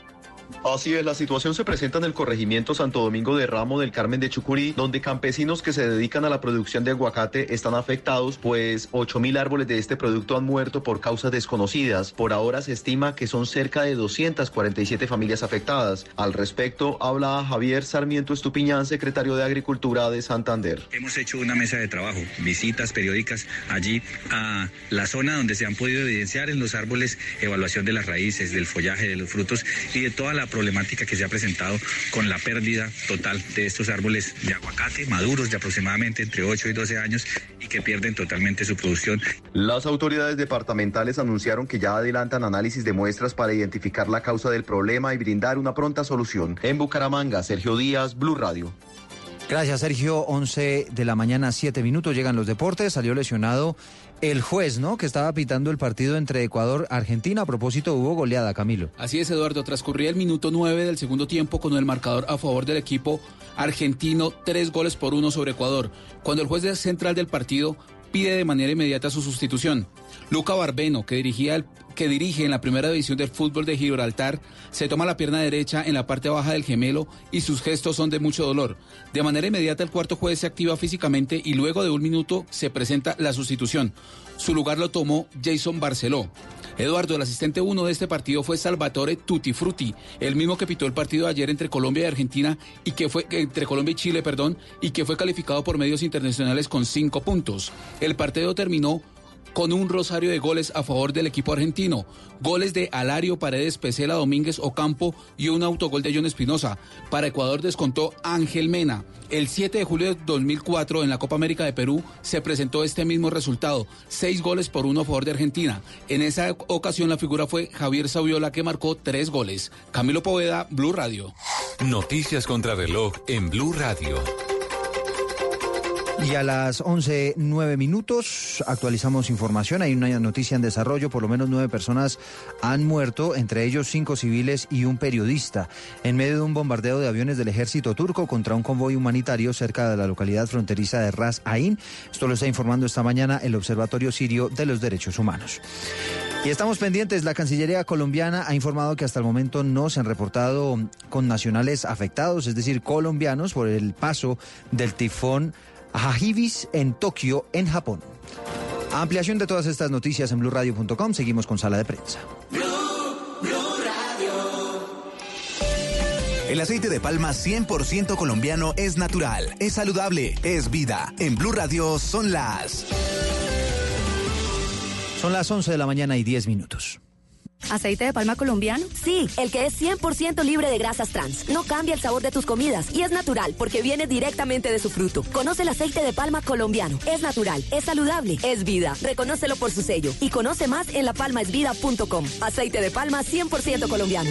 Así es, la situación se presenta en el corregimiento Santo Domingo de Ramo del Carmen de Chucurí, donde campesinos que se dedican a la producción de aguacate están afectados, pues 8 mil árboles de este producto han muerto por causas desconocidas. Por ahora se estima que son cerca de 247 familias afectadas. Al respecto, habla Javier Sarmiento Estupiñán, secretario de Agricultura de Santander. Hemos hecho una mesa de trabajo, visitas periódicas allí a la zona donde se han podido evidenciar en los árboles evaluación de las raíces, del follaje, de los frutos y de toda la problemática que se ha presentado con la pérdida total de estos árboles de aguacate maduros de aproximadamente entre 8 y 12 años y que pierden totalmente su producción. Las autoridades departamentales anunciaron que ya adelantan análisis de muestras para identificar la causa del problema y brindar una pronta solución. En Bucaramanga, Sergio Díaz, Blue Radio. Gracias, Sergio. 11 de la mañana, 7 minutos. Llegan los deportes. Salió lesionado el juez, ¿no? Que estaba pitando el partido entre Ecuador y Argentina. A propósito, hubo goleada, Camilo. Así es, Eduardo. Transcurría el minuto 9 del segundo tiempo con el marcador a favor del equipo argentino, tres goles por uno sobre Ecuador. Cuando el juez central del partido pide de manera inmediata su sustitución. Luca Barbeno, que dirigía que dirige en la primera división del fútbol de Gibraltar, se toma la pierna derecha en la parte baja del gemelo y sus gestos son de mucho dolor. De manera inmediata el cuarto juez se activa físicamente y luego de un minuto se presenta la sustitución. Su lugar lo tomó Jason Barceló. Eduardo, el asistente uno de este partido fue Salvatore Tutti Frutti, el mismo que pitó el partido ayer entre Colombia y Argentina y que fue entre Colombia y Chile, perdón, y que fue calificado por medios internacionales con cinco puntos. El partido terminó con un rosario de goles a favor del equipo argentino. Goles de Alario Paredes, Pesela, Domínguez, Ocampo y un autogol de John Espinosa. Para Ecuador descontó Ángel Mena. El 7 de julio de 2004 en la Copa América de Perú se presentó este mismo resultado, seis goles por uno a favor de Argentina. En esa ocasión la figura fue Javier Saviola que marcó tres goles. Camilo Poveda, Blue Radio. Noticias contra reloj en Blue Radio. Y a las 11, 9 minutos actualizamos información. Hay una noticia en desarrollo. Por lo menos nueve personas han muerto, entre ellos cinco civiles y un periodista, en medio de un bombardeo de aviones del ejército turco contra un convoy humanitario cerca de la localidad fronteriza de Ras Ain. Esto lo está informando esta mañana el Observatorio Sirio de los Derechos Humanos. Y estamos pendientes. La Cancillería colombiana ha informado que hasta el momento no se han reportado con nacionales afectados, es decir, colombianos, por el paso del tifón Hagibis en Tokio, en Japón. Ampliación de todas estas noticias en blurradio.com. Seguimos con sala de prensa. El aceite de palma 100% colombiano es natural, es saludable, es vida. En Blue Radio son las... Son las 11 de la mañana y 10 minutos. ¿Aceite de palma colombiano? Sí, el que es 100% libre de grasas trans. No cambia el sabor de tus comidas y es natural porque viene directamente de su fruto. Conoce el aceite de palma colombiano. Es natural, es saludable, es vida. Reconócelo por su sello y conoce más en lapalmaesvida.com. Aceite de palma 100% colombiano.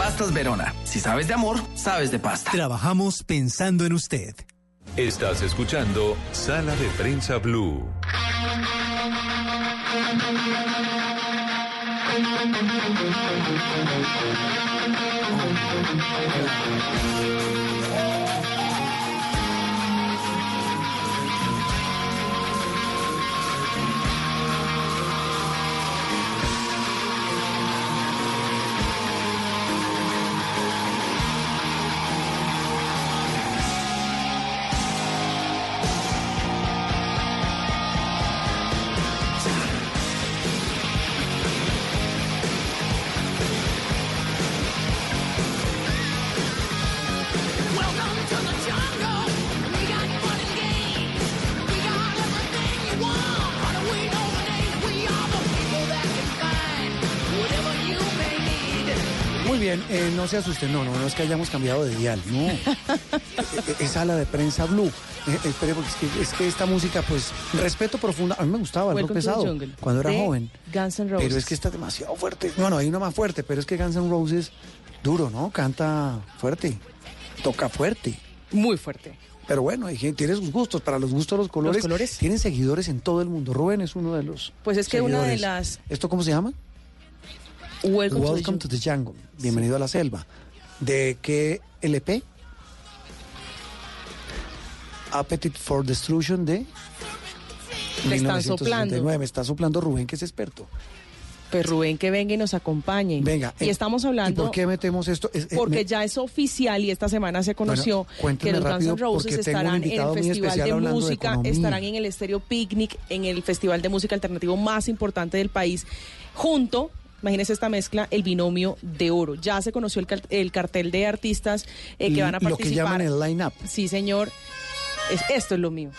Pastas Verona. Si sabes de amor, sabes de pasta. Trabajamos pensando en usted. Estás escuchando Sala de Prensa Blue. Eh, no se asusten, no, no, no es que hayamos cambiado de dial, no. [LAUGHS] Eh, eh, es sala de prensa blue. Eh, espere, porque es que, es que esta música, pues, respeto profundo. A mí me gustaba el rock the pesado cuando era de joven. Guns N' Roses. Pero es que está demasiado fuerte. No, no, hay una más fuerte, pero es que Guns N' Roses, duro, ¿no? Canta fuerte, toca fuerte. Muy fuerte. Pero bueno, tiene sus gustos. Para los gustos, los colores, colores. tienen seguidores en todo el mundo. Rubén es uno de los. Pues es que una de seguidores. las- ¿Esto cómo se llama? Welcome, to the to the Jungle. Bienvenido a la selva. ¿De qué LP? Appetite for Destruction de Le están 1969. soplando. Me está soplando Rubén, que es experto. Pues Rubén que venga y nos acompañe. Venga. Y eh, estamos ¿Y hablando por qué metemos esto? Es- eh, porque me- ya es oficial y esta semana se conoció Bueno, que los Guns N' Roses estarán en el Festival de Música, estarán en el Estéreo Picnic, en el Festival de Música Alternativo más importante del país, junto Imagínese esta mezcla, el binomio de oro. Ya se conoció el, car- el cartel de artistas eh, que van a Lo participar. que llaman el line-up. Sí, señor. Es- esto es lo mío.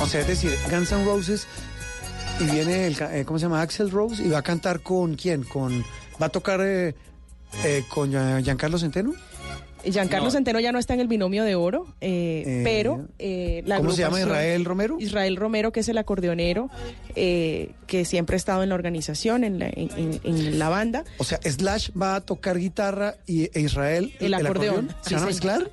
O sea, es decir, Guns N' Roses y viene el, eh, ¿cómo se llama? Axel Rose y va a cantar con quién? Con va a tocar eh, eh, con Giancarlo Centeno. Giancarlo No. Centeno ya no está en el binomio de oro, eh, Eh, pero eh, la ¿cómo se llama, Israel Romero? Israel Romero, que es el acordeonero, eh, que siempre ha estado en la organización, en la, en- en- en la banda. O sea, Slash va a tocar guitarra y e Israel El acordeón. ¿Se Sí, van a mezclar?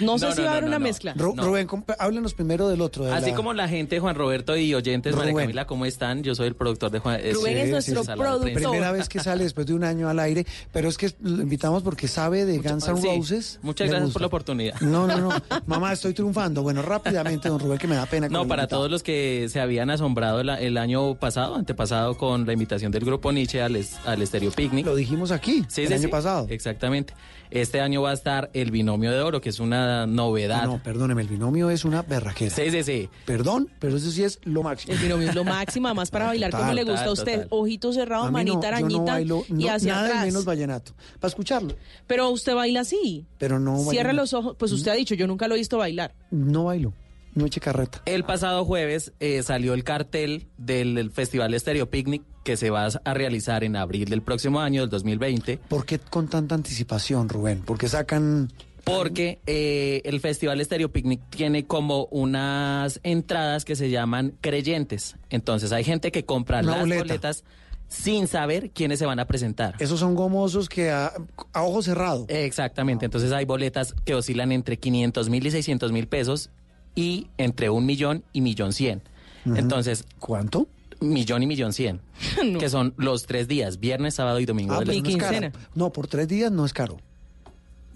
No sé No, si no, va a haber no, una mezcla. Ru- No. Rubén, háblenos primero del otro. de Así la- como la gente, Juan Roberto y oyentes, María Rubén. Camila, ¿cómo están? Yo soy el productor de Juan. Rubén es nuestro de Prensa. Primera vez que sale después de un año al aire, pero es que lo invitamos porque sabe de Guns N' Sí, Roses. Muchas gracias gusta. por la oportunidad. No, no, no. [LAUGHS] Mamá, estoy triunfando. Bueno, rápidamente, don Rubén, que me da pena. No, para invitado. todos los que se habían asombrado la- el año pasado, antepasado, con la invitación del grupo Nietzsche al, es- al Estéreo Picnic. Lo dijimos aquí, Sí, el sí, año sí. pasado. Exactamente. Este año va a estar el binomio de oro, que es una novedad. No, no, perdóneme, el binomio es una berraquera. Sí, sí, sí. Perdón, pero eso sí es lo máximo. El binomio es lo máximo, además para bailar como le gusta a usted. total. Ojito cerrado, A mí no, manita yo no arañita bailo y no- hacia nada atrás. menos vallenato. Para escucharlo, Pero usted baila así. pero no Cierra vallenato. los ojos. Pues usted ha dicho, yo nunca lo he visto bailar. No bailo, no eche carreta. El pasado jueves eh, salió el cartel del, del Festival Estéreo Picnic que se va a realizar en abril del próximo año, del 2020. ¿Por qué con tanta anticipación, Rubén? Porque sacan... Porque eh, el Festival Estéreo Picnic tiene como unas entradas que se llaman creyentes. Entonces hay gente que compra Una las boleta. boletas sin saber quiénes se van a presentar. Esos son gomosos que a, a ojo cerrado. Exactamente. Entonces hay boletas que oscilan entre 500 mil y 600 mil pesos y entre un millón y millón cien. Entonces, ¿Cuánto? Millón y millón cien. [LAUGHS] No. Que son los tres días, viernes, sábado y domingo. Ah, de la no es quincena. No, por tres días no es caro.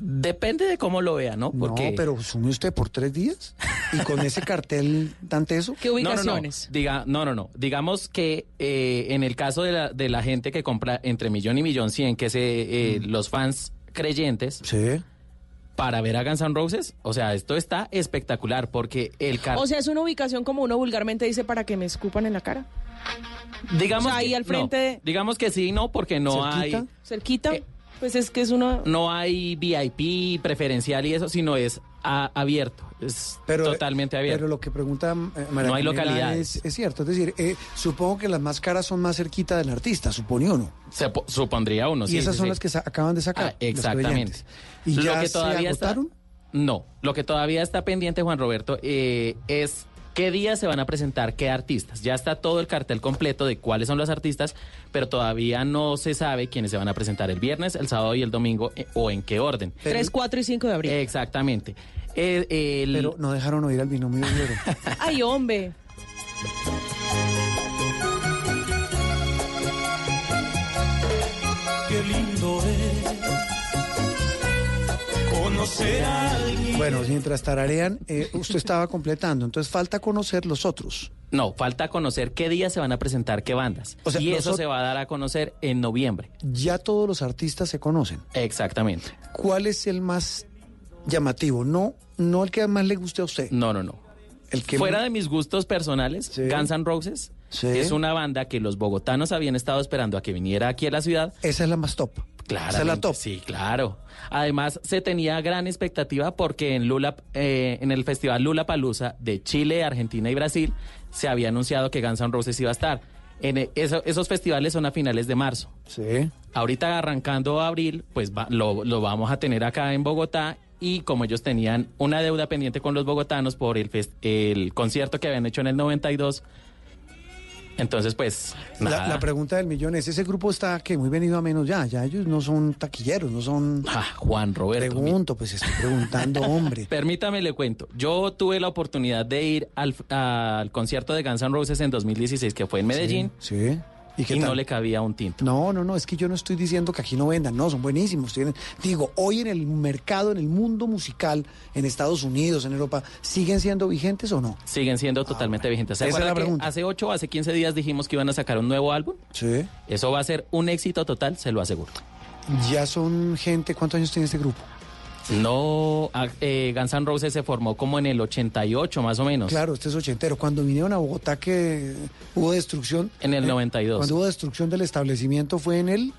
Depende de cómo lo vea, ¿no? Porque No, pero sume usted por tres días y con [LAUGHS] ese cartel tan teso. ¿Qué No, no, no. ubicaciones? Diga, no, no, no. Digamos que eh, en el caso de la, de la gente que compra entre millón y millón cien, que es eh, eh, los fans creyentes, Sí. Para ver a Guns N' Roses, o sea, esto está espectacular porque el car- O sea, es una ubicación como uno vulgarmente dice para que me escupan en la cara. digamos o sea, ahí que- al frente no, digamos que sí, no, porque no ¿Cerquita? hay Cerquita. Eh, pues es que es uno. no hay VIP preferencial y eso, sino es a- abierto, es Pero, totalmente abierto. Pero lo que pregunta eh, María No hay localidades. Es, es cierto, es decir, eh, supongo que las más caras son más cerquita del artista, supone uno. Se po- supondría uno, y sí, esas sí, son sí. las que sa- acaban de sacar. Ah, exactamente. ¿Y Lo ya que se todavía está- agotaron? No, lo que todavía está pendiente, Juan Roberto, eh, es qué días se van a presentar qué artistas. Ya está todo el cartel completo de cuáles son los artistas, pero todavía no se sabe quiénes se van a presentar el viernes, el sábado y el domingo eh, o en qué orden. 3, 4 y 5 de abril. Exactamente. Eh, el- Pero no dejaron oír al binomio de oro. [LAUGHS] Ay, hombre. Qué lindo conocer a alguien. bueno, mientras tararean, eh, usted estaba completando, entonces falta conocer los otros. No, falta conocer qué días se van a presentar qué bandas. O sea, y eso se va a dar a conocer en noviembre. Ya todos los artistas se conocen. Exactamente. ¿Cuál es el más llamativo? No, no el que más le guste a usted. No, no, no. El que Fuera de mis gustos personales, Sí. Guns N' Roses Sí. es una banda que los bogotanos habían estado esperando a que viniera aquí a la ciudad. Esa es la más top. Claro. Esa es la top. Sí, claro. Además, se tenía gran expectativa porque en Lula, eh, en el festival Lula Palusa de Chile, Argentina y Brasil, se había anunciado que Guns N' Roses iba a estar. En e- eso- esos festivales son a finales de marzo. Sí. Ahorita arrancando abril, pues va- lo, lo vamos a tener acá en Bogotá y como ellos tenían una deuda pendiente con los bogotanos por el, fes- el concierto que habían hecho en el 92, entonces pues La, nada. la pregunta del millón es, ese grupo está que muy venido a menos ya, ya ellos no son taquilleros, no son... Ah, Juan Roberto. mi- Pregunto, pues estoy preguntando, hombre. [LAUGHS] Permítame le cuento. Yo tuve la oportunidad de ir al, al concierto de Guns N' Roses en 2016, que fue en Medellín, Sí. ¿Y no le cabía un tinto. No, no, no, es que yo no estoy diciendo que aquí no vendan, no, son buenísimos. Tienen, digo, hoy en el mercado, en el mundo musical, en Estados Unidos, en Europa, ¿siguen siendo vigentes o no? Siguen siendo totalmente vigentes. ¿Se Esa es la pregunta. hace 8 o hace 15 días dijimos que iban a sacar un nuevo álbum? Sí. Eso va a ser un éxito total, se lo aseguro. Ya son gente, ¿cuántos años tiene este grupo? No, ah, eh, Guns N' Roses se formó como en el 88 más o menos. Claro, este es ochentero. Cuando vinieron a Bogotá que hubo destrucción. En el eh, 92. Cuando hubo destrucción del establecimiento fue en el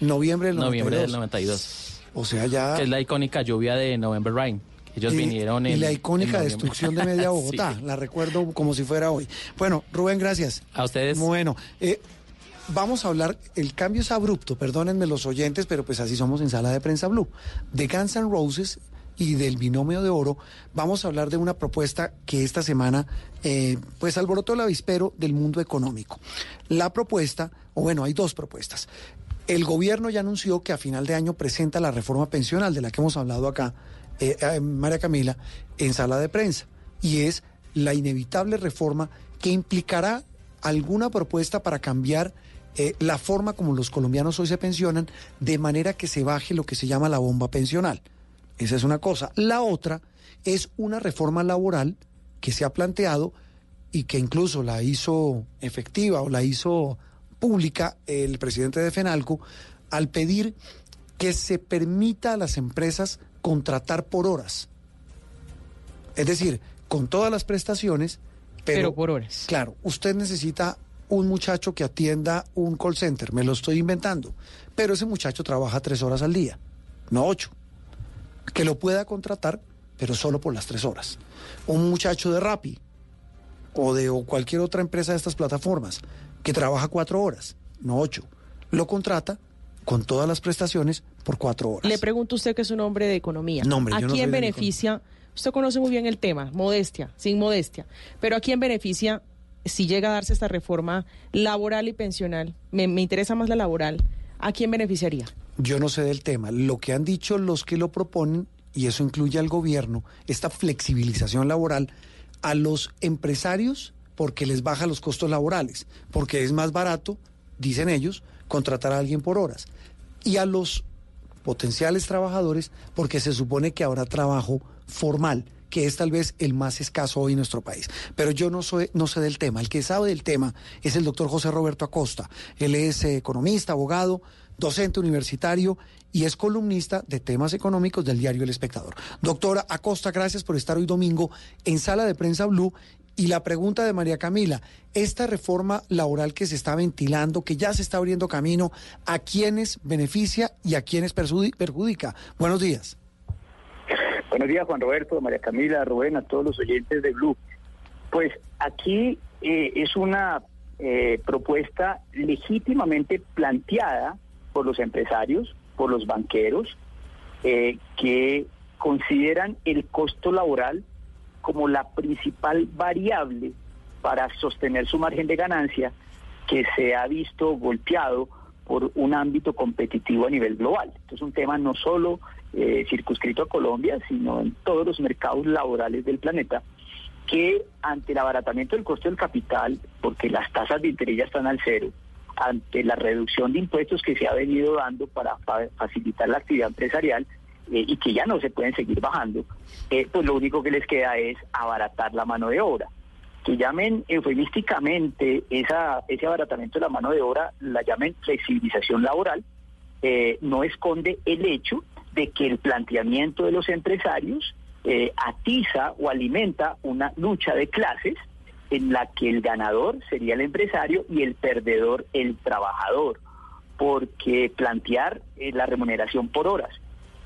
noviembre del 92. Noviembre del 92. O sea, ya... Que es la icónica lluvia de November Rain. Ellos y, vinieron y en. la icónica en destrucción de media [LAUGHS] Bogotá, Sí. la recuerdo como si fuera hoy. Bueno, Rubén, gracias. A ustedes. Bueno, eh, vamos a hablar, el cambio es abrupto, perdónenme los oyentes, pero pues así somos en Sala de Prensa Blue. De Guns N' Roses y del binomio de oro, vamos a hablar de una propuesta que esta semana eh, pues alborotó el avispero del mundo económico. La propuesta, o bueno, hay dos propuestas. El gobierno ya anunció que a final de año presenta la reforma pensional de la que hemos hablado acá, eh, eh, María Camila, en sala de prensa. Y es la inevitable reforma que implicará alguna propuesta para cambiar eh, la forma como los colombianos hoy se pensionan, de manera que se baje lo que se llama la bomba pensional. Esa es una cosa. La otra es una reforma laboral que se ha planteado y que incluso la hizo efectiva o la hizo pública el presidente de FENALCO al pedir que se permita a las empresas contratar por horas. Es decir, con todas las prestaciones, pero, Pero por horas. Claro, usted necesita un muchacho que atienda un call center, me lo estoy inventando, pero ese muchacho trabaja tres horas al día, no ocho. Que lo pueda contratar, pero solo por las tres horas. Un muchacho de Rappi o de o cualquier otra empresa de estas plataformas que trabaja cuatro horas, no ocho, lo contrata con todas las prestaciones por cuatro horas. Le pregunto a usted que es un hombre de economía. No, hombre, ¿A yo no quién soy beneficia? Usted conoce muy bien el tema, modestia, sin modestia. Pero ¿a quién beneficia si llega a darse esta reforma laboral y pensional? Me, interesa más la laboral. ¿A quién beneficiaría? Yo no sé del tema. Lo que han dicho los que lo proponen, y eso incluye al gobierno, esta flexibilización laboral a los empresarios porque les baja los costos laborales, porque es más barato, dicen ellos, contratar a alguien por horas. Y a los potenciales trabajadores porque se supone que habrá trabajo formal que es tal vez el más escaso hoy en nuestro país. Pero yo no, soy, no sé del tema. El que sabe del tema es el doctor José Roberto Acosta. Él es eh, economista, abogado, docente universitario y es columnista de temas económicos del diario El Espectador. Doctora Acosta, gracias por estar hoy domingo en Sala de Prensa Blue. Y la pregunta de María Camila, esta reforma laboral que se está ventilando, que ya se está abriendo camino, ¿a quiénes beneficia y a quiénes perjudica? Buenos días. Buenos días, Juan Roberto, María Camila, Rubén, a todos los oyentes de Blue. Pues aquí eh, es una eh, propuesta legítimamente planteada por los empresarios, por los banqueros, eh, que consideran el costo laboral como la principal variable para sostener su margen de ganancia que se ha visto golpeado por un ámbito competitivo a nivel global. Esto es un tema no solo eh, circunscrito a Colombia, sino en todos los mercados laborales del planeta, que ante el abaratamiento del costo del capital, porque las tasas de interés ya están al cero, ante la reducción de impuestos que se ha venido dando para fa- facilitar la actividad empresarial eh, y que ya no se pueden seguir bajando, eh, pues lo único que les queda es abaratar la mano de obra. Que llamen eufemísticamente esa, ese abaratamiento de la mano de obra, la llamen flexibilización laboral, eh, no esconde el hecho de que el planteamiento de los empresarios eh, atiza o alimenta una lucha de clases en la que el ganador sería el empresario y el perdedor el trabajador, porque plantear eh, la remuneración por horas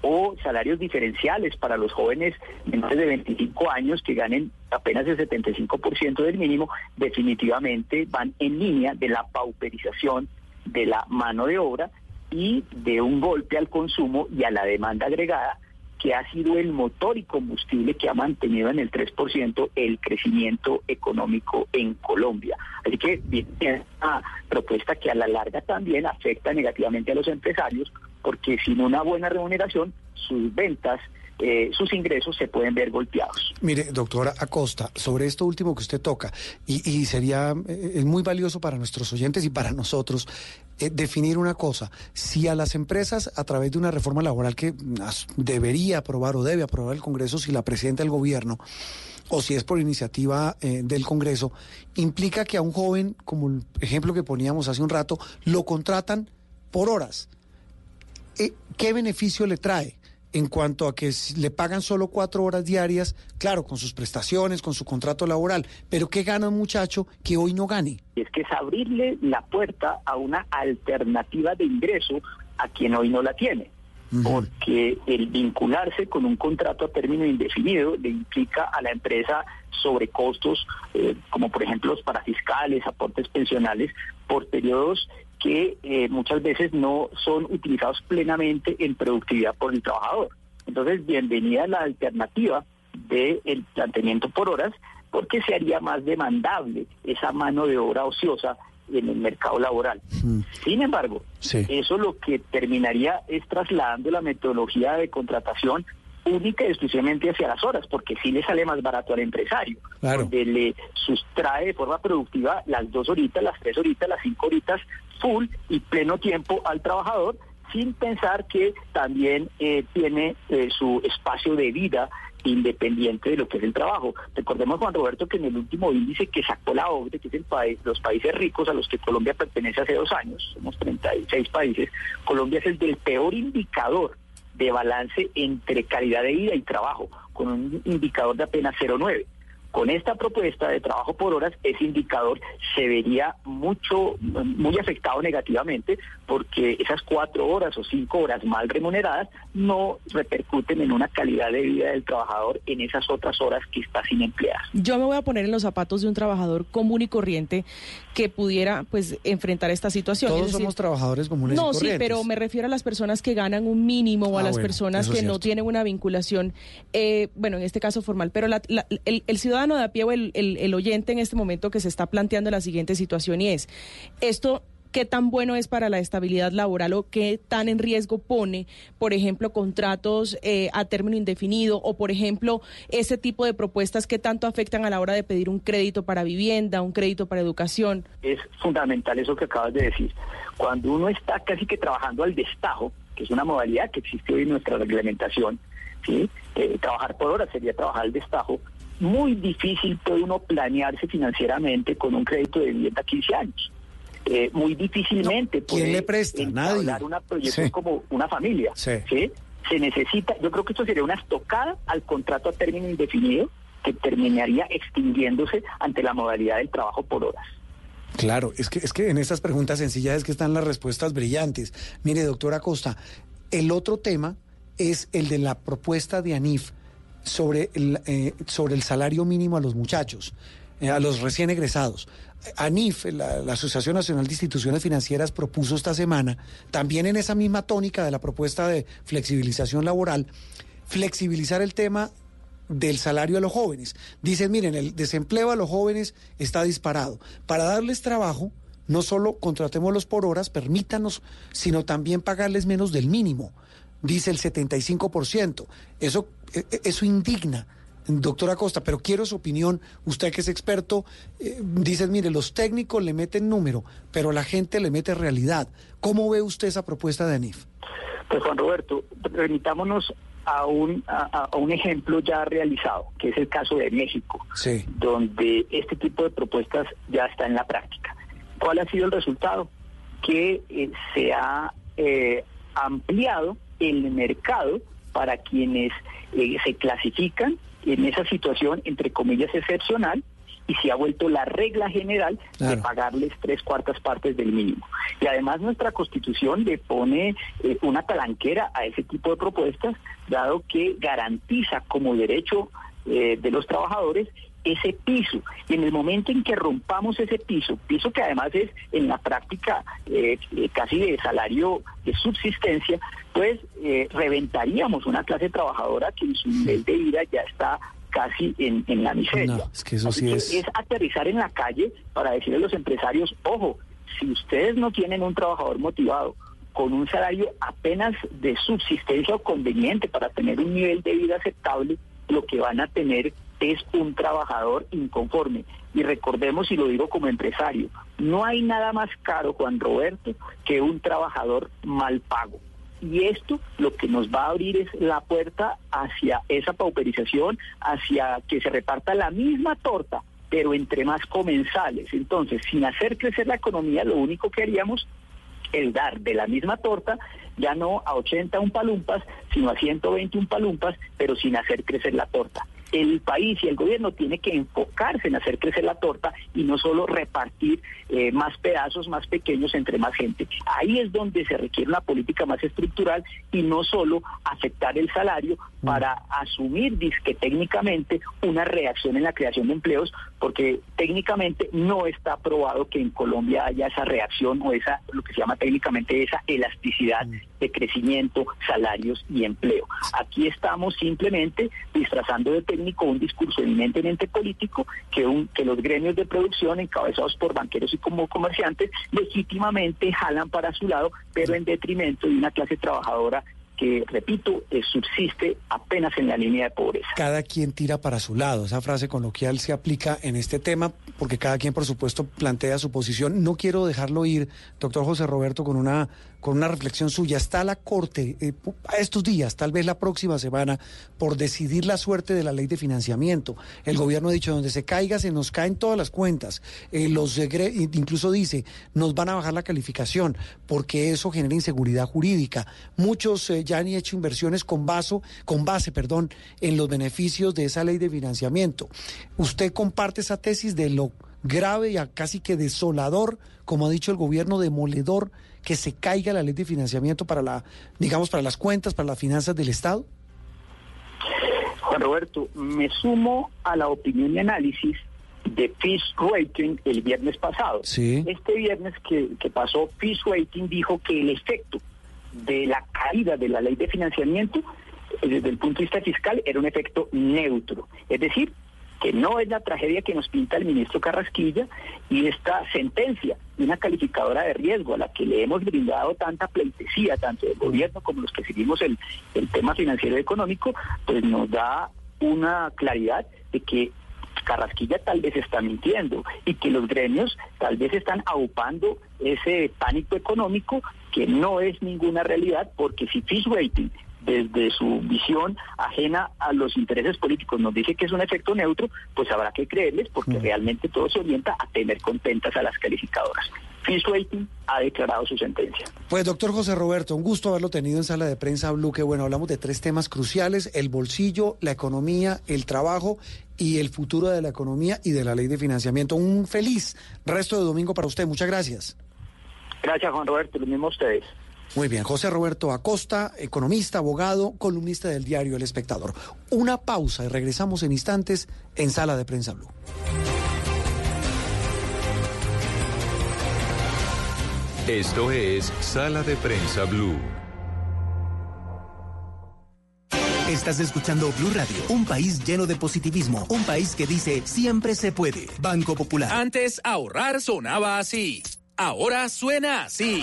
o salarios diferenciales para los jóvenes menores de 25 años que ganen apenas el 75% del mínimo, definitivamente van en línea de la pauperización de la mano de obra y de un golpe al consumo y a la demanda agregada que ha sido el motor y combustible que ha mantenido en el 3% el crecimiento económico en Colombia. Así que viene una propuesta que a la larga también afecta negativamente a los empresarios porque sin una buena remuneración sus ventas, eh, sus ingresos se pueden ver golpeados. Mire, doctora Acosta, sobre esto último que usted toca, y, sería eh, muy valioso para nuestros oyentes y para nosotros eh, definir una cosa. Si a las empresas, a través de una reforma laboral que as- debería aprobar o debe aprobar el Congreso, si la presenta el gobierno, o si es por iniciativa eh, del Congreso, implica que a un joven, como el ejemplo que poníamos hace un rato, lo contratan por horas. Eh, ¿Qué beneficio le trae? En cuanto a que le pagan solo cuatro horas diarias, claro, con sus prestaciones, con su contrato laboral, pero ¿qué gana un muchacho que hoy no gane? Es que es abrirle la puerta a una alternativa de ingreso a quien hoy no la tiene. Porque el vincularse con un contrato a término indefinido le implica a la empresa sobrecostos, eh, como por ejemplo los parafiscales, aportes pensionales, por periodos que eh, muchas veces no son utilizados plenamente en productividad por el trabajador. Entonces, bienvenida la alternativa del planteamiento por horas, porque se haría más demandable esa mano de obra ociosa en el mercado laboral. Sin embargo, eso lo que terminaría es trasladando la metodología de contratación única y exclusivamente hacia las horas, porque sí le sale más barato al empresario, donde le sustrae de forma productiva las dos horitas, las tres horitas, las cinco horitas full y pleno tiempo al trabajador, sin pensar que también eh, tiene eh, su espacio de vida independiente de lo que es el trabajo. Recordemos, Juan Roberto, que en el último índice que sacó la OCDE, que es el país, los países ricos a los que Colombia pertenece hace dos años, somos 36 países, Colombia es el del peor indicador de balance entre calidad de vida y trabajo, con un indicador de apenas 0,9. Con esta propuesta de trabajo por horas, ese indicador se vería mucho, muy afectado negativamente porque esas cuatro horas o cinco horas mal remuneradas no repercuten en una calidad de vida del trabajador en esas otras horas que está sin emplear. Yo me voy a poner en los zapatos de un trabajador común y corriente que pudiera pues enfrentar esta situación. Todos somos trabajadores comunes no, y corrientes. sí, pero me refiero a las personas que ganan un mínimo o a Ah, las bueno, personas que no tienen una vinculación, eh, bueno, en este caso formal, pero la- la- el, el ciudadano de a pie el oyente en este momento que se está planteando la siguiente situación y es, esto qué tan bueno es para la estabilidad laboral o qué tan en riesgo pone, por ejemplo, contratos eh, a término indefinido o, por ejemplo, ese tipo de propuestas que tanto afectan a la hora de pedir un crédito para vivienda, un crédito para educación. Es fundamental eso que acabas de decir. Cuando uno está casi que trabajando al destajo, que es una modalidad que existe hoy en nuestra reglamentación, ¿sí? Eh, trabajar por horas sería trabajar al destajo, muy difícil puede uno planearse financieramente con un crédito de vivienda a 15 años. Eh, muy difícilmente ¿quién puede le presta? Nadie. una proyección Sí. como una familia. Sí. ¿sí? Se necesita, yo creo que esto sería una estocada al contrato a término indefinido que terminaría extinguiéndose ante la modalidad del trabajo por horas. Claro, es que, es que en estas preguntas sencillas es que están las respuestas brillantes. Mire, doctora Costa, el otro tema es el de la propuesta de ANIF sobre el, eh, sobre el salario mínimo a los muchachos, eh, a los recién egresados. ANIF, la, la Asociación Nacional de Instituciones Financieras, propuso esta semana, también en esa misma tónica de la propuesta de flexibilización laboral, flexibilizar el tema del salario a los jóvenes. Dicen, miren, el desempleo a los jóvenes está disparado. Para darles trabajo, no solo contratémoslos por horas, permítanos, sino también pagarles menos del mínimo, dice el 75%. Eso, eso indigna. Doctora Costa, pero quiero su opinión, usted que es experto, eh, dice, mire, los técnicos le meten número, pero la gente le mete realidad. ¿Cómo ve usted esa propuesta de ANIF? Pues Juan Roberto, remitámonos a un, a, a un ejemplo ya realizado, que es el caso de México, Sí. donde este tipo de propuestas ya está en la práctica. ¿Cuál ha sido el resultado? Que eh, se ha eh, ampliado el mercado para quienes eh, se clasifican en esa situación, entre comillas, excepcional, y se ha vuelto la regla general de pagarles tres cuartas partes del mínimo. Y además nuestra constitución le pone eh, una talanquera a ese tipo de propuestas, dado que garantiza como derecho eh, de los trabajadores ese piso. Y en el momento en que rompamos ese piso, piso que además es en la práctica eh, eh, casi de salario de subsistencia, pues eh, reventaríamos una clase trabajadora que en su nivel de vida ya está casi en, en la miseria. No, es que eso sí que es- es aterrizar en la calle para decirle a los empresarios, ojo, si ustedes no tienen un trabajador motivado con un salario apenas de subsistencia o conveniente para tener un nivel de vida aceptable, lo que van a tener es un trabajador inconforme. Y recordemos, y lo digo como empresario, no hay nada más caro, Juan Roberto, que un trabajador mal pago. Y esto lo que nos va a abrir es la puerta hacia esa pauperización, hacia que se reparta la misma torta, pero entre más comensales. Entonces, sin hacer crecer la economía, lo único que haríamos es dar de la misma torta, ya no a 80 un palumpas, sino a 120 un palumpas, pero sin hacer crecer la torta. El país y el gobierno tiene que enfocarse en hacer crecer la torta y no solo repartir eh, más pedazos más pequeños entre más gente. Ahí es donde se requiere una política más estructural y no solo afectar el salario para asumir disque técnicamente una reacción en la creación de empleos, porque técnicamente no está probado que en Colombia haya esa reacción o esa, lo que se llama técnicamente esa elasticidad de crecimiento, salarios y empleo. Aquí estamos simplemente disfrazando de técnico un discurso eminentemente político que, un, que los gremios de producción encabezados por banqueros y como comerciantes legítimamente jalan para su lado, pero en detrimento de una clase trabajadora que, repito, eh, subsiste apenas en la línea de pobreza. Cada quien tira para su lado. Esa frase coloquial se aplica en este tema porque cada quien, por supuesto, plantea su posición. No quiero dejarlo ir, doctor José Roberto, con una con una reflexión suya. Está la Corte eh, estos días, tal vez la próxima semana, por decidir la suerte de la ley de financiamiento. El gobierno ha dicho, donde se caiga, se nos caen todas las cuentas. Eh, los Incluso dice, nos van a bajar la calificación porque eso genera inseguridad jurídica. Muchos eh, ya han hecho inversiones con, vaso, con base perdón, en los beneficios de esa ley de financiamiento. ¿Usted comparte esa tesis de lo grave y casi que desolador, como ha dicho el gobierno, demoledor que se caiga la ley de financiamiento para la, digamos, para las cuentas, para las finanzas del Estado? Juan Roberto, me sumo a la opinión y análisis de Fish Rating el viernes pasado. Sí. Este viernes que, que pasó, Fish Rating dijo que el efecto de la caída de la ley de financiamiento eh, desde el punto de vista fiscal era un efecto neutro. Es decir, que no es la tragedia que nos pinta el ministro Carrasquilla y esta sentencia de una calificadora de riesgo a la que le hemos brindado tanta pleitesía, tanto del gobierno como los que seguimos el, el tema financiero y económico, pues nos da una claridad de que Carrasquilla tal vez está mintiendo y que los gremios tal vez están aupando ese pánico económico que no es ninguna realidad porque si Fish Rating desde su visión ajena a los intereses políticos nos dice que es un efecto neutro, pues habrá que creerles porque realmente todo se orienta a tener contentas a las calificadoras. Fish Rating ha declarado su sentencia. Pues doctor José Roberto, un gusto haberlo tenido en sala de prensa Blue, que bueno, hablamos de tres temas cruciales, el bolsillo, la economía, el trabajo y el futuro de la economía y de la ley de financiamiento. Un feliz resto de domingo para usted, muchas gracias. Gracias Juan Roberto, lo mismo a ustedes. Muy bien, José Roberto Acosta, economista, abogado, columnista del diario El Espectador. Una pausa y regresamos en instantes en Sala de Prensa Blue. Esto es Sala de Prensa Blue. Estás escuchando Blue Radio, un país lleno de positivismo, un país que dice siempre se puede. Banco Popular. Antes ahorrar sonaba así. Ahora suena así.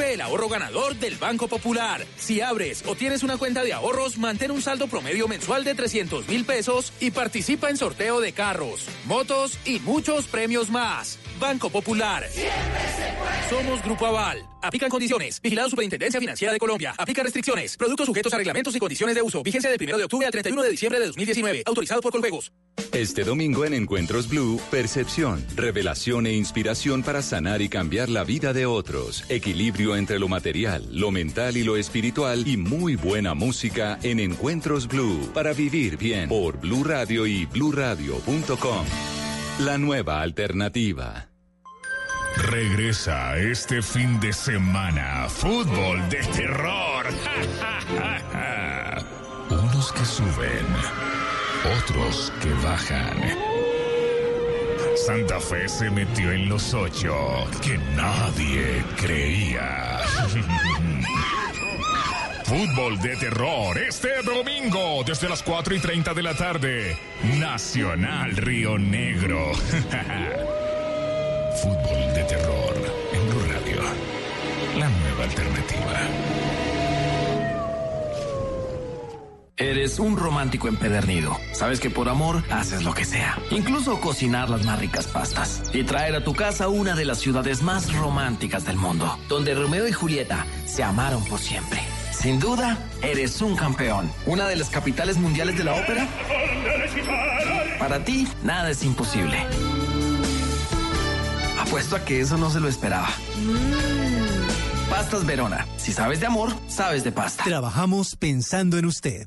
El ahorro ganador del Banco Popular. Si abres o tienes una cuenta de ahorros, mantén un saldo promedio mensual de 300 mil pesos y participa en sorteo de carros, motos y muchos premios más. Banco Popular. Somos Grupo Aval. Aplican condiciones. Vigilado Superintendencia Financiera de Colombia. Aplica restricciones. Productos sujetos a reglamentos y condiciones de uso. Vigencia del 1 de octubre al 31 de diciembre de 2019. Autorizado por Coljuegos. Este domingo en Encuentros Blue, percepción, revelación e inspiración para sanar y cambiar la vida de otros. Equilibrio entre lo material, lo mental y lo espiritual y muy buena música en Encuentros Blue para vivir bien por Blue Radio y bluradio.com. La nueva alternativa. Regresa este fin de semana. Fútbol de terror. [LAUGHS] Unos que suben, otros que bajan. Santa Fe se metió en los ocho que nadie creía. [LAUGHS] Fútbol de terror este domingo desde las 4 y 30 de la tarde. Nacional Río Negro. [LAUGHS] Fútbol de terror en Blue Radio. La nueva alternativa. Eres un romántico empedernido. Sabes que por amor haces lo que sea. Incluso cocinar las más ricas pastas. Y traer a tu casa una de las ciudades más románticas del mundo. Donde Romeo y Julieta se amaron por siempre. Sin duda, eres un campeón. Una de las capitales mundiales de la ópera. Para ti, nada es imposible. Apuesto a que eso no se lo esperaba. Pastas Verona. Si sabes de amor, sabes de pasta. Trabajamos pensando en usted.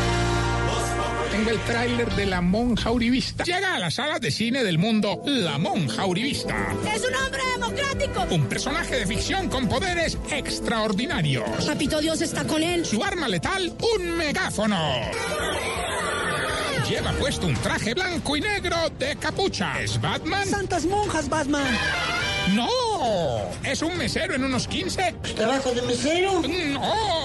Tengo el tráiler de La Monja Uribista. Llega a las salas de cine del mundo La Monja Uribista. ¡Es un hombre democrático! Un personaje de ficción con poderes extraordinarios. Papito Dios está con él. Su arma letal, un megáfono. Lleva puesto un traje blanco y negro de capucha. ¿Es Batman? ¡Santas monjas, Batman! ¡No! ¿Es un mesero en unos 15? ¿Trabajo de mesero? ¡No!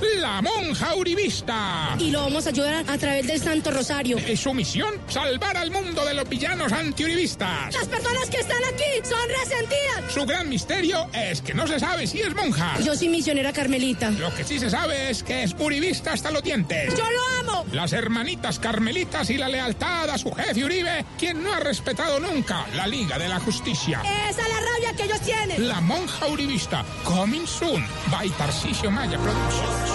¡Es la monja uribista! Y lo vamos a ayudar a través del Santo Rosario. Es su misión salvar al mundo de los villanos antiuribistas. Las personas que están aquí son resentidas. Su gran misterio es que no se sabe si es monja. Yo soy misionera carmelita. Lo que sí se sabe es que es uribista hasta los dientes. ¡Yo lo amo! Las hermanitas carmelitas y la lealtad a su jefe Uribe, quien no ha respetado nunca la Liga de la Justicia. Esa es la rabia que ellos tienen. La monja uribista, coming soon, by Tarcisio Maya Productions.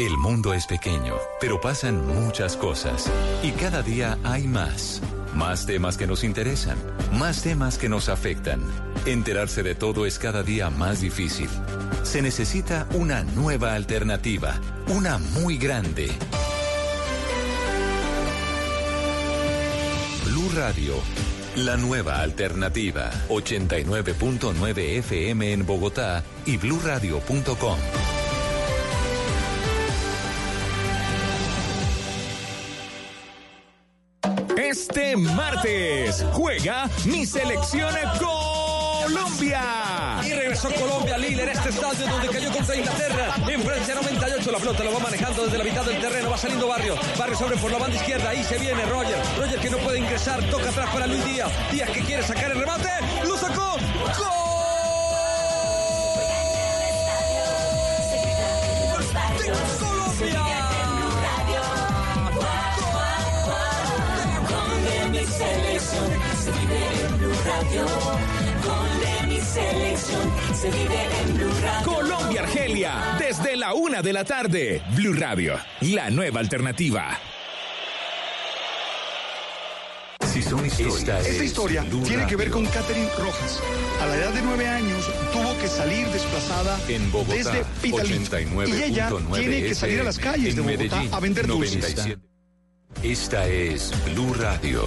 El mundo es pequeño, pero pasan muchas cosas. Y cada día hay más. Más temas que nos interesan, más temas que nos afectan. Enterarse de todo es cada día más difícil. Se necesita una nueva alternativa, una muy grande. Blue Radio, la nueva alternativa. 89.9 FM en Bogotá y bluradio.com. Este martes juega mi selección Colombia. Y regresó Colombia, Lille, en este estadio donde cayó contra Inglaterra. En Francia 98, la pelota lo va manejando desde la mitad del terreno. Va saliendo Barrio. Barrio sobre por la banda izquierda. Ahí se viene Roger. Roger que no puede ingresar. Toca atrás para Luis Díaz. Díaz que quiere sacar el remate. Lo sacó. ¡Gol! Selección se vive en Blue Radio. Con de mi selección se vive en Blue Radio. Colombia Argelia, desde la una de la tarde. Blue Radio, la nueva alternativa. Si son historias. Esta historia tiene que ver con Catherine Rojas. A la edad de nueve años tuvo que salir desplazada En Bogotá, desde Pitalito. Y ella 89.9 tiene que salir a las calles de Bogotá Medellín, a vender dulces. 97. Esta es Blue Radio.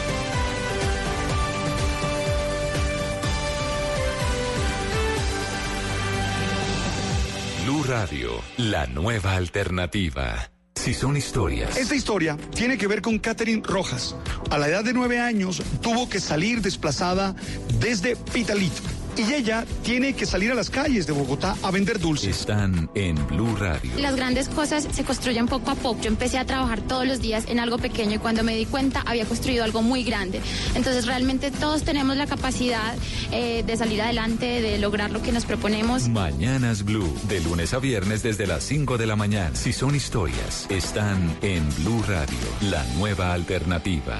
Radio, la nueva alternativa. Si son historias. Esta historia tiene que ver con Catherine Rojas. A la edad de nueve años tuvo que salir desplazada desde Pitalito. Y ella tiene que salir a las calles de Bogotá a vender dulces. Están en Blue Radio. Las grandes cosas se construyen poco a poco. Yo empecé a trabajar todos los días en algo pequeño y cuando me di cuenta había construido algo muy grande. Entonces realmente todos tenemos la capacidad eh, de salir adelante, de lograr lo que nos proponemos. Mañanas Blue, de lunes a viernes desde las 5 de la mañana. Si son historias, están en Blue Radio, la nueva alternativa.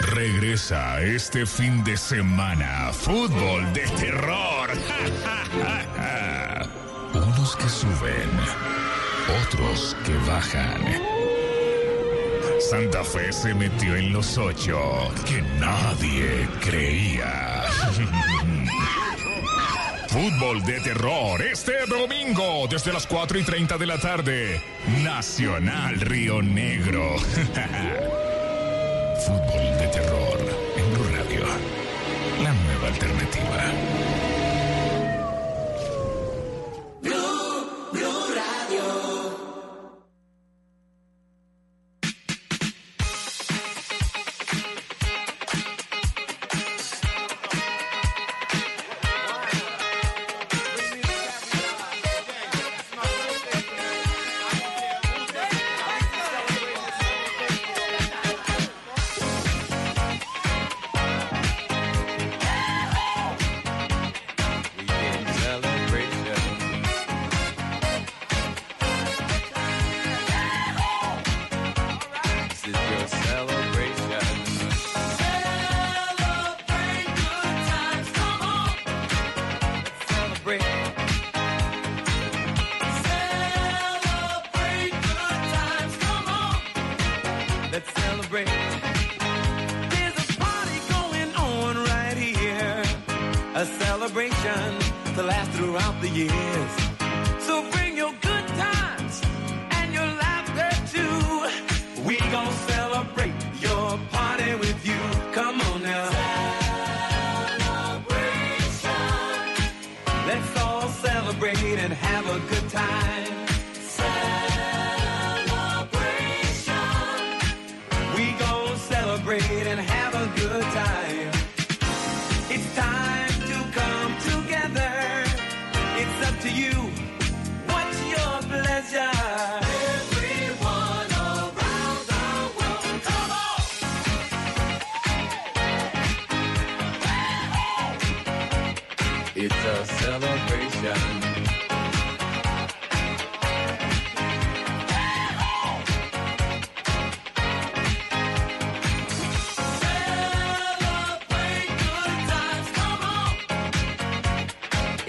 Regresa este fin de semana. Fútbol de terror. [LAUGHS] Unos que suben, otros que bajan. Santa Fe se metió en los ocho que nadie creía. [LAUGHS] Fútbol de terror este domingo desde las 4 y 30 de la tarde. Nacional Río Negro. [LAUGHS] Fútbol de terror en Blue Radio. La nueva alternativa. Blue, Blue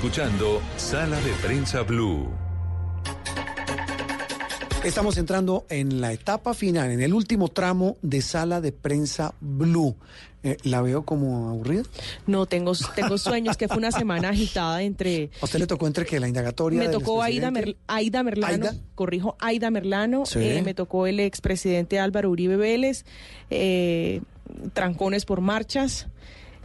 Escuchando Sala de Prensa Blue. Estamos entrando en la etapa final, en el último tramo de sala de prensa Blue. Eh, ¿La veo como aburrida? No, tengo, tengo sueños, que fue una semana agitada entre... ¿A usted le tocó entre que la indagatoria Me tocó Aida? Mer- Aida Merlano, ¿Aida? corrijo, Aida Merlano, Sí. eh, me tocó el expresidente Álvaro Uribe Vélez, eh, trancones por marchas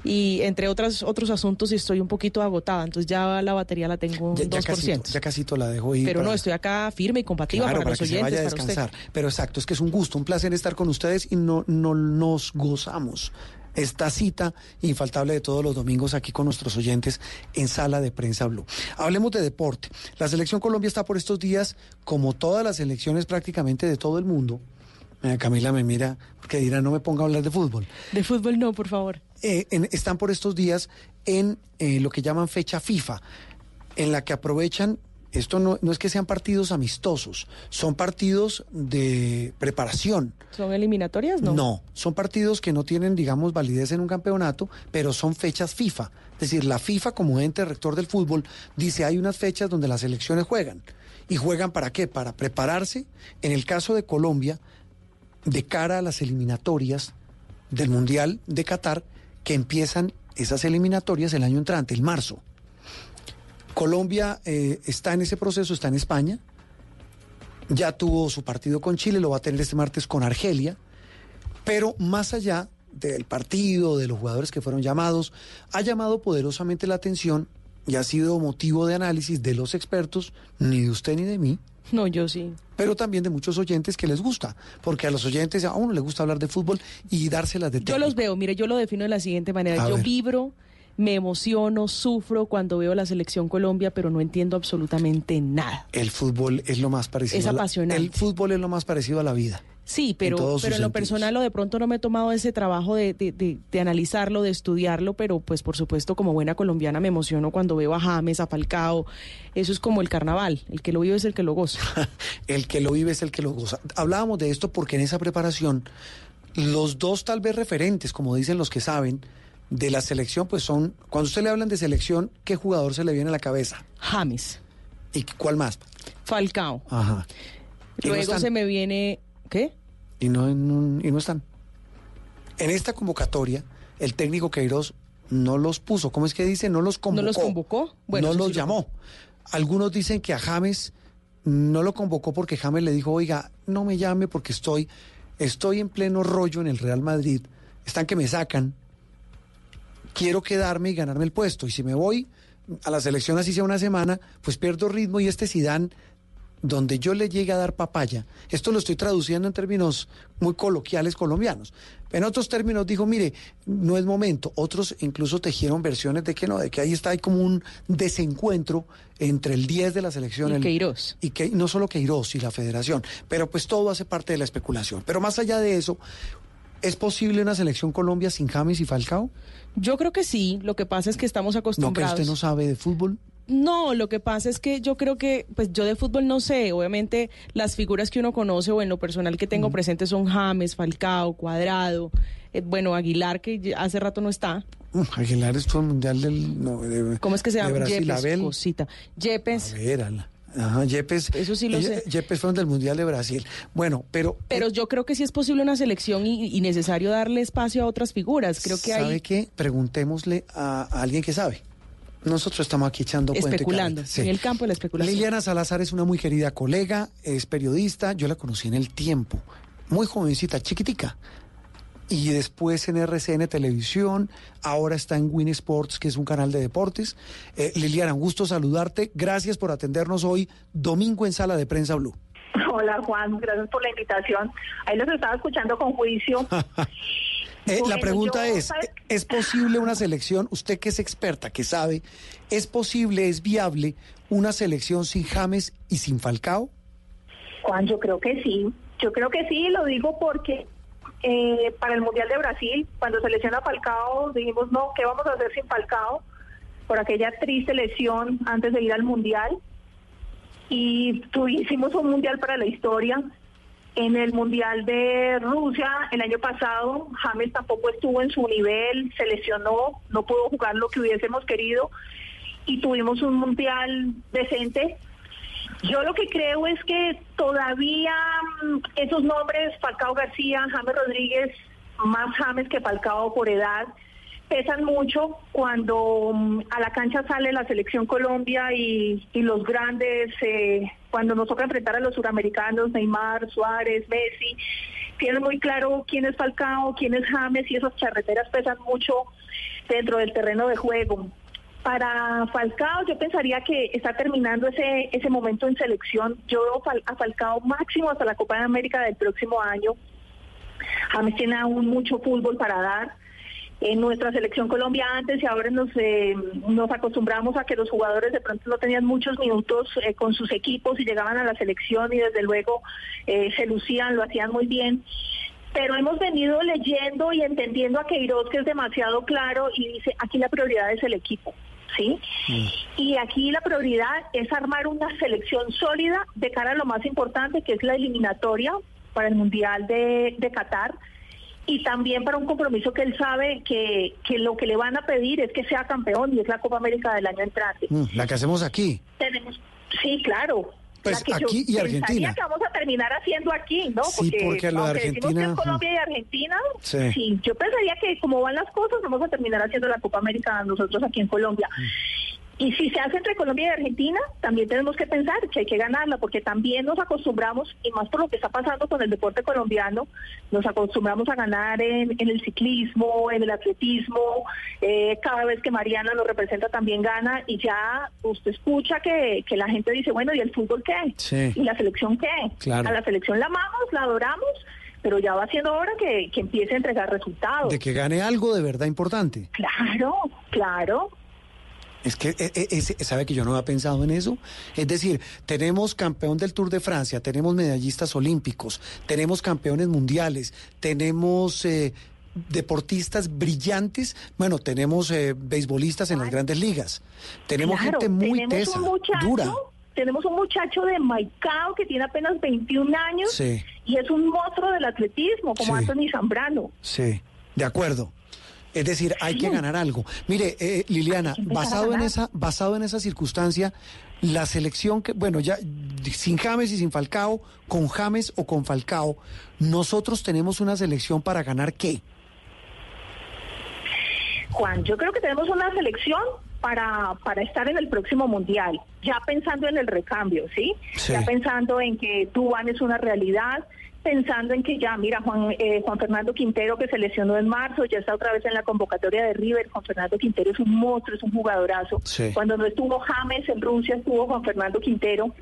y entre otras, otros asuntos y estoy un poquito agotada, entonces ya la batería la tengo Ya, un ya 2%. casito, ya casito la dejo ir. Pero para- no, estoy acá firme y combativa Claro, para, los que se oyentes, vaya a para usted. descansar. Pero exacto, es que es un gusto, un placer estar con ustedes y no, no nos gozamos esta cita infaltable de todos los domingos aquí con nuestros oyentes en Sala de Prensa Blue. Hablemos de deporte. La selección Colombia está por estos días, como todas las selecciones prácticamente de todo el mundo. Camila me mira porque dirá no me ponga a hablar de fútbol. De fútbol no, por favor. Eh, en- están por estos días en eh, lo que llaman fecha FIFA, en la que aprovechan, esto no, no es que sean partidos amistosos, son partidos de preparación. ¿Son eliminatorias? No. son partidos que no tienen, digamos, validez en un campeonato, pero son fechas FIFA. Es decir, la FIFA como ente rector del fútbol dice hay unas fechas donde las selecciones juegan. ¿Y juegan para qué? Para prepararse, en el caso de Colombia, de cara a las eliminatorias del Mundial de Qatar, que empiezan esas eliminatorias el año entrante, el marzo. Colombia eh, está en ese proceso, está en España, ya tuvo su partido con Chile, lo va a tener este martes con Argelia, pero más allá del partido, de los jugadores que fueron llamados, ha llamado poderosamente la atención y ha sido motivo de análisis de los expertos, ni de usted ni de mí, No, yo sí. pero también de muchos oyentes que les gusta, porque a los oyentes a uno les gusta hablar de fútbol y dárselas de Yo los veo, mire, yo lo defino de la siguiente manera. A yo ver. vibro, me emociono, sufro cuando veo la selección Colombia, pero no entiendo absolutamente nada. El fútbol es lo más parecido. Es a la- apasionante. el fútbol es lo más parecido a la vida. Sí, pero, sus pero en lo personal o de pronto no me he tomado ese trabajo de, de- de- de analizarlo, de estudiarlo, pero pues por supuesto como buena colombiana me emociono cuando veo a James, a Falcao. Eso es como el carnaval, el que lo vive es el que lo goza. [LAUGHS] El que lo vive es el que lo goza. Hablábamos de esto porque en esa preparación los dos tal vez referentes, como dicen los que saben, de la selección, pues son, cuando usted le hablan de selección, ¿qué jugador se le viene a la cabeza? James. ¿Y cuál más? Falcao. Ajá. No Luego están. se me viene... ¿Qué? Y no, no- y no están. En esta convocatoria, el técnico Queiroz no los puso. ¿Cómo es que dice? No los convocó. ¿No los convocó? Bueno, no los sí lo- llamó. Algunos dicen que a James no lo convocó porque James le dijo, oiga, no me llame porque estoy, estoy en pleno rollo en el Real Madrid. Están que me sacan. Quiero quedarme y ganarme el puesto. Y si me voy a la selección así sea una semana, pues pierdo ritmo y este Sidán donde yo le llegue a dar papaya, esto lo estoy traduciendo en términos muy coloquiales colombianos. En otros términos dijo, mire, no es momento. Otros incluso tejieron versiones de que no, de que ahí está hay como un desencuentro entre el 10 de la selección Y el- Queiroz. y que no solo Queiroz y la federación, pero pues todo hace parte de la especulación. Pero más allá de eso, ¿es posible una selección Colombia sin James y Falcao? Yo creo que sí, lo que pasa es que estamos No, que acostumbrados. usted no sabe de fútbol. No, lo que pasa es que yo creo que, pues yo de fútbol no sé, obviamente las figuras que uno conoce o en lo personal que tengo presente son James, Falcao, Cuadrado, eh, bueno, Aguilar que hace rato no está. Aguilar es todo el mundial del. no, de- ¿Cómo es que se llama? Brasil, Yepes, Abel. cosita. Yepes. A ver, ala. Ajá, Yepes. Eso sí lo Ye- sé. Yepes fueron del Mundial de Brasil. Bueno, pero. Pero yo creo que sí es posible una selección y, y necesario darle espacio a otras figuras. Creo que ¿Sabe hay qué? Preguntémosle a, a alguien que sabe. Nosotros estamos aquí echando especulando, sí. en el campo de la especulación. Liliana Salazar es una muy querida colega, es periodista, yo la conocí en el tiempo, muy jovencita, chiquitica. Y después en RCN Televisión, ahora está en Win Sports, que es un canal de deportes. Eh, Liliana, un gusto saludarte. Gracias por atendernos hoy, domingo en Sala de Prensa Blue. Hola Juan, gracias por la invitación. Ahí los estaba escuchando con juicio [LAUGHS] Eh, la pregunta yo, es, ¿sabes? ¿es posible una selección, usted que es experta, que sabe, ¿es posible, es viable una selección sin James y sin Falcao? Juan, yo creo que sí. Yo creo que sí, lo digo porque eh, para el Mundial de Brasil, cuando se lesiona Falcao, dijimos, no, ¿qué vamos a hacer sin Falcao? Por aquella triste lesión antes de ir al Mundial. Y tu- hicimos un Mundial para la historia. En el Mundial de Rusia, el año pasado, James tampoco estuvo en su nivel, se lesionó, no pudo jugar lo que hubiésemos querido y tuvimos un Mundial decente. Yo lo que creo es que todavía mm, esos nombres, Falcao García, James Rodríguez, más James que Falcao por edad, pesan mucho cuando mm, a la cancha sale la selección Colombia y, y los grandes, eh, cuando nos toca enfrentar a los suramericanos, Neymar, Suárez, Messi, tienen muy claro quién es Falcao, quién es James y esas charreteras pesan mucho dentro del terreno de juego. Para Falcao, yo pensaría que está terminando ese ese momento en selección. Yo a Falcao máximo hasta la Copa de América del próximo año. James tiene aún mucho fútbol para dar. En nuestra selección Colombia antes y ahora nos, eh, nos acostumbramos a que los jugadores de pronto no tenían muchos minutos eh, con sus equipos y llegaban a la selección y desde luego eh, se lucían, lo hacían muy bien. Pero hemos venido leyendo y entendiendo a Queiroz que es demasiado claro y dice aquí la prioridad es el equipo, ¿sí? Y aquí la prioridad es armar una selección sólida de cara a lo más importante que es la eliminatoria para el Mundial de, de Qatar y también para un compromiso que él sabe que, que lo que le van a pedir es que sea campeón y es la Copa América del año entrante. Mm, La que hacemos aquí. Tenemos, sí, claro. Pues la que yo aquí y pensaría Argentina. que vamos a terminar haciendo aquí, ¿no? Sí, porque lo de decimos que es Colombia y Argentina, Sí. sí. yo pensaría que como van las cosas, vamos a terminar haciendo la Copa América nosotros aquí en Colombia. Y si se hace entre Colombia y Argentina, también tenemos que pensar que hay que ganarla, porque también nos acostumbramos, y más por lo que está pasando con el deporte colombiano, nos acostumbramos a ganar en, en el ciclismo, en el atletismo, eh, cada vez que Mariana nos representa también gana, y ya usted escucha que, que la gente dice, bueno, ¿y el fútbol qué? Sí. ¿Y la selección qué? Claro. A la selección la amamos, la adoramos, pero ya va siendo hora que, que empiece a entregar resultados. De que gane algo de verdad importante. Claro, claro. Es que, eh, eh, ese- ¿sabe que yo no había pensado en eso? Es decir, tenemos campeón del Tour de Francia, tenemos medallistas olímpicos, tenemos campeones mundiales, tenemos eh, deportistas brillantes, bueno, tenemos eh, beisbolistas en las grandes ligas, tenemos Claro, gente muy tenemos tesa, muchacho, dura. Tenemos un muchacho de Maicao que tiene apenas 21 años Sí. y es un monstruo del atletismo, como Sí. Anthony Zambrano. Sí, de acuerdo. Es decir, hay que ganar algo. Mire, eh, Liliana, basado en esa, basado en esa circunstancia, la selección que, bueno, ya sin James y sin Falcao, con James o con Falcao, nosotros tenemos una selección para ganar qué? Juan, yo creo que tenemos una selección para, para estar en el próximo mundial, ya pensando en el recambio, ¿sí? Sí. Ya pensando en que Dubán es una realidad, pensando en que ya, mira, Juan, eh, Juan Fernando Quintero que se lesionó en marzo, ya está otra vez en la convocatoria de River. Juan Fernando Quintero es un monstruo, es un jugadorazo. Sí. Cuando no estuvo James en Rusia, estuvo Juan Fernando Quintero.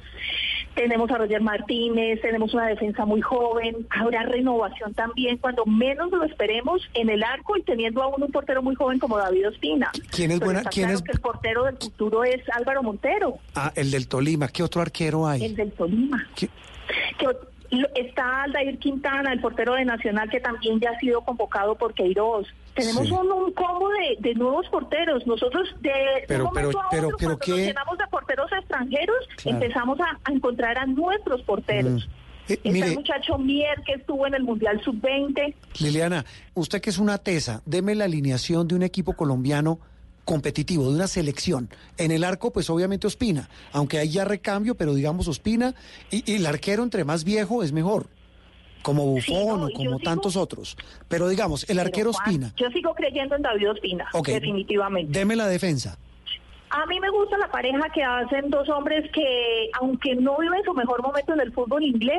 Tenemos a Roger Martínez, tenemos una defensa muy joven, habrá renovación también cuando menos lo esperemos en el arco y teniendo aún un portero muy joven como David Ospina. ¿Quién es Pero buena- quién claro es- que el portero del futuro es Álvaro Montero, Ah, el del Tolima. ¿Qué otro arquero hay? el del Tolima. ¿Qué- lo- está Aldair Quintana, el portero de Nacional, que también ya ha sido convocado por Queiroz. Tenemos Sí. un, un combo de, de nuevos porteros. Nosotros de Pero- un pero- a pero- otro, pero cuando ¿qué? nos llenamos de porteros extranjeros, Claro. empezamos a, a encontrar a nuestros porteros. Mm. Eh, Está mire, el muchacho Mier, que estuvo en el Mundial Sub-20. Liliana, usted que es una tesa, deme la alineación de un equipo colombiano competitivo, de una selección. En el arco, pues obviamente Ospina, aunque hay ya recambio, pero digamos Ospina, y, y el arquero entre más viejo es mejor, como Bufón no, o como tantos otros. Pero digamos, el arquero Juan, Ospina, Yo sigo creyendo en David Ospina, definitivamente. deme la defensa. A mí me gusta la pareja que hacen dos hombres que, aunque no viven su mejor momento en el fútbol inglés,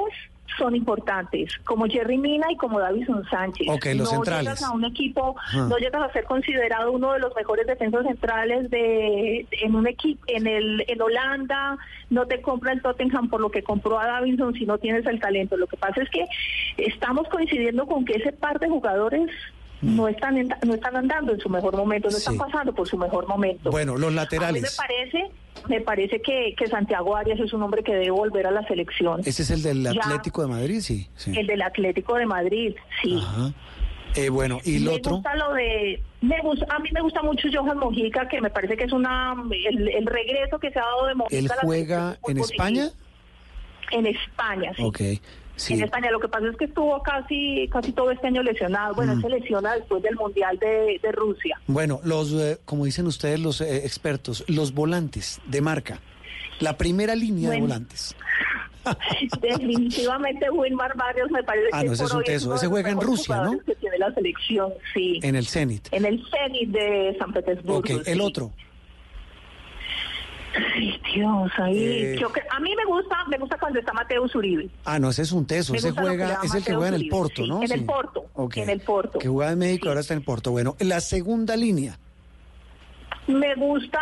son importantes, como Jerry Mina y como Davison Sánchez. Ok, los no centrales. llegas a un equipo, Ah. no llegas a ser considerado uno de los mejores defensas centrales de en un equipo en el en Holanda, no te compra el Tottenham por lo que compró a Davison si no tienes el talento. Lo que pasa es que estamos coincidiendo con que ese par de jugadores no están en- no están andando en su mejor momento, no están pasando por su mejor momento. Bueno, los A mí me laterales. parece, me parece que, que Santiago Arias es un hombre que debe volver a la selección. Ese es el del Ya, Atlético de Madrid, sí. sí. El del Atlético de Madrid, sí. Ajá. Eh, bueno, y el me otro. gusta lo de me gusta a mí me gusta mucho Johan Mojica que me parece que es una el, el regreso que se ha dado de Mojica ¿Él a la juega en España? en España sí Ok, sí. en España lo que pasa es que estuvo casi casi todo este año lesionado bueno Mm. se lesiona después del mundial de, de Rusia Bueno, los, eh, como dicen ustedes los eh, expertos, los volantes de marca. La primera línea de volantes. [LAUGHS] definitivamente Wilmar Barrios me parece Ah, que no, ese por es un hoy de Ese juega en Rusia, ¿no? que tiene la selección sí En el Zenit. en el Zenit de San Petersburgo Ok, el otro. Ay, Dios, ahí. Eh. Yo a mí me gusta, me gusta cuando está Mateo Uribe. Ah, no, ese es un teso. Me Ese juega, es el que juega en el Porto, sí, ¿no? en el Sí. Porto, Ok. en el Porto. Que jugaba en México, ahora está en el Porto. Bueno, la segunda línea. Me gusta,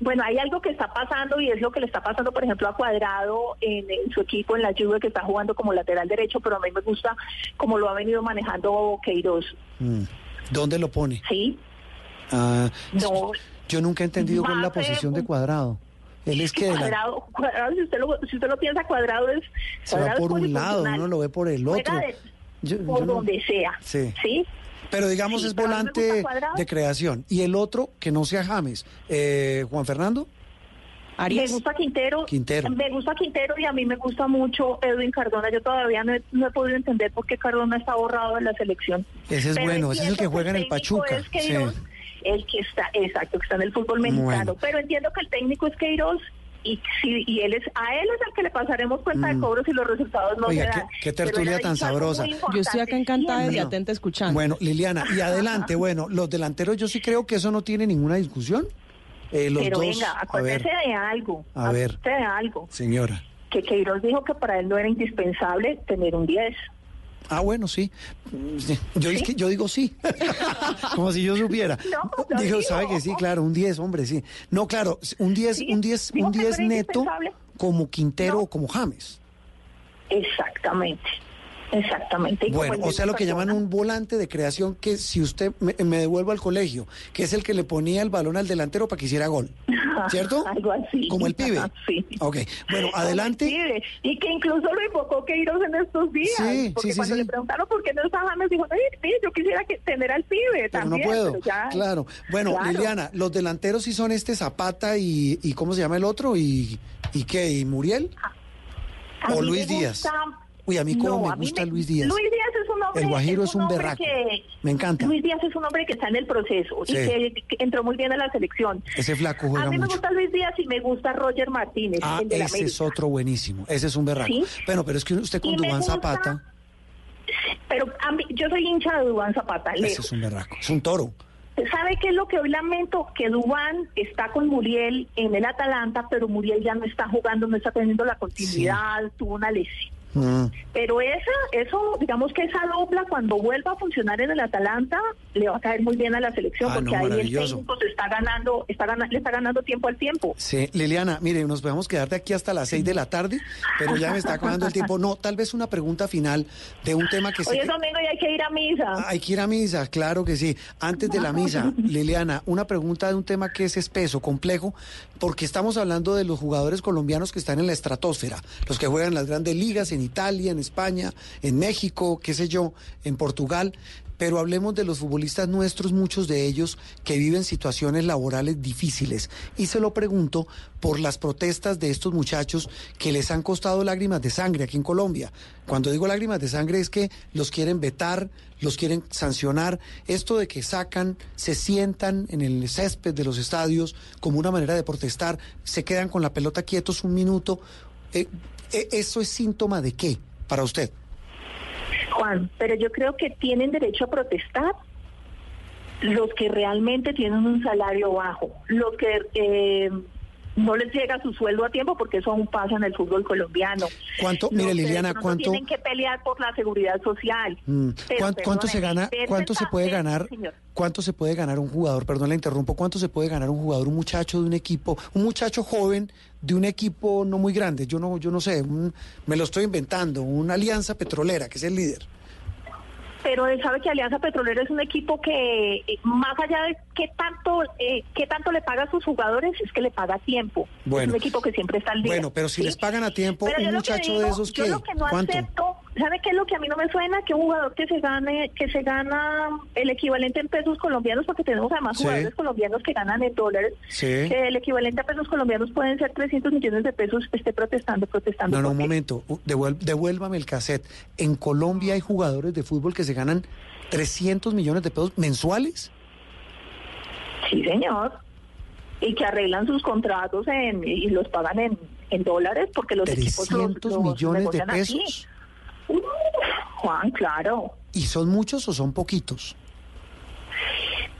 bueno, hay algo que está pasando y es lo que le está pasando, por ejemplo, a Cuadrado en, en su equipo en la Juve que está jugando como lateral derecho, pero a mí me gusta como lo ha venido manejando Queiroz. Mm. ¿Dónde lo pone? Sí. Ah, No. Yo nunca he entendido cuál es la posición de cuadrado. Él es que la- Cuadrado, Cuadrado, si usted lo, si usted lo piensa, Cuadrado es se va Cuadrado por un lado, uno lo ve por el otro. de- Yo- por yo no- donde sea. Sí. ¿Sí? Pero digamos Sí, es pero volante de creación. Y el otro, que no sea James. Eh, Juan Fernando. Me gusta Quintero, Quintero. Me gusta Quintero y a mí me gusta mucho Edwin Cardona. Yo todavía no he, no he podido entender por qué Cardona está borrado de la selección. Ese es Pero bueno, ese es el que juega en el Pachuca. es Sí. El que está, exacto, que está en el fútbol mexicano. Bueno. Pero entiendo que el técnico es Queiroz y, si, y él es a él es al que le pasaremos cuenta de cobros y los resultados no Mm. Oiga, se qué- dan. qué tertulia tan sabrosa. Yo estoy acá encantada y atenta escuchando. Bueno, Liliana, y adelante, [LAUGHS] bueno, los delanteros yo sí creo que eso no tiene ninguna discusión. Eh, los Pero dos, venga, a ver, acuérdese de algo. A ver. de algo. señora. Que Queiroz dijo que para él no era indispensable tener un 10. Ah, bueno, sí. Sí. Yo, digo sí. [LAUGHS] Como si yo supiera. [LAUGHS] No, Digo, digo. sabe que sí, claro, un 10, hombre, sí. No, claro, un 10, un 10, digo un que 10 no era neto como Quintero o como James. Exactamente. Exactamente. Y Bueno, o sea, lo que llaman un volante de creación que si usted me, me devuelvo al colegio, que es el que le ponía el balón al delantero para que hiciera gol. [LAUGHS] ¿Cierto? Algo así. Como el pibe. [LAUGHS] Sí. Ok, bueno, adelante. el pibe. Y que incluso lo invocó Queiroz en estos días. Sí, porque sí, sí, cuando sí. le preguntaron por qué no está James, dijo, "Ay, sí, yo quisiera que tener al pibe Pero no también. puedo. pero ya- Claro. Bueno, Claro. Liliana, los delanteros sí son este Zapata y, y ¿cómo se llama el otro? ¿Y, y qué? ¿Y Muriel? A ¿O Luis Díaz? gusta- Uy, a mí cómo No, me a gusta me- Luis Díaz. Luis Díaz es un hombre. El Guajiro es un hombre berraco. que- Me encanta. Luis Díaz es un hombre que está en el proceso Sí. y que, que entró muy bien a la selección. Ese flaco A juega mí me gusta Luis Díaz y me gusta Roger Martínez, Ah, el de la ese es otro buenísimo. Ese es un berraco. Sí. Bueno, pero es que usted con Dubán gusta- Zapata, Pero a mí- yo soy hincha de Dubán Zapata, ese lejos. es un berraco. Es un toro. ¿Sabe qué es lo que hoy lamento? Que Dubán está con Muriel en el Atalanta, pero Muriel ya no está jugando, no está teniendo la continuidad, tuvo una lesión. Mm. Pero esa, eso, digamos que esa dupla cuando vuelva a funcionar en el Atalanta le va a caer muy bien a la selección Ah, porque no, ahí el técnico se está ganando, está gana- le está ganando tiempo al tiempo. Sí, Liliana, mire, nos podemos quedar de aquí hasta las seis de la tarde, pero ya me está acabando el tiempo. No, tal vez una pregunta final de un tema que Hoy sé es domingo y hay que ir a misa. Hay que ir a misa, claro que sí. Antes de la misa, Liliana, una pregunta de un tema que es espeso, complejo, porque estamos hablando de los jugadores colombianos que están en la estratosfera, los que juegan las grandes ligas, en Italia, en España, en México, qué sé yo, en Portugal. Pero hablemos de los futbolistas nuestros, muchos de ellos que viven situaciones laborales difíciles. Y se lo pregunto por las protestas de estos muchachos que les han costado lágrimas de sangre aquí en Colombia. Cuando digo lágrimas de sangre es que los quieren vetar, los quieren sancionar. Esto de que sacan, se sientan en el césped de los estadios como una manera de protestar, se quedan con la pelota quietos un minuto. Eh, ¿Eso es síntoma de qué para usted? Juan, pero yo creo que tienen derecho a protestar los que realmente tienen un salario bajo, los que eh, no les llega su sueldo a tiempo, porque eso aún pasa en el fútbol colombiano. ¿Cuánto, Los mire Liliana, cuánto, Tienen que pelear por la seguridad social. mm, Pero, cuánto se gana, cuánto se puede ganar, señor. cuánto se puede ganar un jugador, perdón, la interrumpo, cuánto se puede ganar un jugador, un muchacho de un equipo, un muchacho joven de un equipo no muy grande, yo no, yo no sé, un- me lo estoy inventando, una alianza petrolera, que es el líder. pero él sabe que Alianza Petrolera es un equipo que, eh, más allá de qué tanto, eh, qué tanto le paga a sus jugadores, es que le paga a tiempo. Bueno. es un equipo que siempre está al día. Bueno, pero si ¿sí? les pagan a tiempo, Pero yo un que muchacho digo- de esos, Yo ¿qué? lo que no ¿Cuánto? acepto, ¿sabe qué es lo que a mí no me suena? Que un jugador que se gane, que se gana el equivalente en pesos colombianos, porque tenemos además Sí. jugadores colombianos que ganan en dólares, Sí. que el equivalente a pesos colombianos pueden ser 300 millones de pesos, esté protestando, protestando. No, no, un momento. Devuel- devuélvame el cassette. En Colombia hay jugadores de fútbol que se ganan 300 millones de pesos mensuales. Sí, señor. Y que arreglan sus contratos en, y los pagan en, en dólares porque los equipos los, 300 los millones de así. Juan, claro. ¿Y son muchos o son poquitos?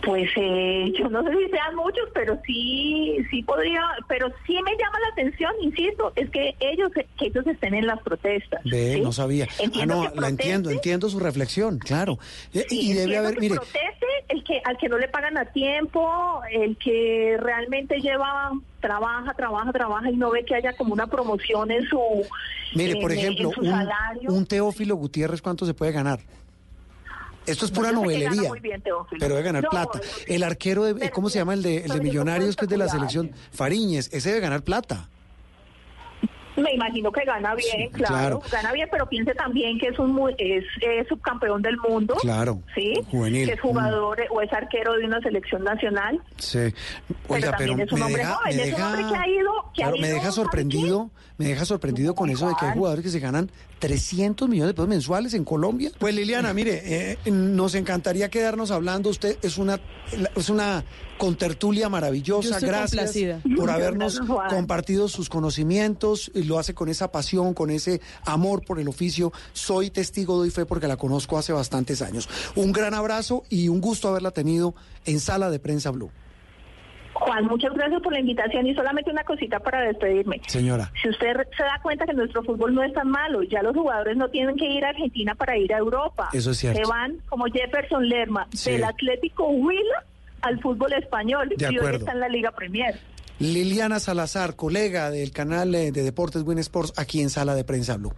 Pues eh, [LAUGHS] yo no sé si sean muchos, pero sí, sí podría, pero sí me llama la atención, insisto, es que ellos, que ellos estén en las protestas. Ve, ¿sí? no sabía. Entiendo ah, no, la proteste. entiendo, entiendo su reflexión, claro. Eh, Sí, y debe haber, que mire, proteste el que al que no le pagan a tiempo, el que realmente lleva trabaja, trabaja, trabaja y no ve que haya como una promoción en su mire, en- por en ejemplo, un Teófilo Gutiérrez, ¿cuánto se puede ganar? Esto es pura novelería. muy bien, Teófilo. Pero debe ganar No, plata. El arquero, de, ¿cómo se llama? El de, el de Millonarios, que es de la selección Fariñez. Ese debe ganar plata. Me imagino que gana bien, Sí, claro, claro. gana bien, pero piense también que es un es, es subcampeón del mundo, Claro, sí, juvenil. que es jugador o es arquero de una selección nacional. Sí. Pero Oiga, pero, también es un me hombre deja, joven, me es un deja- hombre que ha ido, que ha claro, me ido, deja ¿sabe sorprendido, me deja sorprendido con eso de que hay jugadores que se ganan 300 millones de pesos mensuales en Colombia. Pues Liliana, mire, eh, nos encantaría quedarnos hablando. Usted es una es una contertulia Yo maravillosa. estoy Gracias complacida. por habernos Gracias, compartido sus conocimientos y lo hace con esa pasión, con ese amor por el oficio. Soy testigo, doy fe porque la conozco hace bastantes años. Un gran abrazo y un gusto haberla tenido en Sala de Prensa Blue. Juan, muchas gracias por la invitación y solamente una cosita para despedirme. Señora. Si usted se da cuenta que nuestro fútbol no es tan malo, ya los jugadores no tienen que ir a Argentina para ir a Europa. Eso es cierto. Se van como Jefferson Lerma Sí. del Atlético Huila al fútbol español De y hoy está en la Liga Premier. Liliana Salazar, colega del canal eh, de Deportes Win Sports, aquí en Sala de Prensa Blue.